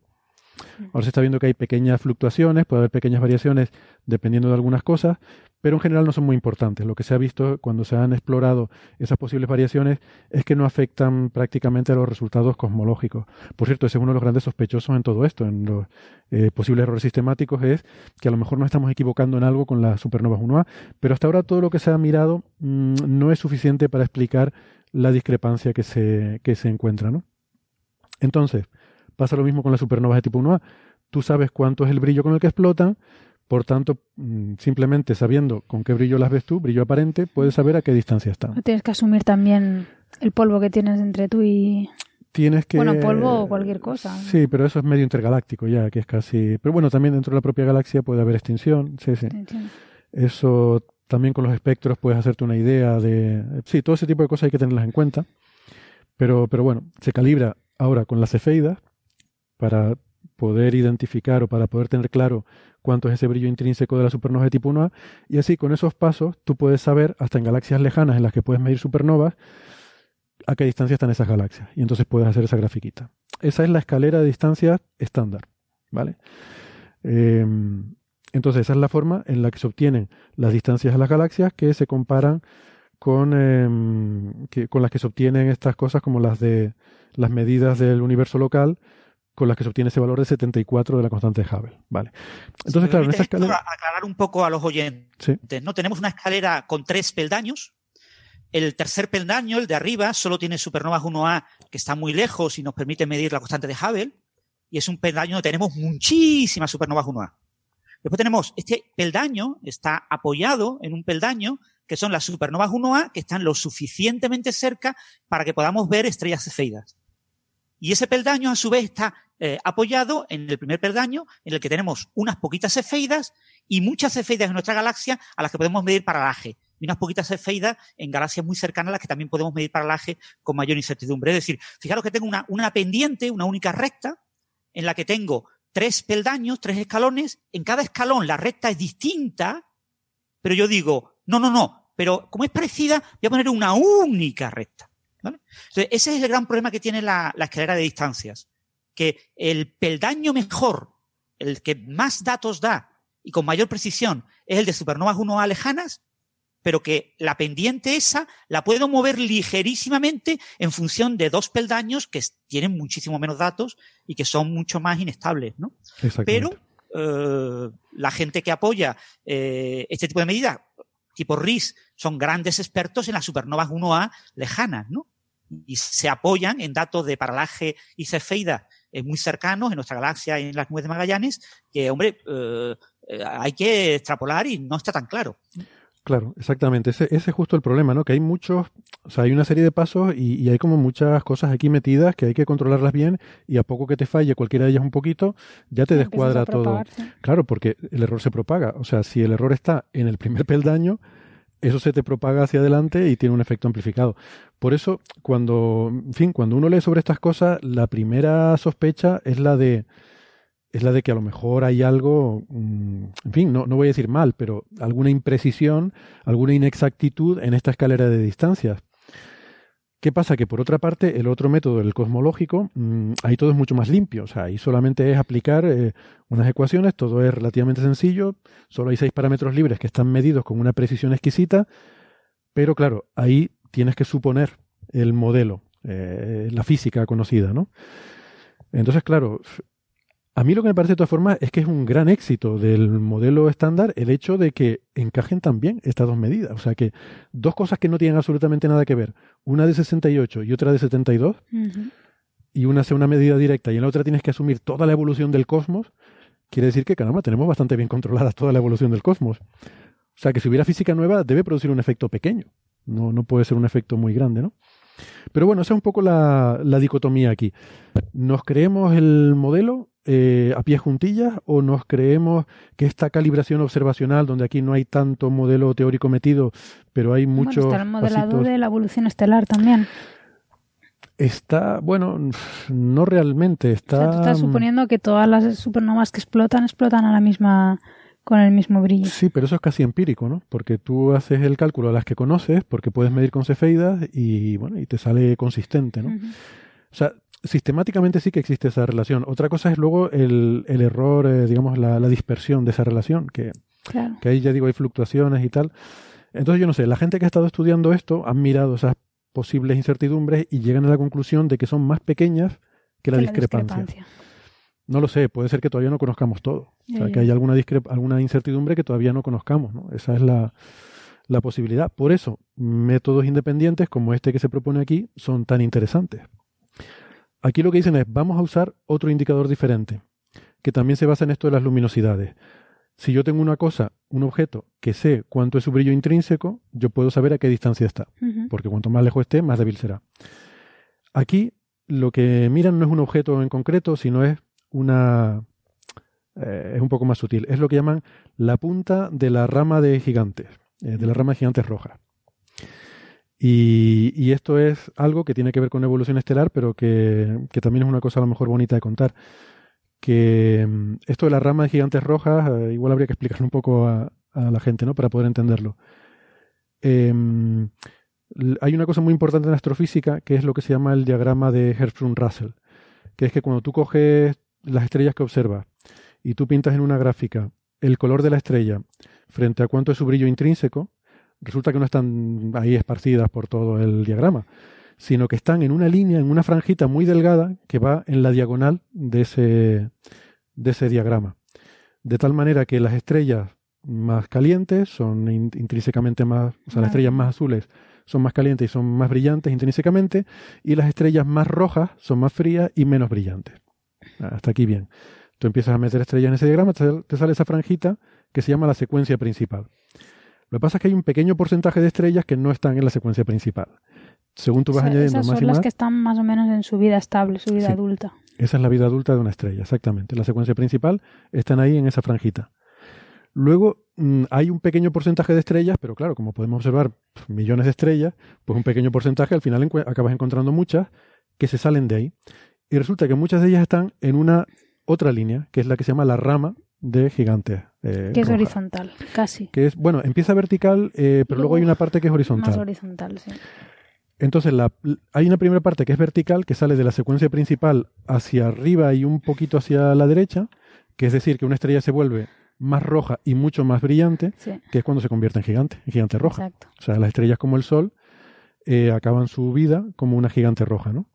Ahora se está viendo que hay pequeñas fluctuaciones, puede haber pequeñas variaciones dependiendo de algunas cosas, pero en general no son muy importantes. Lo que se ha visto cuando se han explorado esas posibles variaciones es que no afectan prácticamente a los resultados cosmológicos. Por cierto, ese es uno de los grandes sospechosos en todo esto, en los eh, posibles errores sistemáticos, es que a lo mejor nos estamos equivocando en algo con las supernovas 1A, pero hasta ahora todo lo que se ha mirado mm, no es suficiente para explicar la discrepancia que se, que se encuentra. ¿no? Entonces, pasa lo mismo con las supernovas de tipo 1A. Tú sabes cuánto es el brillo con el que explotan, por tanto, mm, simplemente sabiendo con qué brillo las ves tú, brillo aparente, puedes saber a qué distancia están. Tienes que asumir también el polvo que tienes entre tú y... Tienes que... Bueno, polvo o cualquier cosa. Sí, pero eso es medio intergaláctico ya, que es casi... Pero bueno, también dentro de la propia galaxia puede haber extinción, sí, sí. Eso también con los espectros puedes hacerte una idea de... Sí, todo ese tipo de cosas hay que tenerlas en cuenta. Pero, pero bueno, se calibra ahora con las cefeidas para poder identificar o para poder tener claro cuánto es ese brillo intrínseco de la supernova de tipo 1A, y así con esos pasos tú puedes saber, hasta en galaxias lejanas en las que puedes medir supernovas, a qué distancia están esas galaxias, y entonces puedes hacer esa grafiquita. Esa es la escalera de distancias estándar, ¿vale? Em, entonces esa es la forma en la que se obtienen las distancias de las galaxias que se comparan con, em, con las que se obtienen estas cosas como las de las medidas del universo local con las que se obtiene ese valor de 74 de la constante de Hubble. Vale. Entonces, claro, en esta escalera. Aclarar un poco a los oyentes. ¿no? Tenemos una escalera con tres peldaños. El tercer peldaño, el de arriba, solo tiene supernovas 1A que está muy lejos y nos permite medir la constante de Hubble. Y es un peldaño donde tenemos muchísimas supernovas 1A. Después tenemos este peldaño, está apoyado en un peldaño que son las supernovas 1A que están lo suficientemente cerca para que podamos ver estrellas cefeidas. Y ese peldaño, a su vez, está eh, apoyado en el primer peldaño, en el que tenemos unas poquitas cefeidas y muchas cefeidas en nuestra galaxia a las que podemos medir paralaje. Y unas poquitas cefeidas en galaxias muy cercanas a las que también podemos medir paralaje con mayor incertidumbre. Es decir, fijaros que tengo una, una pendiente, una única recta, en la que tengo tres peldaños, tres escalones. En cada escalón la recta es distinta, pero yo digo, no, no, no, pero como es parecida, voy a poner una única recta. Entonces, ese es el gran problema que tiene la, la escalera de distancias que el peldaño mejor, el que más datos da y con mayor precisión, es el de supernovas 1A lejanas, pero que la pendiente esa la puedo mover ligerísimamente en función de dos peldaños que tienen muchísimo menos datos y que son mucho más inestables, ¿no? Pero eh, la gente que apoya eh, este tipo de medidas, tipo RIS, son grandes expertos en las supernovas 1A lejanas, ¿no? Y se apoyan en datos de paralaje y cefeida muy cercanos en nuestra galaxia y en las nubes de Magallanes, que, hombre, eh, eh, hay que extrapolar y no está tan claro. Claro, exactamente. Ese, ese, es justo el problema, ¿no? Que hay muchos, o sea, hay una serie de pasos y, hay como muchas cosas aquí metidas que hay que controlarlas bien y a poco que te falle cualquiera de ellas un poquito, ya te descuadra todo. Claro, porque el error se propaga. O sea, si el error está en el primer peldaño, eso se te propaga hacia adelante y tiene un efecto amplificado. Por eso, cuando, en fin, cuando uno lee sobre estas cosas, la primera sospecha es la de es la de que a lo mejor hay algo, mm, en fin, no, no voy a decir mal, pero alguna imprecisión, alguna inexactitud en esta escalera de distancias. ¿Qué pasa? Que por otra parte, el otro método, el cosmológico, mm, ahí todo es mucho más limpio. O sea, ahí solamente es aplicar eh, unas ecuaciones, todo es relativamente sencillo, solo hay seis parámetros libres que están medidos con una precisión exquisita, pero claro, ahí tienes que suponer el modelo, eh, la física conocida, ¿no? Entonces, claro, a mí lo que me parece de todas formas es que es un gran éxito del modelo estándar el hecho de que encajen también estas dos medidas. O sea que dos cosas que no tienen absolutamente nada que ver, una de 68 y otra de 72, y una sea una medida directa y en la otra tienes que asumir toda la evolución del cosmos, quiere decir que, caramba, tenemos bastante bien controlada toda la evolución del cosmos. O sea que si hubiera física nueva debe producir un efecto pequeño, no, no puede ser un efecto muy grande, ¿no? Pero bueno, esa es un poco la, la dicotomía aquí. ¿Nos creemos el modelo eh, a pie juntillas o nos creemos que esta calibración observacional, donde aquí no hay tanto modelo teórico metido, pero hay mucho. Bueno, está el modelado de la evolución estelar también. Está, bueno, *laughs* no realmente. Está. O sea, estás suponiendo que todas las supernovas que explotan explotan a la misma con el mismo brillo. Sí, pero eso es casi empírico, ¿no? Porque tú haces el cálculo a las que conoces, porque puedes medir con cefeidas y bueno, y te sale consistente, ¿no? O sea, sistemáticamente sí que existe esa relación. Otra cosa es luego el, el error, eh, digamos, la, la, dispersión de esa relación, que Claro. Que ahí ya digo, hay fluctuaciones y tal. Entonces yo no sé, la gente que ha estado estudiando esto han mirado esas posibles incertidumbres y llegan a la conclusión de que son más pequeñas que la, Que discrepancia. No lo sé, puede ser que todavía no conozcamos todo. O sea, que ya. hay alguna, alguna incertidumbre que todavía no conozcamos. ¿no? Esa es la, la posibilidad. Por eso, métodos independientes como este que se propone aquí son tan interesantes. Aquí lo que dicen es, vamos a usar otro indicador diferente, que también se basa en esto de las luminosidades. Si yo tengo una cosa, un objeto, que sé cuánto es su brillo intrínseco, yo puedo saber a qué distancia está, porque cuanto más lejos esté, más débil será. Aquí lo que miran no es un objeto en concreto, sino es una... eh, es un poco más sutil. Es lo que llaman la punta de la rama de gigantes, eh, de la rama de gigantes rojas. Y, y esto es algo que tiene que ver con evolución estelar, pero que, también es una cosa a lo mejor bonita de contar. Que mm, esto de la rama de gigantes rojas, eh, igual habría que explicarlo un poco a, la gente, ¿no? Para poder entenderlo. Em, hay una cosa muy importante en astrofísica que es lo que se llama el diagrama de Hertzsprung-Russell, que es que cuando tú coges las estrellas que observas y tú pintas en una gráfica el color de la estrella frente a cuánto es su brillo intrínseco, resulta que no están ahí esparcidas por todo el diagrama, sino que están en una línea, en una franjita muy delgada que va en la diagonal de ese, de ese diagrama. De tal manera que las estrellas más calientes son in- intrínsecamente más, o sea, las estrellas más azules son más calientes y son más brillantes intrínsecamente, y las estrellas más rojas son más frías y menos brillantes. Hasta aquí bien. Tú empiezas a meter estrellas en ese diagrama, te sale esa franjita que se llama la secuencia principal. Lo que pasa es que hay un pequeño porcentaje de estrellas que no están en la secuencia principal. Según tú vas O sea, añadiendo esas más son y las que están más o menos en su vida estable, su vida Sí. adulta. esa es la vida adulta de una estrella, exactamente. La secuencia principal están ahí en esa franjita. Luego mm, hay un pequeño porcentaje de estrellas, pero claro, como podemos observar millones de estrellas, pues un pequeño porcentaje al final encue- acabas encontrando muchas que se salen de ahí. Y resulta que muchas de ellas están en una otra línea, que es la que se llama la rama de gigantes. eh, Que es roja. horizontal, casi. Que es, bueno, empieza vertical, eh, pero luego hay una parte que es horizontal. Más horizontal, sí. Entonces, la, hay una primera parte que es vertical, que sale de la secuencia principal hacia arriba y un poquito hacia la derecha, que es decir, que una estrella se vuelve más roja y mucho más brillante, Sí, que es cuando se convierte en gigante, en gigante roja. exacto. O sea, las estrellas como el Sol eh, acaban su vida como una gigante roja, ¿no?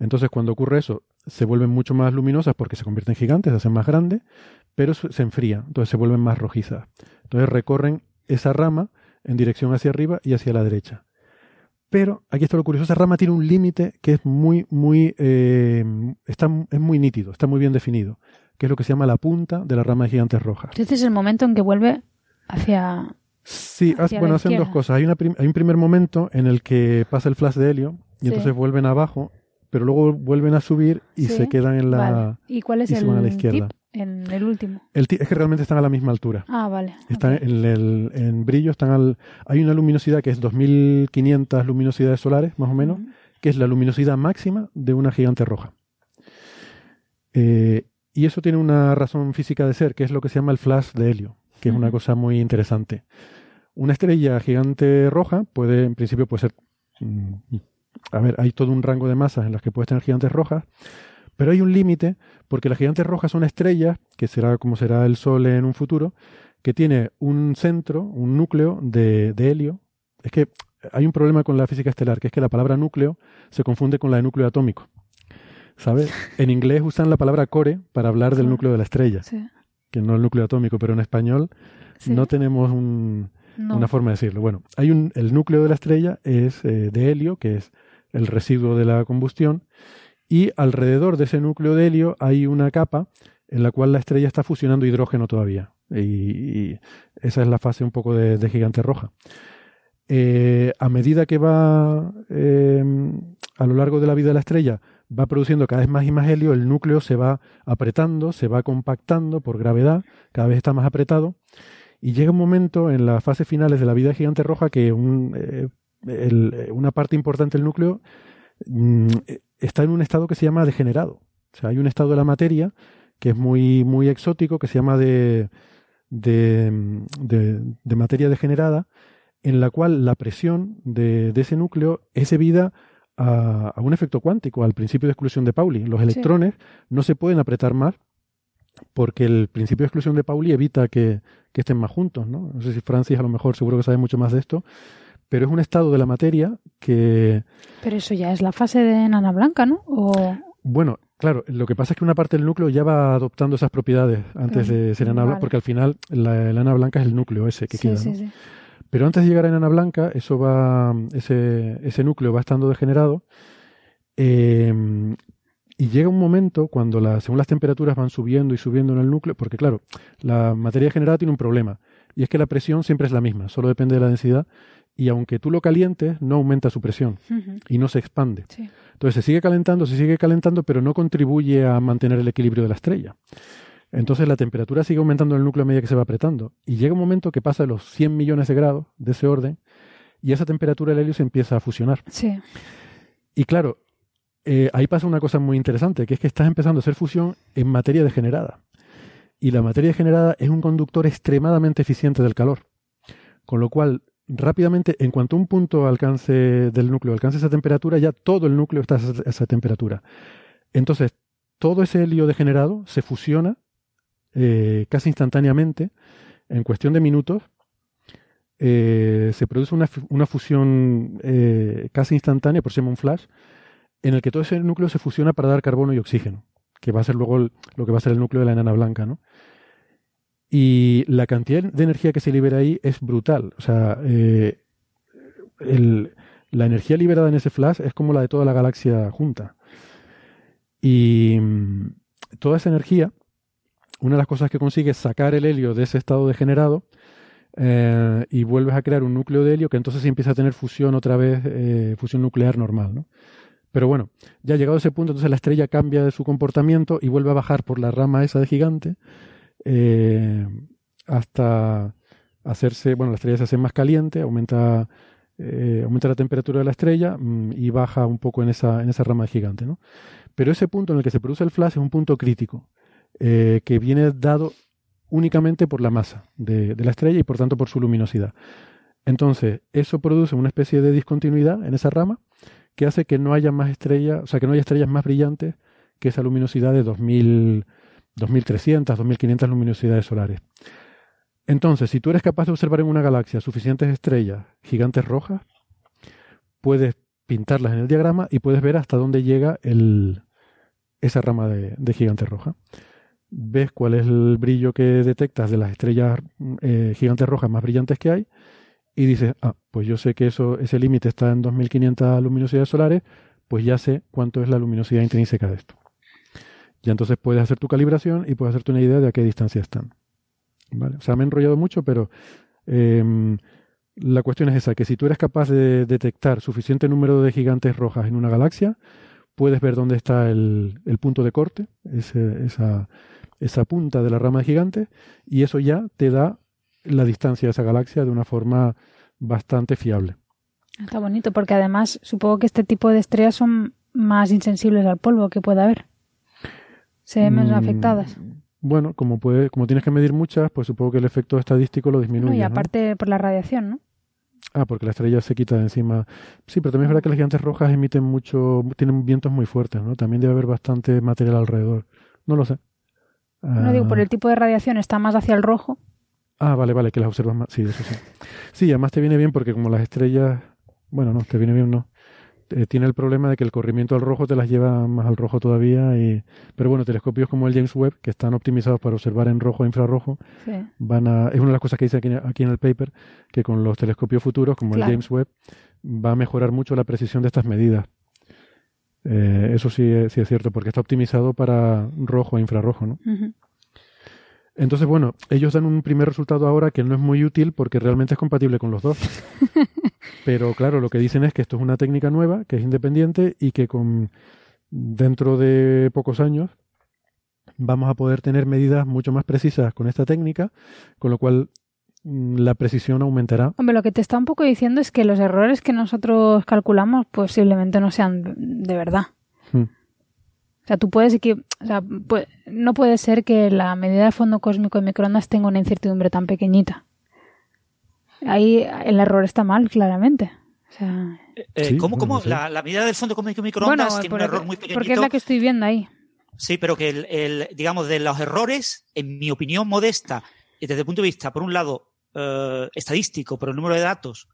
Entonces, cuando ocurre eso, se vuelven mucho más luminosas porque se convierten en gigantes, se hacen más grandes, pero se enfrían, entonces se vuelven más rojizas. Entonces recorren esa rama en dirección hacia arriba y hacia la derecha. Pero aquí está lo curioso, esa rama tiene un límite que es muy, muy, eh, está, es muy nítido, está muy bien definido, que es lo que se llama la punta de la rama de gigantes rojas. Este es el momento en que vuelve hacia... Sí, Hacia bueno, la hacen dos cosas. Hay, una prim- hay un primer momento en el que pasa el flash de helio y Sí. entonces vuelven abajo, pero luego vuelven a subir y Sí, se quedan en la... Vale. ¿Y cuál es y se van a la el izquierda. tip? En el último. El es que realmente están a la misma altura. Ah, vale. Están en, el, en brillo, están al... Hay una luminosidad que es 2500 luminosidades solares, más o menos, que es la luminosidad máxima de una gigante roja. Eh, y eso tiene una razón física de ser, que es lo que se llama el flash de helio, que es una cosa muy interesante. Una estrella gigante roja puede, en principio, puede ser. mm, A ver, hay todo un rango de masas en las que puede tener gigantes rojas, pero hay un límite, porque las gigantes rojas son estrellas, que será como será el Sol en un futuro, que tiene un centro, un núcleo de, de helio. Es que hay un problema con la física estelar, que es que la palabra núcleo se confunde con la de núcleo atómico. ¿Sabes? En inglés usan la palabra core para hablar del núcleo de la estrella, Sí. que no el núcleo atómico, pero en español Sí. no tenemos un, No. una forma de decirlo. Bueno, hay un, el núcleo de la estrella es eh, de helio, que es el residuo de la combustión, y alrededor de ese núcleo de helio hay una capa en la cual la estrella está fusionando hidrógeno todavía. Y, esa es la fase un poco de, gigante roja. Eh, a medida que va eh, a lo largo de la vida de la estrella, va produciendo cada vez más y más helio, el núcleo se va apretando, se va compactando por gravedad, cada vez está más apretado, y llega un momento en las fases finales de la vida gigante roja que un, eh, una parte importante del núcleo está en un estado que se llama degenerado. O sea, hay un estado de la materia que es muy, muy exótico, que se llama de, de, mm, de- de materia degenerada, en la cual la presión de, de ese núcleo es debida a, a un efecto cuántico, al principio de exclusión de Pauli. Los electrones no se pueden apretar más porque el principio de exclusión de Pauli evita que, que estén más juntos, ¿no? No sé si Francis a lo mejor seguro que sabe mucho más de esto, pero es un estado de la materia que, Pero eso ya es la fase de enana blanca, ¿no? O... bueno, claro, lo que pasa es que una parte del núcleo ya va adoptando esas propiedades antes de ser enana blanca, porque al final la, enana blanca es el núcleo ese que sí, queda, sí, ¿no? sí. Pero antes de llegar a enana blanca, eso va, ese, ese núcleo va estando degenerado. eh, y llega un momento cuando la- según las temperaturas van subiendo y subiendo en el núcleo, porque claro, la materia degenerada tiene un problema, y es que la presión siempre es la misma, solo depende de la densidad, y aunque tú lo calientes, no aumenta su presión y no se expande. sí. Entonces se sigue calentando, se sigue calentando, pero no contribuye a mantener el equilibrio de la estrella. Entonces la temperatura sigue aumentando en el núcleo a medida que se va apretando. Y llega un momento que pasa de los 100 millones de grados de ese orden y esa temperatura el helio se empieza a fusionar. Sí. Y claro, eh, ahí pasa una cosa muy interesante, que es que estás empezando a hacer fusión en materia degenerada. Y la materia degenerada es un conductor extremadamente eficiente del calor. Con lo cual, rápidamente, en cuanto un punto alcance del núcleo alcance esa temperatura, ya todo el núcleo está a esa, temperatura. Entonces, todo ese helio degenerado se fusiona eh, casi instantáneamente, en cuestión de minutos, eh, se produce una, fu- una fusión eh, casi instantánea, por se llama un flash, en el que todo ese núcleo se fusiona para dar carbono y oxígeno, que va a ser luego lo que va a ser el núcleo de la enana blanca, ¿no? Y la cantidad de energía que se libera ahí es brutal. O sea, eh, el- la energía liberada en ese flash es como la de toda la galaxia junta. Y mm, toda esa energía, una de las cosas que consigue es sacar el helio de ese estado degenerado eh, y vuelves a crear un núcleo de helio que entonces empieza a tener fusión otra vez, eh, fusión nuclear normal, ¿no? Pero bueno, ya llegado a ese punto, entonces la estrella cambia de su comportamiento y vuelve a bajar por la rama esa de gigante eh, hasta hacerse, bueno, la estrella se hace más caliente, aumenta, eh, aumenta la temperatura de la estrella mm, y baja un poco en esa, en esa rama gigante, ¿no? Pero ese punto en el que se produce el flash es un punto crítico, eh, que viene dado únicamente por la masa de, de la estrella y por tanto por su luminosidad. Entonces, eso produce una especie de discontinuidad en esa rama que hace que no haya más estrellas, o sea, que no haya estrellas más brillantes que esa luminosidad de 2000, 2300, 2500 luminosidades solares. Entonces, si tú eres capaz de observar en una galaxia suficientes estrellas gigantes rojas, puedes pintarlas en el diagrama y puedes ver hasta dónde llega el, esa rama de, de gigante roja. Ves cuál es el brillo que detectas de las estrellas eh, gigantes rojas más brillantes que hay y dices, ah, pues yo sé que eso, ese límite está en 2500 luminosidades solares, pues ya sé cuánto es la luminosidad intrínseca de esto. Y entonces puedes hacer tu calibración y puedes hacerte una idea de a qué distancia están. ¿Vale? O sea, me he enrollado mucho, pero eh, la cuestión es esa, que si tú eres capaz de detectar suficiente número de gigantes rojas en una galaxia, puedes ver dónde está el, punto de corte, esa punta de la rama de gigantes, y eso ya te da la distancia de esa galaxia de una forma bastante fiable. Está bonito, porque además supongo que este tipo de estrellas son más insensibles al polvo que pueda haber. Se ven menos Mm, afectadas. Bueno, como, puede, como tienes que medir muchas, pues supongo que el efecto estadístico lo disminuye. Y ¿no? aparte por la radiación, ¿no? Ah, porque la estrella se quita de encima. Sí, pero también es verdad que las gigantes rojas emiten mucho, tienen vientos muy fuertes, ¿no? También debe haber bastante material alrededor. No lo sé. No digo, por Ah, el tipo de radiación está más hacia el rojo. Ah, vale, vale, que las observas más. Sí, eso sí. Sí, además te viene bien porque como las estrellas, bueno, no, te viene bien, no. Eh, tiene el problema de que el corrimiento al rojo te las lleva más al rojo todavía. Y... Pero bueno, telescopios como el James Webb, que están optimizados para observar en rojo e infrarrojo, Sí. van a, es una de las cosas que dice aquí, aquí en el paper, que con los telescopios futuros, como Claro. el James Webb, va a mejorar mucho la precisión de estas medidas. Eh, eso sí, es- sí es cierto, porque está optimizado para rojo e infrarrojo, ¿no? Entonces, bueno, ellos dan un primer resultado ahora que no es muy útil porque realmente es compatible con los dos. *laughs* Pero claro, lo que dicen es que esto es una técnica nueva, que es independiente y que con dentro de pocos años vamos a poder tener medidas mucho más precisas con esta técnica, con lo cual mm, la precisión aumentará. Hombre, lo que te está un poco diciendo es que los errores que nosotros calculamos posiblemente no sean de verdad. Hmm. O sea, tú puedes que, o sea, pu- no puede ser que la medida de fondo cósmico de microondas tenga una incertidumbre tan pequeñita. Ahí el error está mal, claramente. O sea, Eh, Sí, ¿Cómo, bueno, cómo? sí. La, la medida del fondo cósmico bueno, microondas tiene un error muy pequeñito. porque es la que estoy viendo ahí. Sí, pero que el, el, digamos, de los errores, en mi opinión modesta, y desde el punto de vista, por un lado, eh, estadístico, pero el número de datos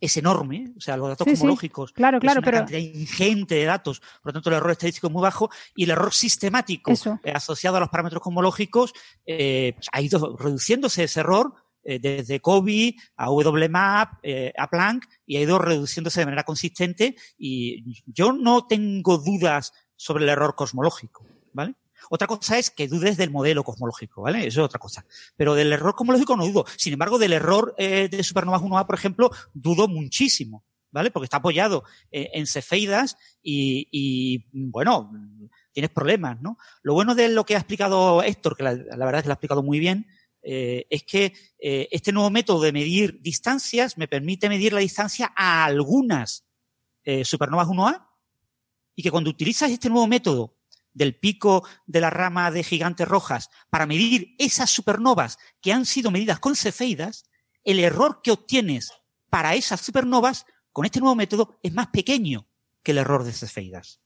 es enorme, o sea, los datos Sí, sí. cosmológicos Claro, es claro, una pero- cantidad ingente de datos, por lo tanto el error estadístico es muy bajo y el error sistemático eh, asociado a los parámetros cosmológicos eh, pues, ha ido reduciéndose ese error eh, desde COBE a WMAP, eh, a Planck, y ha ido reduciéndose de manera consistente y yo no tengo dudas sobre el error cosmológico, ¿vale? Otra cosa es que dudes del modelo cosmológico, ¿vale? Eso es otra cosa. Pero del error cosmológico no dudo. Sin embargo, del error eh, de supernovas 1A, por ejemplo, dudo muchísimo, ¿vale? Porque está apoyado eh, en cefeidas y, y, bueno, tienes problemas, ¿no? Lo bueno de lo que ha explicado Héctor, que la, verdad es que lo ha explicado muy bien, eh, es que este nuevo método de medir distancias me permite medir la distancia a algunas supernovas 1A y que cuando utilizas este nuevo método del pico de la rama de gigantes rojas para medir esas supernovas que han sido medidas con cefeidas, el error que obtienes para esas supernovas con este nuevo método es más pequeño que el error de cefeidas.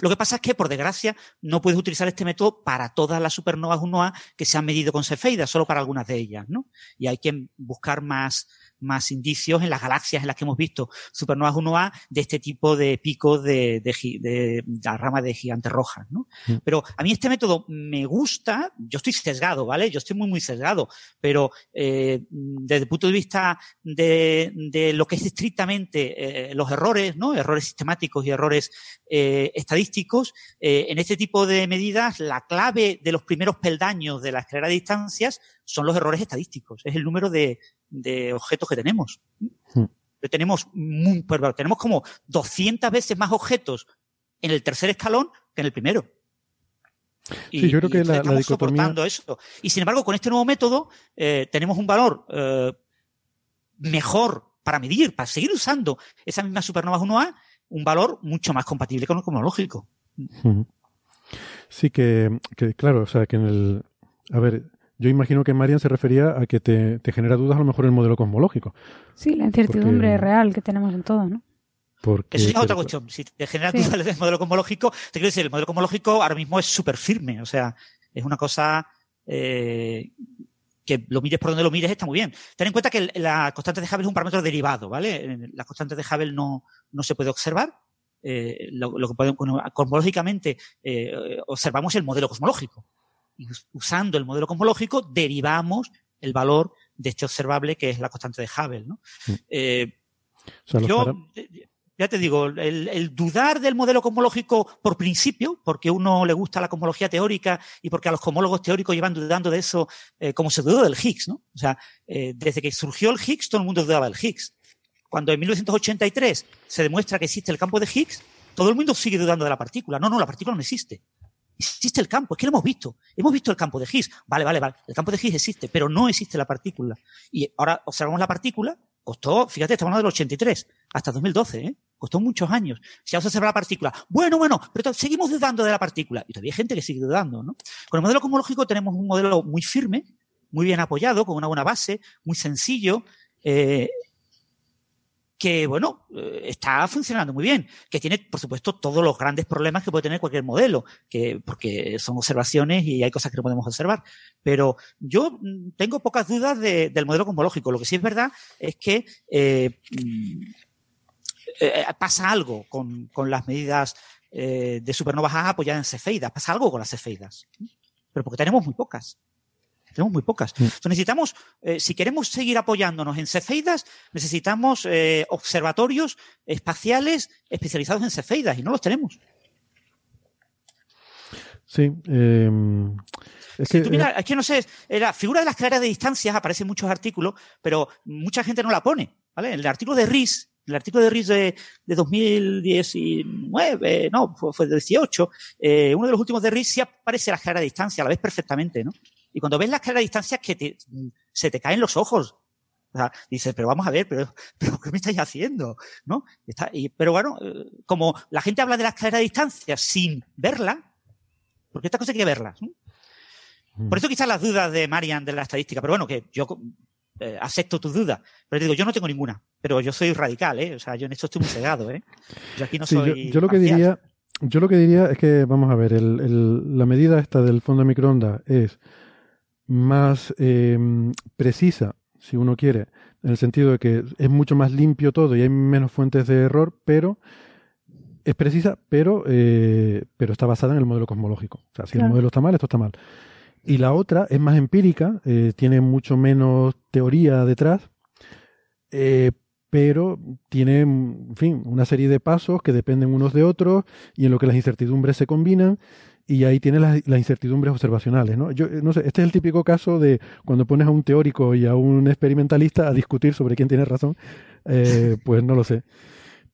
Lo que pasa es que, por desgracia, no puedes utilizar este método para todas las supernovas 1A que se han medido con cefeidas, solo para algunas de ellas, ¿no? Y hay que buscar más, más indicios en las galaxias en las que hemos visto supernovas 1A de este tipo de picos de, de, gi- de la rama de gigantes rojas, ¿no? Mm. Pero a mí este método me gusta, yo estoy sesgado, ¿vale? Yo estoy muy, muy sesgado, pero eh, desde el punto de vista de, de lo que es estrictamente eh, los errores, ¿no? Errores sistemáticos y errores eh, estadísticos, eh, en este tipo de medidas la clave de los primeros peldaños de la escalera de distancias son los errores estadísticos, es el número de, de objetos que tenemos. Hmm. Pero tenemos, muy- tenemos como 200 veces más objetos en el tercer escalón que en el primero. Sí, yo creo que la- la estamos dicotomía- soportando eso. Y sin embargo, con este nuevo método eh, tenemos un valor eh, mejor para medir, para seguir usando esas mismas supernovas 1A, un valor mucho más compatible con el cosmológico. Ujú. Sí, que, que, claro, o sea, que en el... A ver, yo imagino que Marian se refería a que te, te genera dudas a lo mejor el modelo cosmológico. Sí, la incertidumbre Porque- real que tenemos en todo, ¿no? Porque, Eso ya es otra cuestión. Si te genera Sí. dudas del modelo cosmológico, te quiero decir, el modelo cosmológico ahora mismo es súper firme. O sea, es una cosa eh, que lo mires por donde lo mires está muy bien. Ten en cuenta que el- la constante de Hubble es un parámetro derivado, ¿vale? La constante de Hubble no, no se puede observar. Eh, lo, lo que podemos, cosmológicamente eh, observamos el modelo cosmológico. Y usando el modelo cosmológico derivamos el valor de este observable que es la constante de Hubble, ¿no? Mm. Eh, yo, eh, ya te digo, el, el dudar del modelo cosmológico por principio, porque a uno le gusta la cosmología teórica y porque a los cosmólogos teóricos llevan dudando de eso, eh, como se dudó del Higgs, ¿no? O sea, eh, desde que surgió el Higgs, todo el mundo dudaba del Higgs. Cuando en 1983 se demuestra que existe el campo de Higgs, todo el mundo sigue dudando de la partícula. No, no, la partícula no existe. Existe el campo, es que lo hemos visto. Hemos visto el campo de Higgs. Vale, vale, vale. El campo de Higgs existe, pero no existe la partícula. Y ahora observamos la partícula, costó, fíjate, estamos hablando del 83 hasta 2012, ¿eh? Costó muchos años. Si vamos a observar la partícula, bueno, bueno, pero seguimos dudando de la partícula. Y todavía hay gente que sigue dudando, ¿no? Con el modelo cosmológico tenemos un modelo muy firme, muy bien apoyado, con una buena base, muy sencillo, eh, que, bueno, eh, está funcionando muy bien, que tiene, por supuesto, todos los grandes problemas que puede tener cualquier modelo, que, porque son observaciones y hay cosas que no podemos observar. Pero yo mm, tengo pocas dudas de- del modelo cosmológico. Lo que sí es verdad es que eh, mm, eh, pasa algo con, con las medidas eh, de supernovas apoyadas en cefeidas, pasa algo con las cefeidas. Pero porque tenemos muy pocas. Tenemos muy pocas. Mm. Entonces necesitamos, eh, si queremos seguir apoyándonos en cefeidas, necesitamos eh, observatorios espaciales especializados en cefeidas y no los tenemos. Sí, eh, es Si que, tú miras, es que no sé, eh, la figura de las escaleras de distancias aparece en muchos artículos, pero mucha gente no la pone. ¿vale? El artículo de RIS, el artículo de RIS de, de 2019, no, fue, fue de 18, eh, uno de los últimos de RIS sí aparece la escalera de distancia, la ves perfectamente, ¿no? Y cuando ves la escalera de distancia que te- se te caen los ojos. O sea, dices, pero vamos a ver, pero, *laughs* pero ¿qué me estáis haciendo? ¿No? Está- y- pero bueno, eh, como la gente habla de la escalera de distancia sin verla, porque esta cosa hay que verla. ¿no? mm, Por eso quizás las dudas de Marian de la estadística, pero bueno, que yo eh, acepto tus dudas. Pero te digo, yo no tengo ninguna, pero yo soy radical, ¿eh? O sea, yo en esto estoy muy cegado, ¿eh? Yo aquí no sí, yo, soy yo lo que diría, yo lo que diría es que, vamos a ver, el, el- la medida esta del fondo de microondas es más eh, precisa, si uno quiere, en el sentido de que es mucho más limpio todo y hay menos fuentes de error, pero es precisa, pero, eh, pero está basada en el modelo cosmológico. O sea, si el modelo está mal, esto está mal. Y la otra es más empírica, eh, tiene mucho menos teoría detrás, eh, pero tiene, en fin, una serie de pasos que dependen unos de otros y en lo que las incertidumbres se combinan y ahí tienes las, las incertidumbres observacionales, ¿no? Yo, eh, no sé, este es el típico caso de cuando pones a un teórico y a un experimentalista a discutir sobre quién tiene razón, eh, pues no lo sé.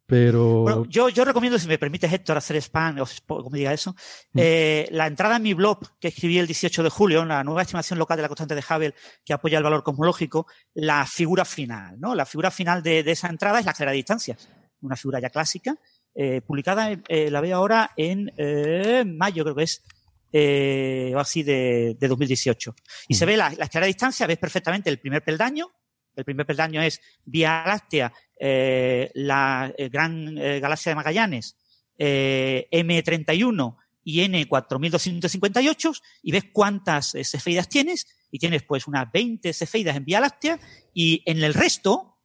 Pero Bueno, yo, yo recomiendo, si me permites, Héctor, hacer spam, o como diga eso, Mm. eh, la entrada en mi blog que escribí el 18 de julio, la nueva estimación local de la constante de Hubble que apoya el valor cosmológico, la figura final, ¿no? La figura final de, de esa entrada es la escalera de distancias, una figura ya clásica, eh, publicada, eh, la veo ahora en eh, mayo, creo que es, o así, de, de 2018. Y se ve la, la escalera de distancia, ves perfectamente el primer peldaño, el primer peldaño es Vía Láctea, la gran galaxia de Magallanes, eh, M31 y N4258, y ves cuántas cefeidas tienes, y tienes pues unas 20 cefeidas en Vía Láctea, y en el resto,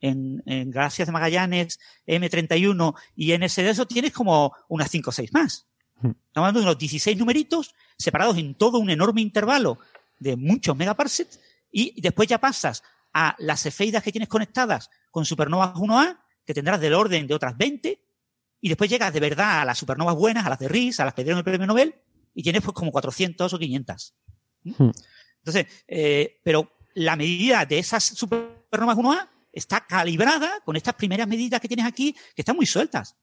en, en galaxias de Magallanes, M31 y NS de eso, tienes como unas 5 o 6 más. Hmm. Estamos hablando de unos 16 numeritos separados en todo un enorme intervalo de muchos megaparsecs, y después ya pasas a las cefeidas que tienes conectadas con supernovas 1A, que tendrás del orden de otras 20, y después llegas de verdad a las supernovas buenas, a las de RIS, a las que dieron el premio Nobel, y tienes pues como 400 o 500. ¿Mm? Hmm. Entonces, eh, pero la medida de esas supernovas 1A está calibrada con estas primeras medidas que tienes aquí, que están muy sueltas,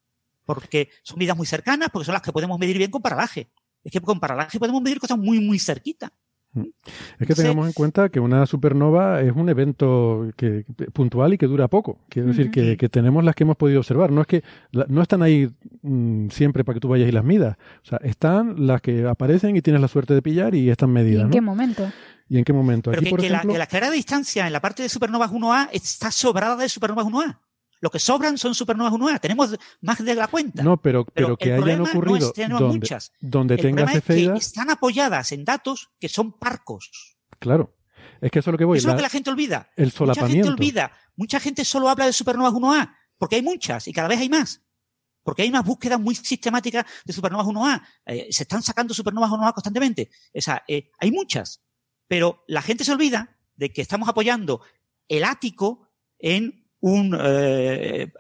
porque son medidas muy cercanas, porque son las que podemos medir bien con paralaje. Es que con paralaje podemos medir cosas muy, muy cerquita. Es que tengamos en cuenta que una supernova es un evento que, puntual y que dura poco. Quiero decir que, que tenemos las que hemos podido observar. No es que la- no están ahí mm, siempre para que tú vayas y las midas. O sea, están las que aparecen y tienes la suerte de pillar y están ¿Y medidas. en ¿no? qué momento? ¿Y en qué momento? Pero Aquí, que, por que la, que la escalera de distancia en la parte de supernovas 1A está sobrada de supernovas 1A. Lo que sobran son supernovas 1A. Tenemos más de la cuenta. no, pero, pero, Pero que el hayan problema no ocurrido tenemos donde, muchas. donde el tengas es que están apoyadas en datos que son parcos. claro. Es que eso es lo que voy. Eso es lo que la gente olvida. el Mucha gente solapamiento. olvida. Mucha gente solo habla de supernovas 1A, porque hay muchas y cada vez hay más. Porque hay unas búsquedas muy sistemáticas de supernovas 1A. Eh, se están sacando supernovas 1A constantemente. O sea, eh, hay muchas. Pero la gente se olvida de que estamos apoyando el ático en un, eh,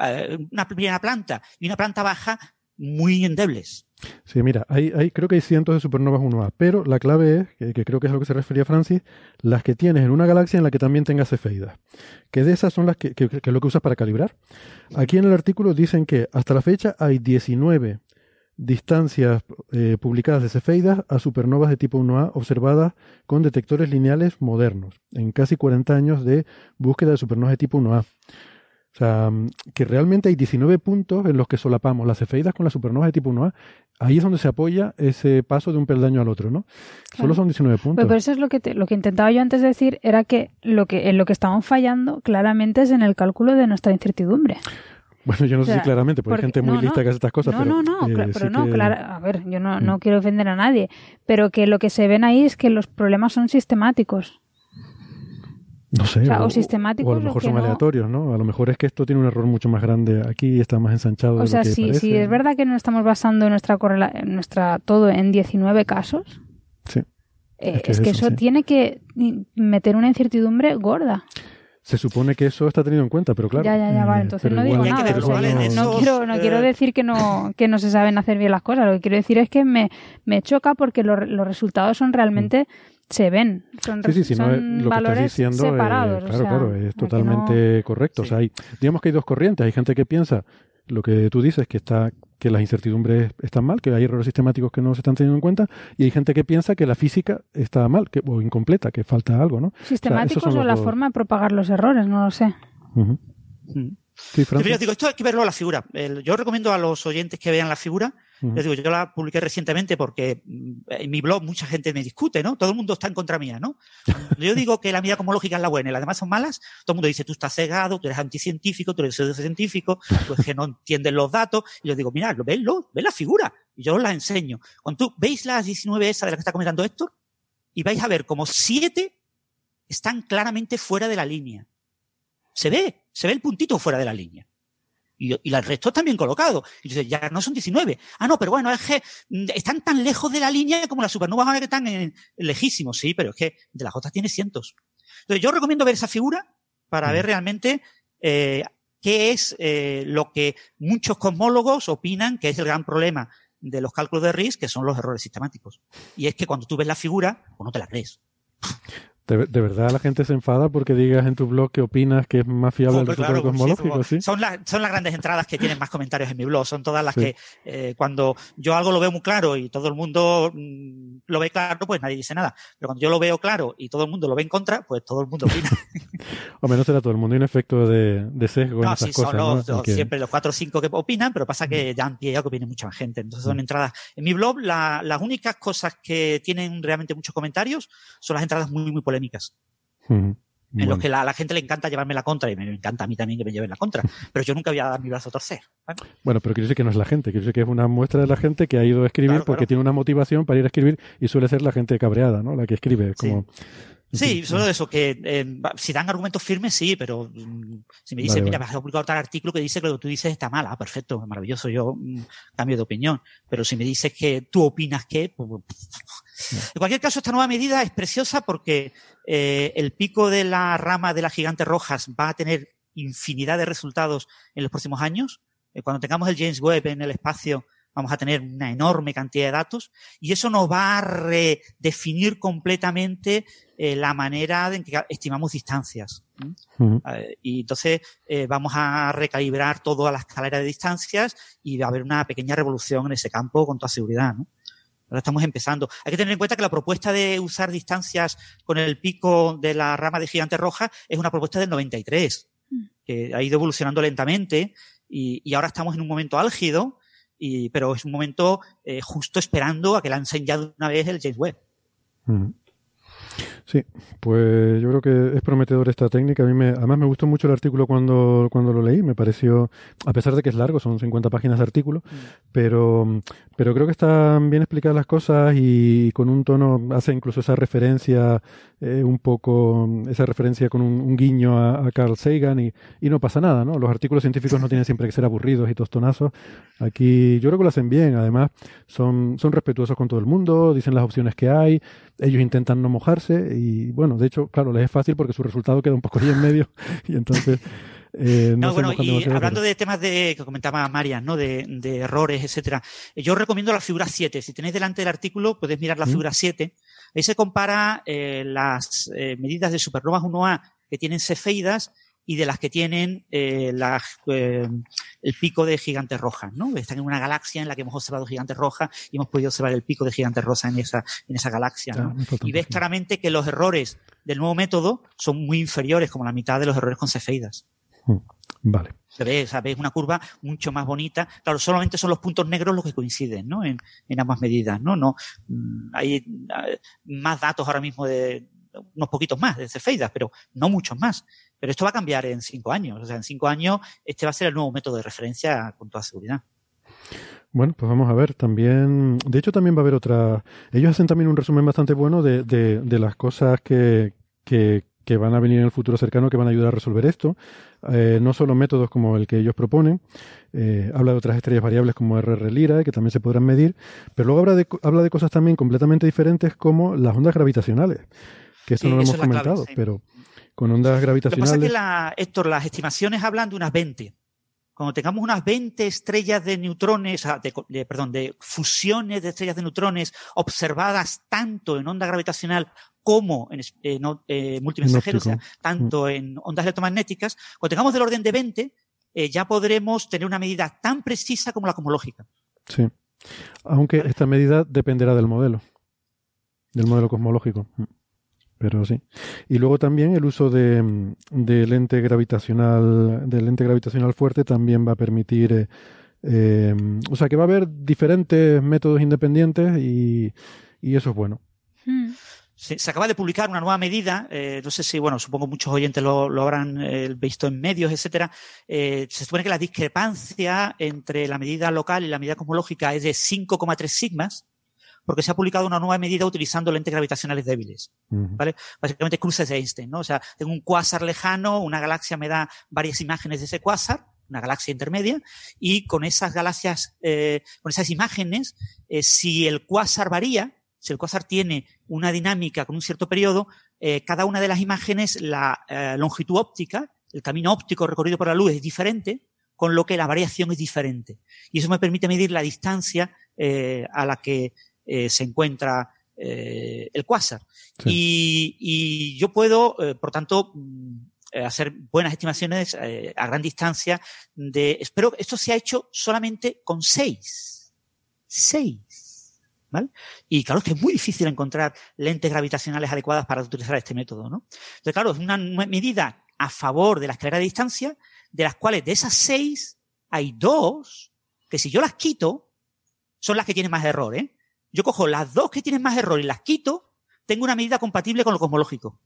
una primera planta y una planta baja muy endebles. Sí, mira, hay, creo que hay cientos de supernovas 1A, pero la clave es, que, creo que es a lo que se refería Francis, las que tienes en una galaxia en la que también tengas cefeidas. Que de esas son las que, que, que es lo que usas para calibrar. Aquí en el artículo dicen que hasta la fecha hay 19 distancias eh, publicadas de cefeidas a supernovas de tipo 1A observadas con detectores lineales modernos, en casi 40 años de búsqueda de supernovas de tipo 1A. O sea, que realmente hay 19 puntos en los que solapamos las cefeidas con las supernovas de tipo 1A. Ahí es donde se apoya ese paso de un peldaño al otro, ¿no? Solo son 19 puntos. Pues, pero eso es lo que, te- lo que intentaba yo antes decir, era que lo que en lo que estamos fallando claramente es en el cálculo de nuestra incertidumbre. Bueno, yo no O sé sea, si claramente, porque, hay porque- gente muy lista no. que hace estas cosas, no, pero... no, no, eh, cla- sí pero no, que- claro, a ver, yo no, no Mm. quiero ofender a nadie, pero que lo que se ven ahí es que los problemas son sistemáticos. No sé, o sea, o sistemáticos o a lo mejor son no. aleatorios, ¿no? A lo mejor es que esto tiene un error mucho más grande aquí y está más ensanchado de O sea, lo que si, parece. si es verdad que no estamos basando nuestra, correla- nuestra todo en 19 casos, Sí. eh, Es que es que eso eso sí. tiene que meter una incertidumbre gorda. Se supone que eso está tenido en cuenta, pero claro. ya, ya, ya, vale. eh, Entonces no digo nada. o sea, no, quiero, no eh, quiero decir que no, que no se saben hacer bien las cosas. Lo que quiero decir es que me, me choca porque lo- los resultados son realmente se ven. Son, Mm. Sí, sí, sí, no, son es- lo que estás valores diciendo, eh, separados. o claro, sea, claro, es totalmente correcto. O sea, hay, digamos que hay dos corrientes. Hay gente que piensa lo que tú dices, que está que las incertidumbres están mal, que hay errores sistemáticos que no se están teniendo en cuenta, y hay gente que piensa que la física está mal, que, o incompleta, que falta algo, ¿no? no- sistemáticos son o la dos. forma de propagar los errores, no lo sé. Sí, Francis. yo digo, esto hay que verlo a la figura. Yo recomiendo a los oyentes que vean la figura. Les digo, yo la publiqué recientemente porque mm, en mi blog mucha gente me discute, ¿no? Todo el mundo está en contra mía, ¿no? Cuando *laughs* yo digo que la medida cosmológica es la buena y las demás son malas, todo el mundo dice, tú estás cegado, tú eres anticientífico, tú eres pseudocientífico, tú es que no entiendes los datos. Y yo digo, mira, vedlo, ve la figura. Y yo os la enseño. Cuando tú veis las 19 esa de la que está comentando Héctor, y vais a ver como siete están claramente fuera de la línea. Se ve, se ve el puntito fuera de la línea. Y, y el resto están bien colocados. Y dices, ya no son 19. Ah, no, pero bueno, es que mm, están tan lejos de la línea como las supernovas ahora que están en, lejísimos. Sí, pero es que de las otras tiene cientos. Entonces, yo recomiendo ver esa figura para ver realmente eh, qué es eh, lo que muchos cosmólogos opinan que es el gran problema de los cálculos de RIS, que son los errores sistemáticos. Y es que cuando tú ves la figura, pues no te la crees. ¿De, de verdad la gente se enfada porque digas en tu blog que opinas que es más fiable el Hombre, resultado claro, cosmológico? sí, ¿sí? Son, las, son las grandes entradas que tienen más comentarios en mi blog. Son todas las Sí. que eh, cuando yo algo lo veo muy claro y todo el mundo mm, lo ve claro, pues nadie dice nada. Pero cuando yo lo veo claro y todo el mundo lo ve en contra, pues todo el mundo opina. *laughs* O menos será todo el mundo. Hay un efecto de, de sesgo en no, esas sí, cosas. son los, ¿no? los- siempre los cuatro o cinco que opinan, pero pasa que dan pie a que opine mucha más gente. Entonces son entradas. En mi blog, la- las únicas cosas que tienen realmente muchos comentarios son las entradas muy, muy polémicas. En Bueno. los que la- a la gente le encanta llevarme la contra y me encanta a mí también que me lleven la contra. *laughs* Pero yo nunca voy a dar mi brazo a torcer. ¿vale? Bueno, pero quiero decir que no es la gente, quiero decir que es una muestra de la gente que ha ido a escribir Claro, porque claro. tiene una motivación para ir a escribir y suele ser la gente cabreada, ¿no? La que escribe. Como... Sí, solo eso, que eh, si dan argumentos firmes, sí, pero mm, si me dicen, Vale, mira, vale. vas a publicar tal artículo que dice que lo que tú dices está mal, ah, perfecto, maravilloso, yo mm, cambio de opinión. Pero si me dices que tú opinas que... pues, pues, en cualquier caso, esta nueva medida es preciosa porque eh, el pico de la rama de las gigantes rojas va a tener infinidad de resultados en los próximos años. Eh, cuando tengamos el James Webb en el espacio, vamos a tener una enorme cantidad de datos y eso nos va a redefinir completamente eh, la manera en que estimamos distancias. y entonces eh, vamos a recalibrar toda la escalera de distancias y va a haber una pequeña revolución en ese campo con toda seguridad. ¿no? Ahora estamos empezando. Hay que tener en cuenta que la propuesta de usar distancias con el pico de la rama de gigante roja es una propuesta del 93, que ha ido evolucionando lentamente y, y ahora estamos en un momento álgido, y, pero es un momento eh, justo esperando a que lancen ya de una vez el James Webb. Sí, pues yo creo que es prometedor esta técnica. A mí me, además me gustó mucho el artículo cuando, cuando lo leí. Me pareció, a pesar de que es largo, son 50 páginas de artículo, pero, pero creo que están bien explicadas las cosas y con un tono hace incluso esa referencia eh, un poco, esa referencia con un, un guiño a, a Carl Sagan y, y no pasa nada, ¿no? Los artículos científicos no tienen siempre que ser aburridos y tostonazos. Aquí yo creo que lo hacen bien. Además, son, son respetuosos con todo el mundo, dicen las opciones que hay, ellos intentan no mojarse y bueno, de hecho, claro, les es fácil porque su resultado queda un poco ahí en medio *laughs* y entonces eh, no, No, bueno, y hablando de temas de que comentaba Marian, ¿no? De, de errores, etcétera. Yo recomiendo la figura 7. Si tenéis delante del artículo, podéis mirar la ¿Mm? figura 7. Ahí se compara eh, las eh, medidas de supernovas 1A que tienen cefeidas y de las que tienen eh, eh, el pico de gigantes rojas, ¿no? Están en una galaxia en la que hemos observado gigantes rojas y hemos podido observar el pico de gigantes rosas en esa, en esa galaxia, Ah, ¿no? Y ves claramente que los errores del nuevo método son muy inferiores, como la mitad de los errores con cefeidas. Mm, Vale. Se ve, o sea, ves una curva mucho más bonita. Claro, solamente son los puntos negros los que coinciden, ¿no? En, en ambas medidas, ¿no? No, mm, hay eh, más datos ahora mismo de unos poquitos más de cefeidas, pero no muchos más. Pero esto va a cambiar en cinco años. O sea, en cinco años este va a ser el nuevo método de referencia con toda seguridad. Bueno, pues vamos a ver. También, de hecho, también va a haber otra. Ellos hacen también un resumen bastante bueno de, de, de las cosas que, que, que van a venir en el futuro cercano que van a ayudar a resolver esto. Eh, no solo métodos como el que ellos proponen, eh, habla de otras estrellas variables como RR Lira, que también se podrán medir, pero luego habla de, habla de cosas también completamente diferentes como las ondas gravitacionales, que esto Sí, no lo hemos clave, comentado, sí. pero con ondas Lo que gravitacionales. pasa es que, la, Héctor, las estimaciones hablan de unas 20. Cuando tengamos unas 20 estrellas de neutrones, de, de- perdón, de fusiones de estrellas de neutrones observadas tanto en onda gravitacional como en, eh, multimensajeros, o sea, tanto en ondas electromagnéticas, cuando tengamos del orden de 20, eh, ya podremos tener una medida tan precisa como la cosmológica. Sí. Aunque esta medida dependerá del modelo, del modelo cosmológico. Mm. pero sí. Y luego también el uso de, de lente gravitacional, de lente gravitacional fuerte también va a permitir, eh, eh, o sea que va a haber diferentes métodos independientes y, y eso es bueno. Hmm. Se, se acaba de publicar una nueva medida, eh, no sé si, bueno, supongo muchos oyentes lo, lo habrán eh, visto en medios, etcétera. Eh, se supone que la discrepancia entre la medida local y la medida cosmológica es de 5,3 sigmas, porque se ha publicado una nueva medida utilizando lentes gravitacionales débiles. ¿vale? Básicamente cruces de Einstein, ¿no? O sea, tengo un cuásar lejano, una galaxia me da varias imágenes de ese cuásar, una galaxia intermedia, y con esas galaxias, eh, con esas imágenes, eh, si el cuásar varía, si el cuásar tiene una dinámica con un cierto periodo, eh, cada una de las imágenes, la eh, longitud óptica, el camino óptico recorrido por la luz es diferente, con lo que la variación es diferente. Y eso me permite medir la distancia eh, a la que eh, se encuentra eh, el cuásar. Sí. Y, y yo puedo, eh, por tanto, mm, hacer buenas estimaciones eh, a gran distancia de, espero que esto se ha hecho solamente con seis. Seis. ¿Vale? Y claro, es que es muy difícil encontrar lentes gravitacionales adecuadas para utilizar este método, ¿no? Entonces, claro, es una me- medida a favor de la escalera de distancia, de las cuales de esas seis hay dos que si yo las quito, son las que tienen más error, ¿eh? Yo cojo las dos que tienen más error y las quito, tengo una medida compatible con lo cosmológico.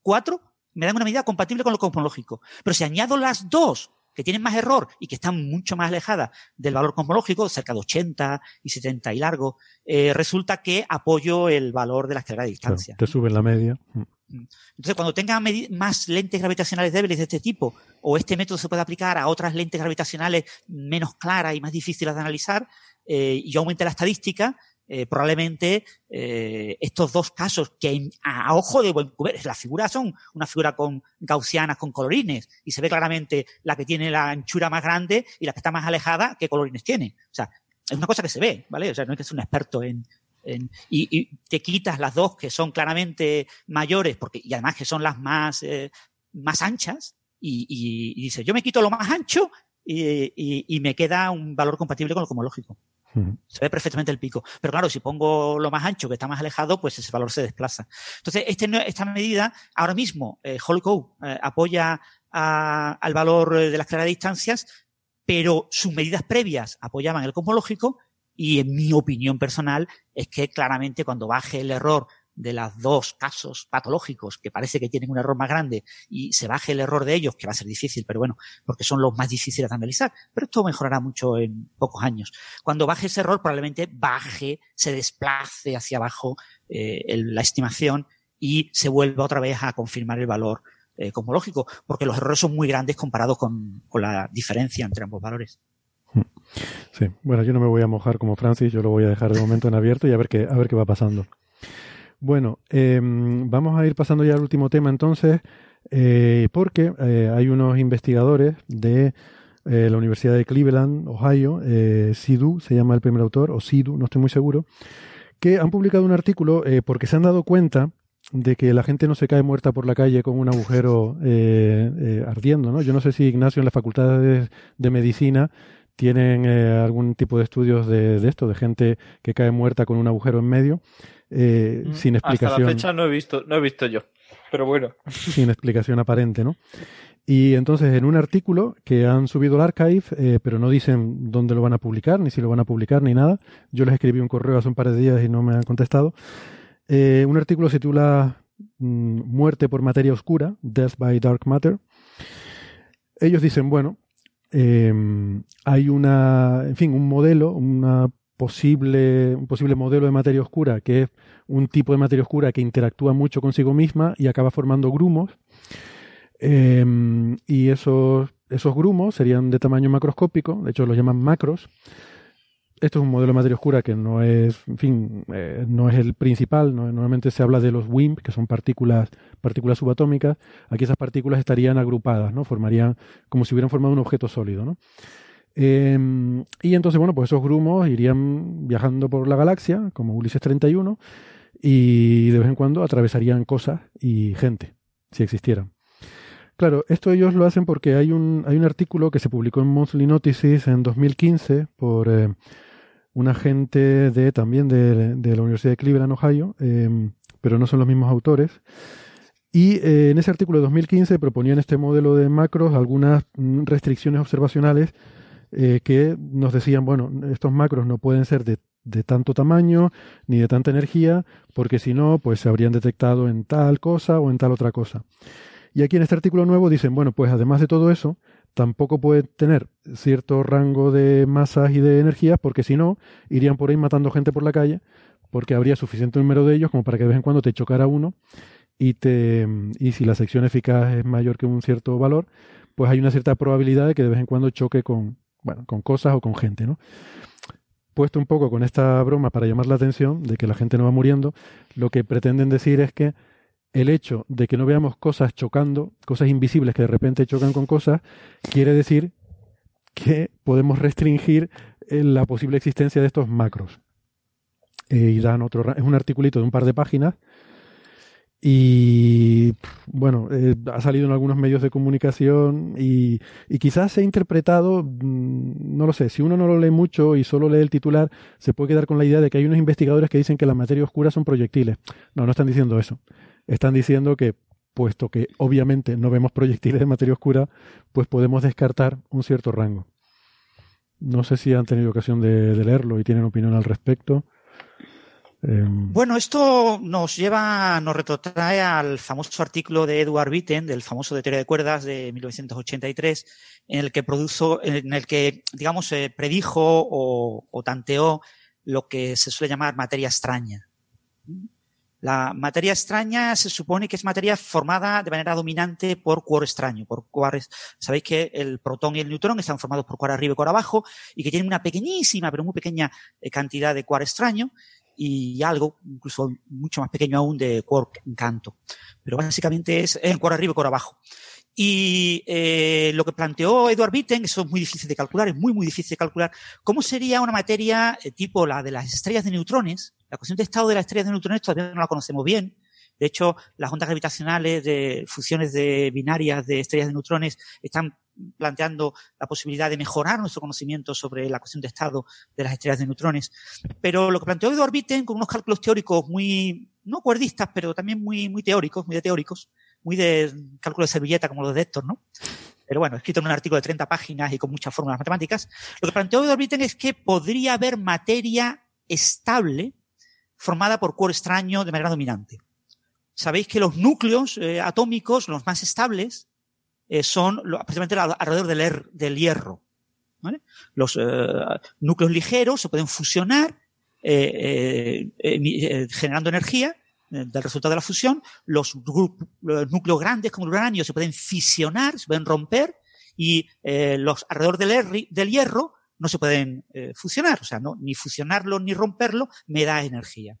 Cuatro me dan una medida compatible con lo cosmológico. Pero si añado las dos que tienen más error y que están mucho más alejadas del valor cosmológico, cerca de 80 y 70 y largo, eh, resulta que apoyo el valor de la escalera de Claro, distancia. te sube la media. Mm. Entonces, cuando tenga más lentes gravitacionales débiles de este tipo, o este método se puede aplicar a otras lentes gravitacionales menos claras y más difíciles de analizar, eh, y yo aumente la estadística, eh, probablemente eh, estos dos casos que a, ojo de buen cubero, las figuras son una figura con gaussianas con colorines, y se ve claramente la que tiene la anchura más grande y la que está más alejada, qué colorines tiene. O sea, es una cosa que se ve, ¿vale? O sea, no es que sea un experto en, en- y, y te quitas las dos que son claramente mayores, porque, y además que son las más, eh, más anchas, y, y, y dices, yo me quito lo más ancho y, me queda un valor compatible con lo cosmológico. Se ve perfectamente el pico. Pero claro, si pongo lo más ancho, que está más alejado, pues ese valor se desplaza. Entonces, este, esta medida, ahora mismo, eh, eh, apoya al valor de las claras distancias, pero sus medidas previas apoyaban el cosmológico y en mi opinión personal es que claramente cuando baje el error de los dos casos patológicos que parece que tienen un error más grande y se baje el error de ellos, que va a ser difícil, pero bueno, porque son los más difíciles de analizar, pero esto mejorará mucho en pocos años. Cuando baje ese error, probablemente baje, se desplace hacia abajo eh, la estimación y se vuelva otra vez a confirmar el valor eh, cosmológico, porque los errores son muy grandes comparados con, con la diferencia entre ambos valores. Sí, bueno, yo no me voy a mojar como Francis, yo lo voy a dejar de momento en abierto y a ver qué, a ver qué va pasando. Bueno, eh, vamos a ir pasando ya al último tema entonces, eh, porque eh, hay unos investigadores de eh, la Universidad de Cleveland, Ohio, eh, Sidhu se llama el primer autor, o Sidhu, no estoy muy seguro, que han publicado un artículo porque se han dado cuenta de que la gente no se cae muerta por la calle con un agujero ardiendo, ¿no? Yo no sé si Ignacio en las facultades de medicina tienen algún tipo de estudios de esto, de gente que cae muerta con un agujero en medio, eh, sin Hasta explicación la fecha no he visto, no he visto yo. Pero bueno. *laughs* sin explicación aparente, ¿no? Y entonces en un artículo que han subido al archive, eh, pero no dicen dónde lo van a publicar, ni si lo van a publicar, ni nada. Yo les escribí un correo hace un par de días y no me han contestado. Eh, un artículo se titula mm, Muerte por materia oscura, Death by Dark Matter. Ellos dicen, bueno, eh, hay una, en fin, un modelo, una posible, un posible modelo de materia oscura que es un tipo de materia oscura que interactúa mucho consigo misma y acaba formando grumos. Eh, y esos, esos grumos serían de tamaño macroscópico, de hecho los llaman macros. Esto es un modelo de materia oscura que no es, en fin, eh, no es el principal. ¿no? Normalmente se habla de los WIMP, que son partículas, partículas subatómicas. Aquí esas partículas estarían agrupadas, ¿no? Formarían como si hubieran formado un objeto sólido. Eh, y entonces, bueno, pues esos grumos irían viajando por la galaxia, como Ulises 31, y de vez en cuando atravesarían cosas y gente, si existieran. Claro, esto ellos lo hacen porque hay un, hay un artículo que se publicó en Monthly Notices en 2015 por eh, un agente de, también de, de la Universidad de Cleveland, Ohio, eh, pero no son los mismos autores. Y eh, en ese artículo de 2015 proponían este modelo de macros algunas mm, restricciones observacionales eh, que nos decían, bueno, estos macros no pueden ser de, de, tanto tamaño ni de tanta energía, porque si no, pues se habrían detectado en tal cosa o en tal otra cosa. Y aquí en este artículo nuevo dicen, bueno, pues además de todo eso, tampoco puede tener cierto rango de masas y de energías, porque si no, irían por ahí matando gente por la calle, porque habría suficiente número de ellos como para que de vez en cuando te chocara uno y, te, y si la sección eficaz es mayor que un cierto valor, pues hay una cierta probabilidad de que de vez en cuando choque con, bueno, con cosas o con gente, ¿no? Puesto un poco con esta broma para llamar la atención de que la gente no va muriendo, lo que pretenden decir es que el hecho de que no veamos cosas chocando, cosas invisibles que de repente chocan con cosas, quiere decir que podemos restringir eh, la posible existencia de estos macros. Eh, y dan otro, es un articulito de un par de páginas y bueno, eh, ha salido en algunos medios de comunicación y, y quizás se ha interpretado, mm, no lo sé, si uno no lo lee mucho y solo lee el titular, se puede quedar con la idea de que hay unos investigadores que dicen que la materia oscura son proyectiles. No, no están diciendo eso. Están diciendo que, puesto que obviamente no vemos proyectiles de materia oscura, pues podemos descartar un cierto rango. No sé si han tenido ocasión de, de leerlo y tienen opinión al respecto. Em, bueno, esto nos lleva, nos retrotrae al famoso artículo de Edward Witten, del famoso de teoría de cuerdas de 1983, en el que produjo, en el que, digamos, eh, predijo o, tanteó lo que se suele llamar materia extraña. La materia extraña se supone que es materia formada de manera dominante por cuore extraño, por cuares. Sabéis que el protón y el neutrón están formados por cuore arriba y cuore abajo y que tienen una pequeñísima, pero muy pequeña eh, cantidad de cuore extraño y algo, incluso mucho más pequeño aún, de quark en canto. Pero básicamente es en quark arriba y quark abajo. Y eh, lo que planteó Edward Witten, eso es muy difícil de calcular, es muy, muy difícil de calcular, ¿cómo sería una materia eh, tipo la de las estrellas de neutrones? La cuestión de estado de las estrellas de neutrones todavía no la conocemos bien. De hecho, las ondas gravitacionales de fusiones de binarias de estrellas de neutrones están planteando la posibilidad de mejorar nuestro conocimiento sobre la cuestión de estado de las estrellas de neutrones. Pero lo que planteó Edward Witten con unos cálculos teóricos muy, no cuerdistas, pero también muy, muy teóricos, muy de teóricos, muy de cálculo de servilleta como los de Héctor, ¿no? Pero bueno, escrito en un artículo de 30 páginas y con muchas fórmulas matemáticas. Lo que planteó Edward Witten es que podría haber materia estable formada por cuerpo extraño de manera dominante. Sabéis que los núcleos eh, atómicos, los más estables, eh, son precisamente alrededor del, er, hierro. ¿vale? Los eh, núcleos ligeros se pueden fusionar generando energía del resultado de la fusión. Los, núcleos grandes como el uranio se pueden fisionar, se pueden romper y los alrededor del, hierro no se pueden fusionar, o sea, no, ni fusionarlo ni romperlo me da energía.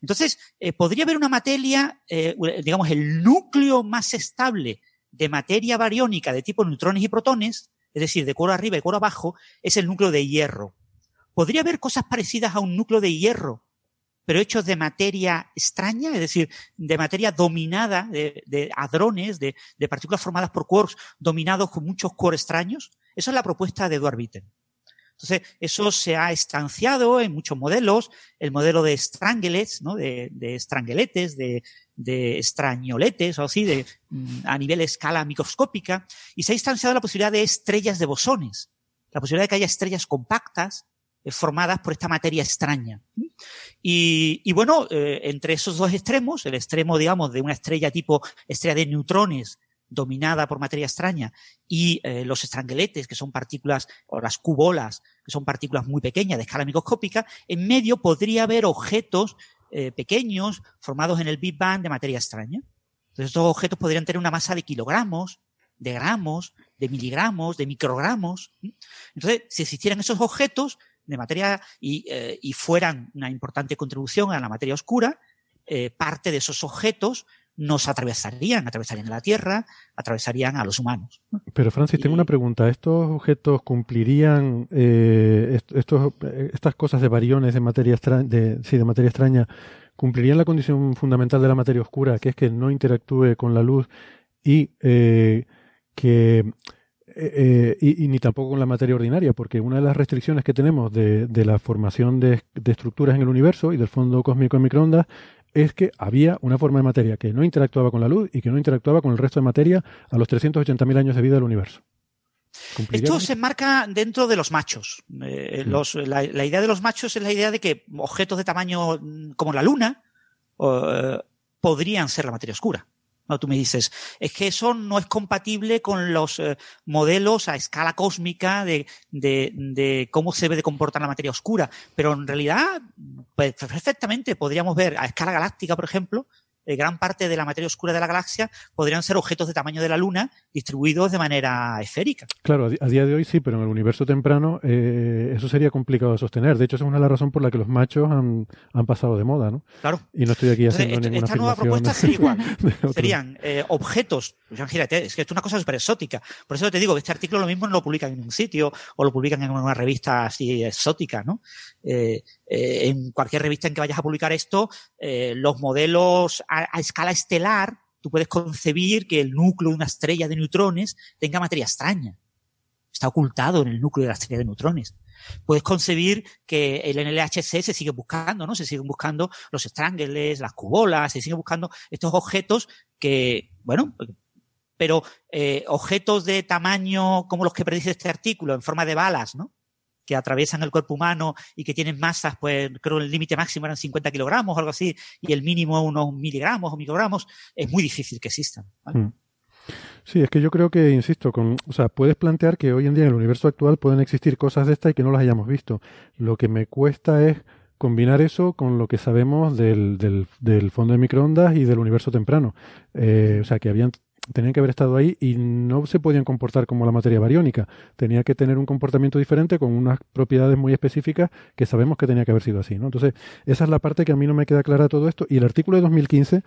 Entonces, podría haber una materia, digamos, el núcleo más estable de materia bariónica de tipo neutrones y protones, es decir, de cuero arriba y cuero abajo, es el núcleo de hierro. Podría haber cosas parecidas a un núcleo de hierro, pero hechos de materia extraña, es decir, de materia dominada, de, de hadrones, de, de, partículas formadas por quarks dominados con muchos quarks extraños. Esa es la propuesta de Edward Witten. Entonces, eso se ha estanciado en muchos modelos, el modelo de stranglets, ¿no? de, de de, de extrañoletes o así, de, mm, a nivel de escala microscópica, y se ha instanciado la posibilidad de estrellas de bosones, la posibilidad de que haya estrellas compactas eh, formadas por esta materia extraña. Y, y bueno, eh, entre esos dos extremos, el extremo, digamos, de una estrella tipo estrella de neutrones, dominada por materia extraña, y eh, los estrangueletes, que son partículas, o las cubolas, que son partículas muy pequeñas de escala microscópica, en medio podría haber objetos eh, pequeños formados en el Big Bang de materia extraña. Entonces estos objetos podrían tener una masa de kilogramos, de gramos, de miligramos, de microgramos. Entonces, si existieran esos objetos de materia y, eh, y fueran una importante contribución a la materia oscura, parte de esos objetos nos atravesarían, atravesarían la Tierra, atravesarían a los humanos. Pero Francis, y... tengo una pregunta. ¿Estos objetos cumplirían eh, estos, estas cosas de variones de materia extraña, de, sí, de materia extraña, cumplirían la condición fundamental de la materia oscura, que es que no interactúe con la luz y eh, que eh, y, y, ni tampoco con la materia ordinaria, porque una de las restricciones que tenemos de, de la formación de, de, estructuras en el universo y del fondo cósmico en microondas es que había una forma de materia que no interactuaba con la luz y que no interactuaba con el resto de materia a los 380.000 años de vida del universo. Esto se enmarca dentro de los machos. Eh, los- la, la idea de los machos es la idea de que objetos de tamaño mm, como la Luna eh, podrían ser la materia oscura. No, tú me dices, es que eso no es compatible con los eh, modelos a escala cósmica de, cómo se debe de comportar la materia oscura. Pero en realidad, pues, perfectamente podríamos ver a escala galáctica, por ejemplo, eh, gran parte de la materia oscura de la galaxia podrían ser objetos de tamaño de la Luna distribuidos de manera esférica. Claro, a día de hoy sí, pero en el universo temprano eh, eso sería complicado de sostener. De hecho, esa es una de las razones por la que los machos han, han pasado de moda, ¿no? Claro. Y no estoy aquí Entonces, haciendo esta- ninguna esta nueva afirmación propuesta *laughs* sería igual. Serían eh, objetos. Imagínate, es que esto es una cosa súper exótica. Por eso te digo que este artículo lo mismo no lo publican en un sitio o lo publican en una revista así exótica, ¿no? Eh, en cualquier revista en que vayas a publicar esto, eh, los modelos a, a escala estelar, tú puedes concebir que el núcleo de una estrella de neutrones tenga materia extraña. Está ocultado en el núcleo de la estrella de neutrones. Puedes concebir que el NLHC se sigue buscando, ¿no? Se siguen buscando los strangles, las cubolas, se siguen buscando estos objetos que, bueno, pero eh, objetos de tamaño como los que predice este artículo, en forma de balas, ¿no? Que atraviesan el cuerpo humano y que tienen masas, pues creo el límite máximo eran 50 kilogramos o algo así, y el mínimo unos miligramos o microgramos, es muy difícil que existan. Mm. Sí, es que yo creo que, insisto, con, o sea, puedes plantear que hoy en día en el universo actual pueden existir cosas de estas y que no las hayamos visto. Lo que me cuesta es combinar eso con lo que sabemos del, del, del fondo de microondas y del universo temprano. Eh, o sea, que habían tenían que haber estado ahí y no se podían comportar como la materia bariónica. Tenía que tener un comportamiento diferente con unas propiedades muy específicas que sabemos que tenía que haber sido así. ¿no? Entonces, esa es la parte que a mí no me queda clara todo esto. Y el artículo de 2015,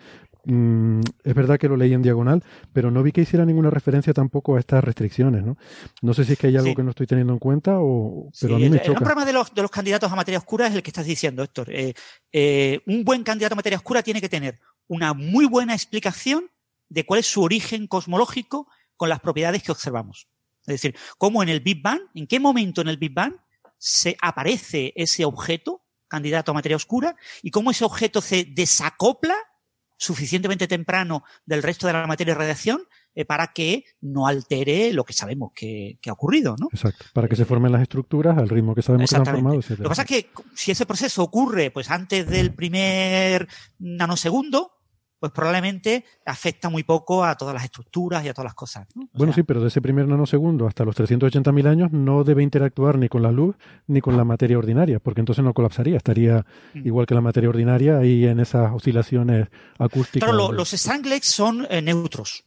mmm, es verdad que lo leí en diagonal, pero no vi que hiciera ninguna referencia tampoco a estas restricciones. No, no sé si es que hay algo Sí. que no estoy teniendo en cuenta, o, pero Sí, a mí me el, problema de los, de los candidatos a materia oscura es el que estás diciendo, Héctor. Eh, eh, un buen candidato a materia oscura tiene que tener una muy buena explicación de cuál es su origen cosmológico con las propiedades que observamos. Es decir, cómo en el Big Bang, en qué momento en el Big Bang se aparece ese objeto, candidato a materia oscura, y cómo ese objeto se desacopla suficientemente temprano del resto de la materia y radiación eh, para que no altere lo que sabemos que, que ha ocurrido, ¿no? Exacto, para que se formen las estructuras al ritmo que sabemos que se han formado. Lo que pasa es que si ese proceso ocurre pues antes del primer nanosegundo, pues probablemente afecta muy poco a todas las estructuras y a todas las cosas. ¿no? Bueno, sea, sí, pero de ese primer nanosegundo hasta los 380.000 años no debe interactuar ni con la luz ni con la materia ordinaria, porque entonces no colapsaría, estaría Mm. igual que la materia ordinaria ahí en esas oscilaciones acústicas. Claro, lo- los strangles son eh, neutros.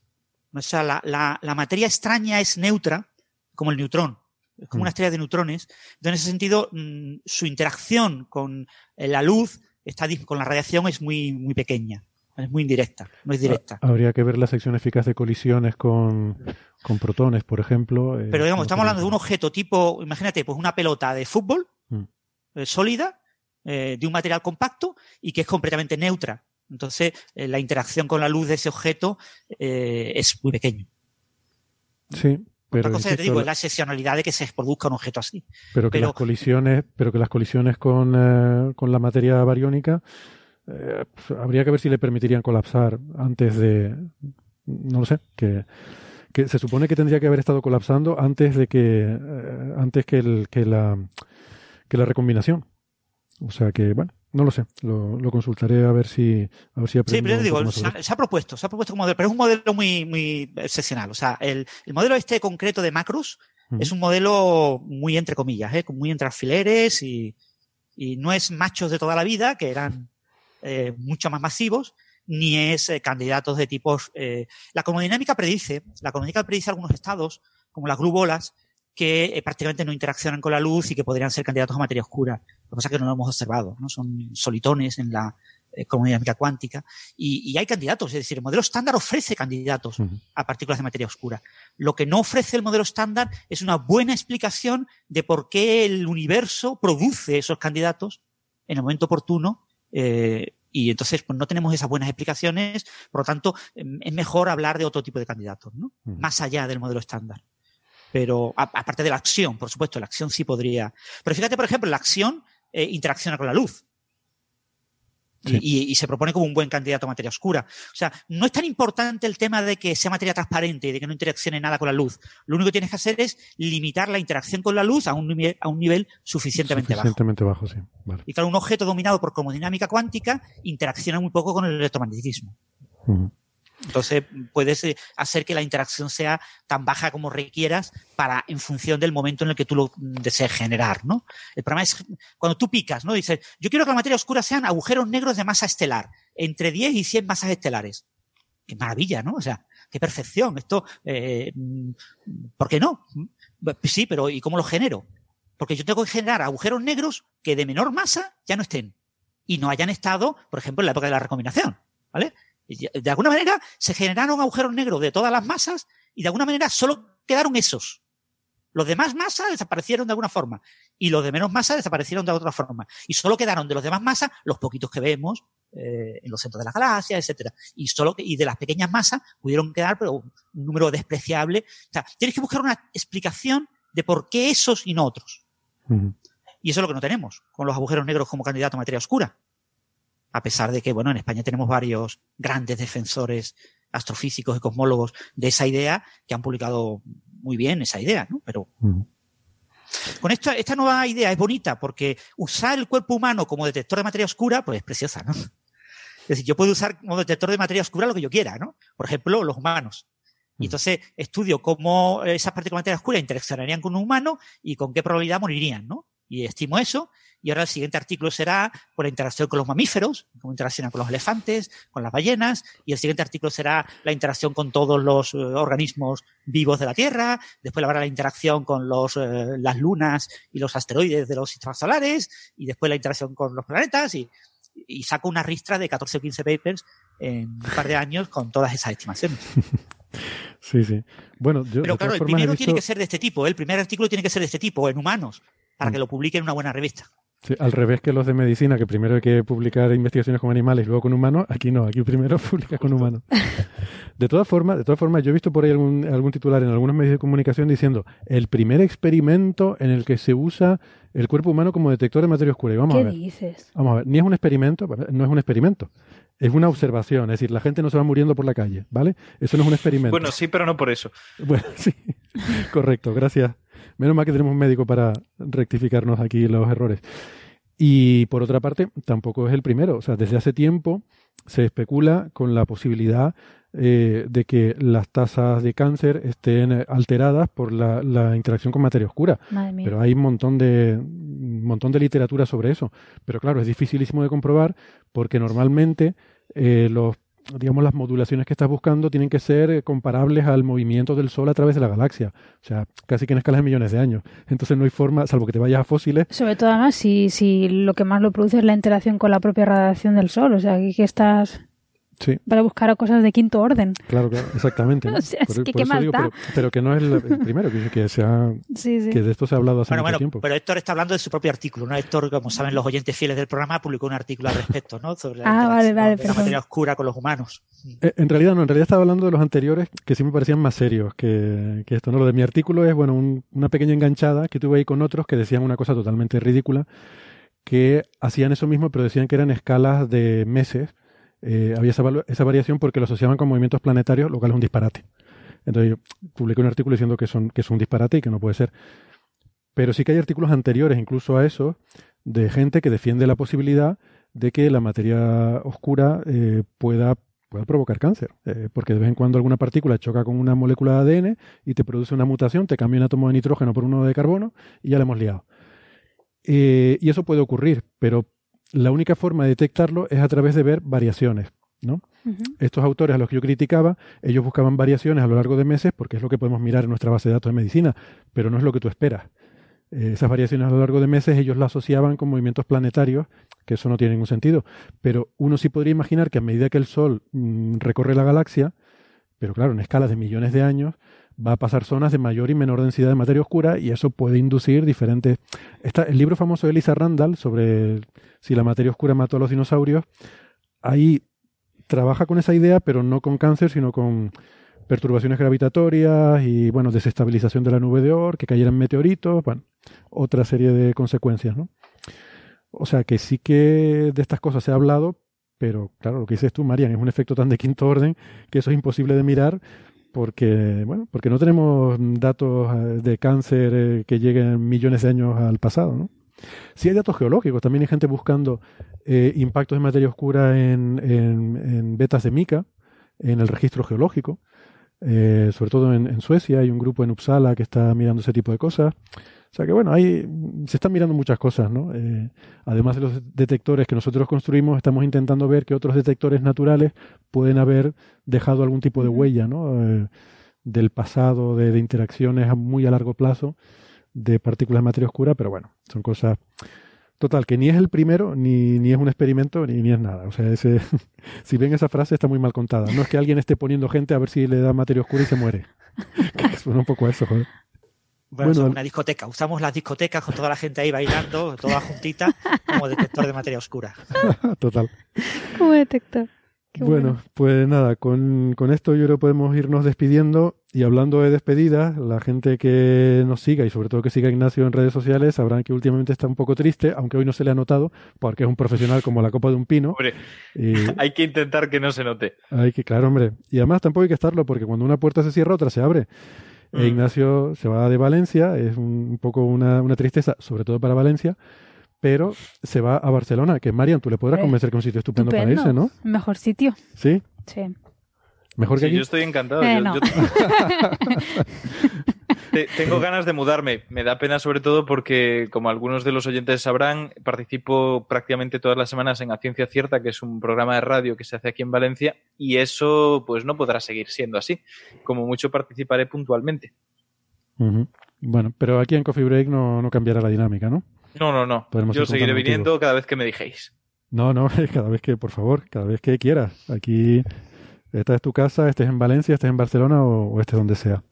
O sea, la, la- la materia extraña es neutra, como el neutrón. Es como Mm. una estrella de neutrones. Entonces, en ese sentido, mm, su interacción con eh, la luz, está, con la radiación, es muy, muy pequeña. Es muy indirecta, no es directa. Ah, Habría que ver la sección eficaz de colisiones con, con protones, por ejemplo. eh, Pero digamos, estamos hablando de un objeto tipo, imagínate, pues una pelota de fútbol Mm. eh, sólida, eh, de un material compacto y que es completamente neutra. Entonces, la interacción con la luz de ese objeto es muy pequeño. Sí, pero, Otra cosa que te insisto, digo es la excepcionalidad de que se produzca un objeto así. pero que pero- las colisiones, pero que las colisiones con, eh, con la materia bariónica eh, pues, habría que ver si le permitirían colapsar antes de, no lo sé, que, que se supone que tendría que haber estado colapsando antes de que, eh, antes que, el, que la, que la recombinación. O sea que, bueno, no lo sé, lo, lo consultaré a ver si, a ver si Sí, pero yo digo, se ha, se ha propuesto, se ha propuesto como modelo, pero es un modelo muy, muy excepcional. O sea, el, el modelo este concreto de macros Ujú. es un modelo muy entre comillas, ¿eh? muy entre alfileres y, y no es machos de toda la vida, que eran eh, mucho más masivos, ni es eh, candidatos de tipos. eh, la comodinámica predice, la comodinámica predice algunos estados, como las glubolas, que prácticamente no interaccionan con la luz y que podrían ser candidatos a materia oscura. Lo que pasa es que no lo hemos observado, ¿no? Son solitones en la comodinámica cuántica. Y, y hay candidatos, es decir, el modelo estándar ofrece candidatos a partículas de materia oscura. Lo que no ofrece el modelo estándar es una buena explicación de por qué el universo produce esos candidatos en el momento oportuno. Eh, y entonces pues no tenemos esas buenas explicaciones, por lo tanto em, es mejor hablar de otro tipo de candidatos, ¿no? Más allá del modelo estándar. Pero a- aparte de la acción, por supuesto, la acción sí podría. Pero fíjate, por ejemplo, la acción eh, interacciona con la luz. Y, y- y se propone como un buen candidato a materia oscura. O sea, no es tan importante el tema de que sea materia transparente y de que no interaccione nada con la luz. Lo único que tienes que hacer es limitar la interacción con la luz a un nivel, a un nivel suficientemente bajo. Suficientemente bajo, sí. Vale. Y claro, un objeto dominado por cromodinámica cuántica interacciona muy poco con el electromagnetismo. Entonces, puedes eh, hacer que la interacción sea tan baja como requieras para, en función del momento en el que tú lo mm, desees generar, ¿no? El problema es cuando tú picas, ¿no? Dices, yo quiero que la materia oscura sean agujeros negros de masa estelar, entre 10 y 100 masas estelares. Qué maravilla, ¿no? O sea, qué perfección. Esto, eh, mm, ¿por qué no? Mm, Sí, pero ¿y cómo lo genero? Porque yo tengo que generar agujeros negros que de menor masa ya no estén y no hayan estado, por ejemplo, en la época de la recombinación, ¿vale? Y De alguna manera se generaron agujeros negros de todas las masas y de alguna manera solo quedaron esos. Los demás masas desaparecieron de alguna forma y los de menos masa desaparecieron de otra forma. Y solo quedaron de los demás masas los poquitos que vemos eh, en los centros de las galaxias, etcétera. Y solo que- y de las pequeñas masas pudieron quedar pero un número despreciable. O sea, tienes que buscar una explicación de por qué esos y no otros. Y eso es lo que no tenemos con los agujeros negros como candidato a materia oscura. A pesar de que, bueno, en España tenemos varios grandes defensores astrofísicos y cosmólogos de esa idea que han publicado muy bien esa idea, ¿no? Pero con esta, esta nueva idea es bonita porque usar el cuerpo humano como detector de materia oscura, pues es preciosa, ¿no? Es decir, yo puedo usar como detector de materia oscura lo que yo quiera, ¿no? Por ejemplo, los humanos. Y entonces estudio cómo esas partículas de materia oscura interaccionarían con un humano y con qué probabilidad morirían, ¿no? Y estimo eso. Y ahora el siguiente artículo será por la interacción con los mamíferos, cómo interaccionan con los elefantes, con las ballenas. Y el siguiente artículo será la interacción con todos los eh, organismos vivos de la Tierra. Después habrá la interacción con los, eh, las lunas y los asteroides de los sistemas solares. Y después la interacción con los planetas. Y, y saco una ristra de 14 o 15 papers en un par de años con todas esas estimaciones. *laughs* Sí, sí. Bueno, yo Pero claro, el primero visto- tiene que ser de este tipo. ¿eh? El primer artículo tiene que ser de este tipo, en humanos, para Mm. que lo publique en una buena revista. Sí, al revés que los de medicina, que primero hay que publicar investigaciones con animales y luego con humanos, aquí no, aquí primero *laughs* publica con humanos. De todas formas, de todas formas, yo he visto por ahí algún, algún titular en algunos medios de comunicación diciendo el primer experimento en el que se usa el cuerpo humano como detector de materia oscura. Y vamos a ¿Qué ver. dices? Vamos a ver, ni es un experimento, no es un experimento, es una observación, es decir, la gente no se va muriendo por la calle, ¿vale? Eso no es un experimento. Bueno, sí, pero no por eso. *laughs* Bueno, sí, correcto, gracias. Menos mal que tenemos un médico para rectificarnos aquí los errores. Y por otra parte, tampoco es el primero. O sea, desde hace tiempo se especula con la posibilidad eh, de que las tasas de cáncer estén eh, alteradas por la, la interacción con materia oscura. Pero hay un montón de un montón de literatura sobre eso. Pero claro, es dificilísimo de comprobar porque normalmente eh, los digamos las modulaciones que estás buscando tienen que ser eh, comparables al movimiento del Sol a través de la galaxia. O sea, casi que en escalas de millones de años. Entonces no hay forma, salvo que te vayas a fósiles. Sobre todo además si, si lo que más lo produce es la interacción con la propia radiación del Sol. O sea, que estás Sí, para buscar a cosas de quinto orden. claro, claro, exactamente. ¿no? *laughs* O sea, es por que por qué eso más digo, da. pero, pero que no es el, el primero, que, que, se ha- Sí, sí. que de esto se ha hablado hace Bueno, mucho bueno, tiempo. pero Héctor está hablando de su propio artículo, ¿no? Héctor, como saben los oyentes fieles del programa, publicó un artículo al respecto, ¿no? Sobre la Ah, vale, interacción vale, la perdón. materia oscura con los humanos. Eh, En realidad no, en realidad estaba hablando de los anteriores que sí me parecían más serios que, que esto. ¿no? Lo de mi artículo es, bueno, un- una pequeña enganchada que tuve ahí con otros que decían una cosa totalmente ridícula, que hacían eso mismo, pero decían que eran escalas de meses. Eh, había esa, variación porque lo asociaban con movimientos planetarios, lo cual es un disparate. Entonces yo publiqué un artículo diciendo que, son, que es un disparate y que no puede ser. Pero sí que hay artículos anteriores, incluso a eso, de gente que defiende la posibilidad de que la materia oscura eh, pueda, pueda provocar cáncer. Eh, porque de vez en cuando alguna partícula choca con una molécula de ADN y te produce una mutación, te cambia un átomo de nitrógeno por uno de carbono y ya la hemos liado. Y eso puede ocurrir, pero la única forma de detectarlo es a través de ver variaciones. ¿no? Estos autores a los que yo criticaba, ellos buscaban variaciones a lo largo de meses porque es lo que podemos mirar en nuestra base de datos de medicina, pero no es lo que tú esperas. Eh, esas variaciones a lo largo de meses ellos las asociaban con movimientos planetarios, que eso no tiene ningún sentido. Pero uno sí podría imaginar que a medida que el Sol mm, recorre la galaxia, pero claro, en escalas de millones de años, va a pasar zonas de mayor y menor densidad de materia oscura y eso puede inducir diferentes... Está, el libro famoso de Lisa Randall sobre si la materia oscura mató a los dinosaurios, ahí trabaja con esa idea, pero no con cáncer, sino con perturbaciones gravitatorias y, bueno, desestabilización de la nube de Oort, que cayeran meteoritos, bueno, otra serie de consecuencias, ¿no? O sea que sí que de estas cosas se ha hablado, pero claro, lo que dices tú, Marian, es un efecto tan de quinto orden que eso es imposible de mirar porque, bueno, porque no tenemos datos eh, de cáncer eh, que lleguen millones de años al pasado, ¿no? Sí hay datos geológicos, también hay gente buscando eh, impactos de materia oscura en, en, en, vetas de mica, en el registro geológico, eh, sobre todo en, en, Suecia, hay un grupo en Uppsala que está mirando ese tipo de cosas. O sea que bueno, ahí se están mirando muchas cosas, ¿no? Eh, además de los detectores que nosotros construimos, estamos intentando ver que otros detectores naturales pueden haber dejado algún tipo de huella, ¿no? Eh, del pasado, de, de, interacciones a muy a largo plazo de partículas de materia oscura, pero bueno, son cosas... Total, que ni es el primero, ni, ni es un experimento, ni, ni es nada. O sea, ese, *laughs* si ven esa frase está muy mal contada. No es que alguien esté poniendo gente a ver si le da materia oscura y se muere. *laughs* que suena un poco a eso, joder. Bueno, bueno una discoteca. Usamos las discotecas con toda la gente ahí bailando, toda juntita, como detector de materia oscura. *laughs* Total. Como detector. Bueno, bueno, pues nada, con, con, esto yo creo que podemos irnos despidiendo y hablando de despedidas, la gente que nos siga y sobre todo que siga a Ignacio en redes sociales sabrán que últimamente está un poco triste, aunque hoy no se le ha notado, porque es un profesional como la copa de un pino. Hombre, y *laughs* hay que intentar que no se note. Hay que, claro, hombre. Y además tampoco hay que estarlo, porque cuando una puerta se cierra, otra se abre. Mm. E Ignacio se va de Valencia, es un, un poco una, una tristeza, sobre todo para Valencia, pero se va a Barcelona, que Marian, tú le podrás convencer que es un sitio estupendo, estupendo, para irse, ¿no? Mejor sitio. ¿Sí? Sí. Mejor que sí, aquí. Yo estoy encantado. Eh, yo, no. yo... *laughs* Tengo ganas de mudarme. Me da pena sobre todo porque, como algunos de los oyentes sabrán, participo prácticamente todas las semanas en A Ciencia Cierta, que es un programa de radio que se hace aquí en Valencia, y eso pues no podrá seguir siendo así. Como mucho participaré puntualmente. Uh -huh. Bueno, pero aquí en Coffee Break no, no cambiará la dinámica, ¿no? No, no, no. Yo ir seguiré viniendo motivos. cada vez que me dijéis. No, no, *laughs* cada vez que, por favor, cada vez que quieras. Aquí, esta es tu casa, estés en Valencia, estés en Barcelona o, o estés donde sea.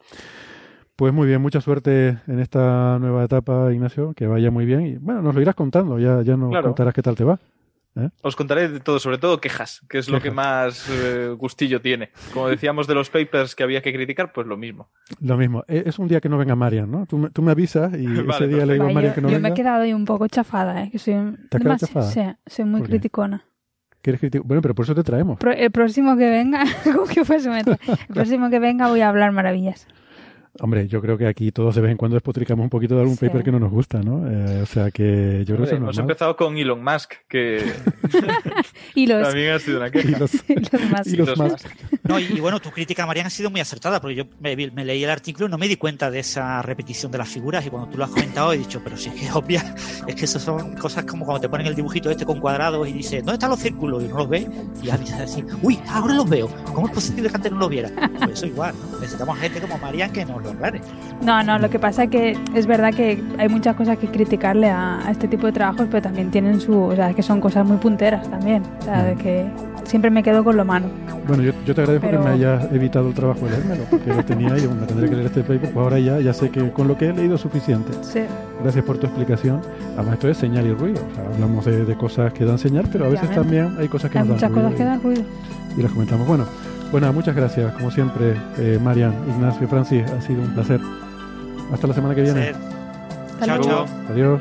Pues muy bien, mucha suerte en esta nueva etapa, Ignacio, que vaya muy bien. Y bueno, nos lo irás contando, ya, ya nos Claro. contarás qué tal te va. ¿eh? Os contaré de todo, sobre todo quejas, que es lo que más eh, gustillo tiene. Como decíamos de los papers que había que criticar, pues lo mismo. Lo mismo, e- es un día que no venga Marian, ¿no? Tú, me- tú me avisas y *laughs* Vale, ese día le digo a Marian que no yo me venga. he quedado ahí un poco chafada, ¿eh? Que soy, ¿Te has chafada? Sí, soy muy criticona. ¿Quieres criticar? Bueno, pero por eso te traemos. Pro- el próximo que venga, *laughs* como que fuese. El *laughs* próximo que venga voy a hablar maravillas. Hombre, yo creo que aquí todos de vez en cuando despotricamos un poquito de algún Sí. paper que no nos gusta, ¿no? Eh, o sea que yo creo que eso es Hemos empezado con Elon Musk, que *laughs* Y los, también ha sido una *laughs* Y queja. *laughs* y los los más. No, y, y bueno, tu crítica, Marian, ha sido muy acertada, porque yo me, leí el artículo y no me di cuenta de esa repetición de las figuras, y cuando tú lo has comentado he dicho, pero si es que es obvia, es que eso son cosas como cuando te ponen el dibujito este con cuadrados y dices, ¿dónde están los círculos? Y no los ves, y ya dices así, uy, ahora los veo, ¿cómo es posible que antes no los viera? Pues eso igual, ¿no? Necesitamos gente como Marian que nos No, no, lo que pasa es que es verdad que hay muchas cosas que criticarle a, a este tipo de trabajos, pero también tienen su. O sea, que son cosas muy punteras también. O sea, de que siempre me quedo con lo malo. Bueno, yo, yo te agradezco Pero- que me hayas evitado el trabajo de leérmelo, porque lo tenía y me tendré que leer este paper, pues ahora ya, ya sé que con lo que he leído es suficiente. Sí. Gracias por tu explicación. Además, esto es señal y ruido. O sea, hablamos de, de cosas que dan señal, pero a veces también hay cosas que Hay muchas dan ruido cosas que dan ruido. y las comentamos. Bueno, nada, muchas gracias. Como siempre, eh, Marian, Ignacio, Francis, ha sido un placer. Hasta la semana que viene. Chao, chao. Adiós.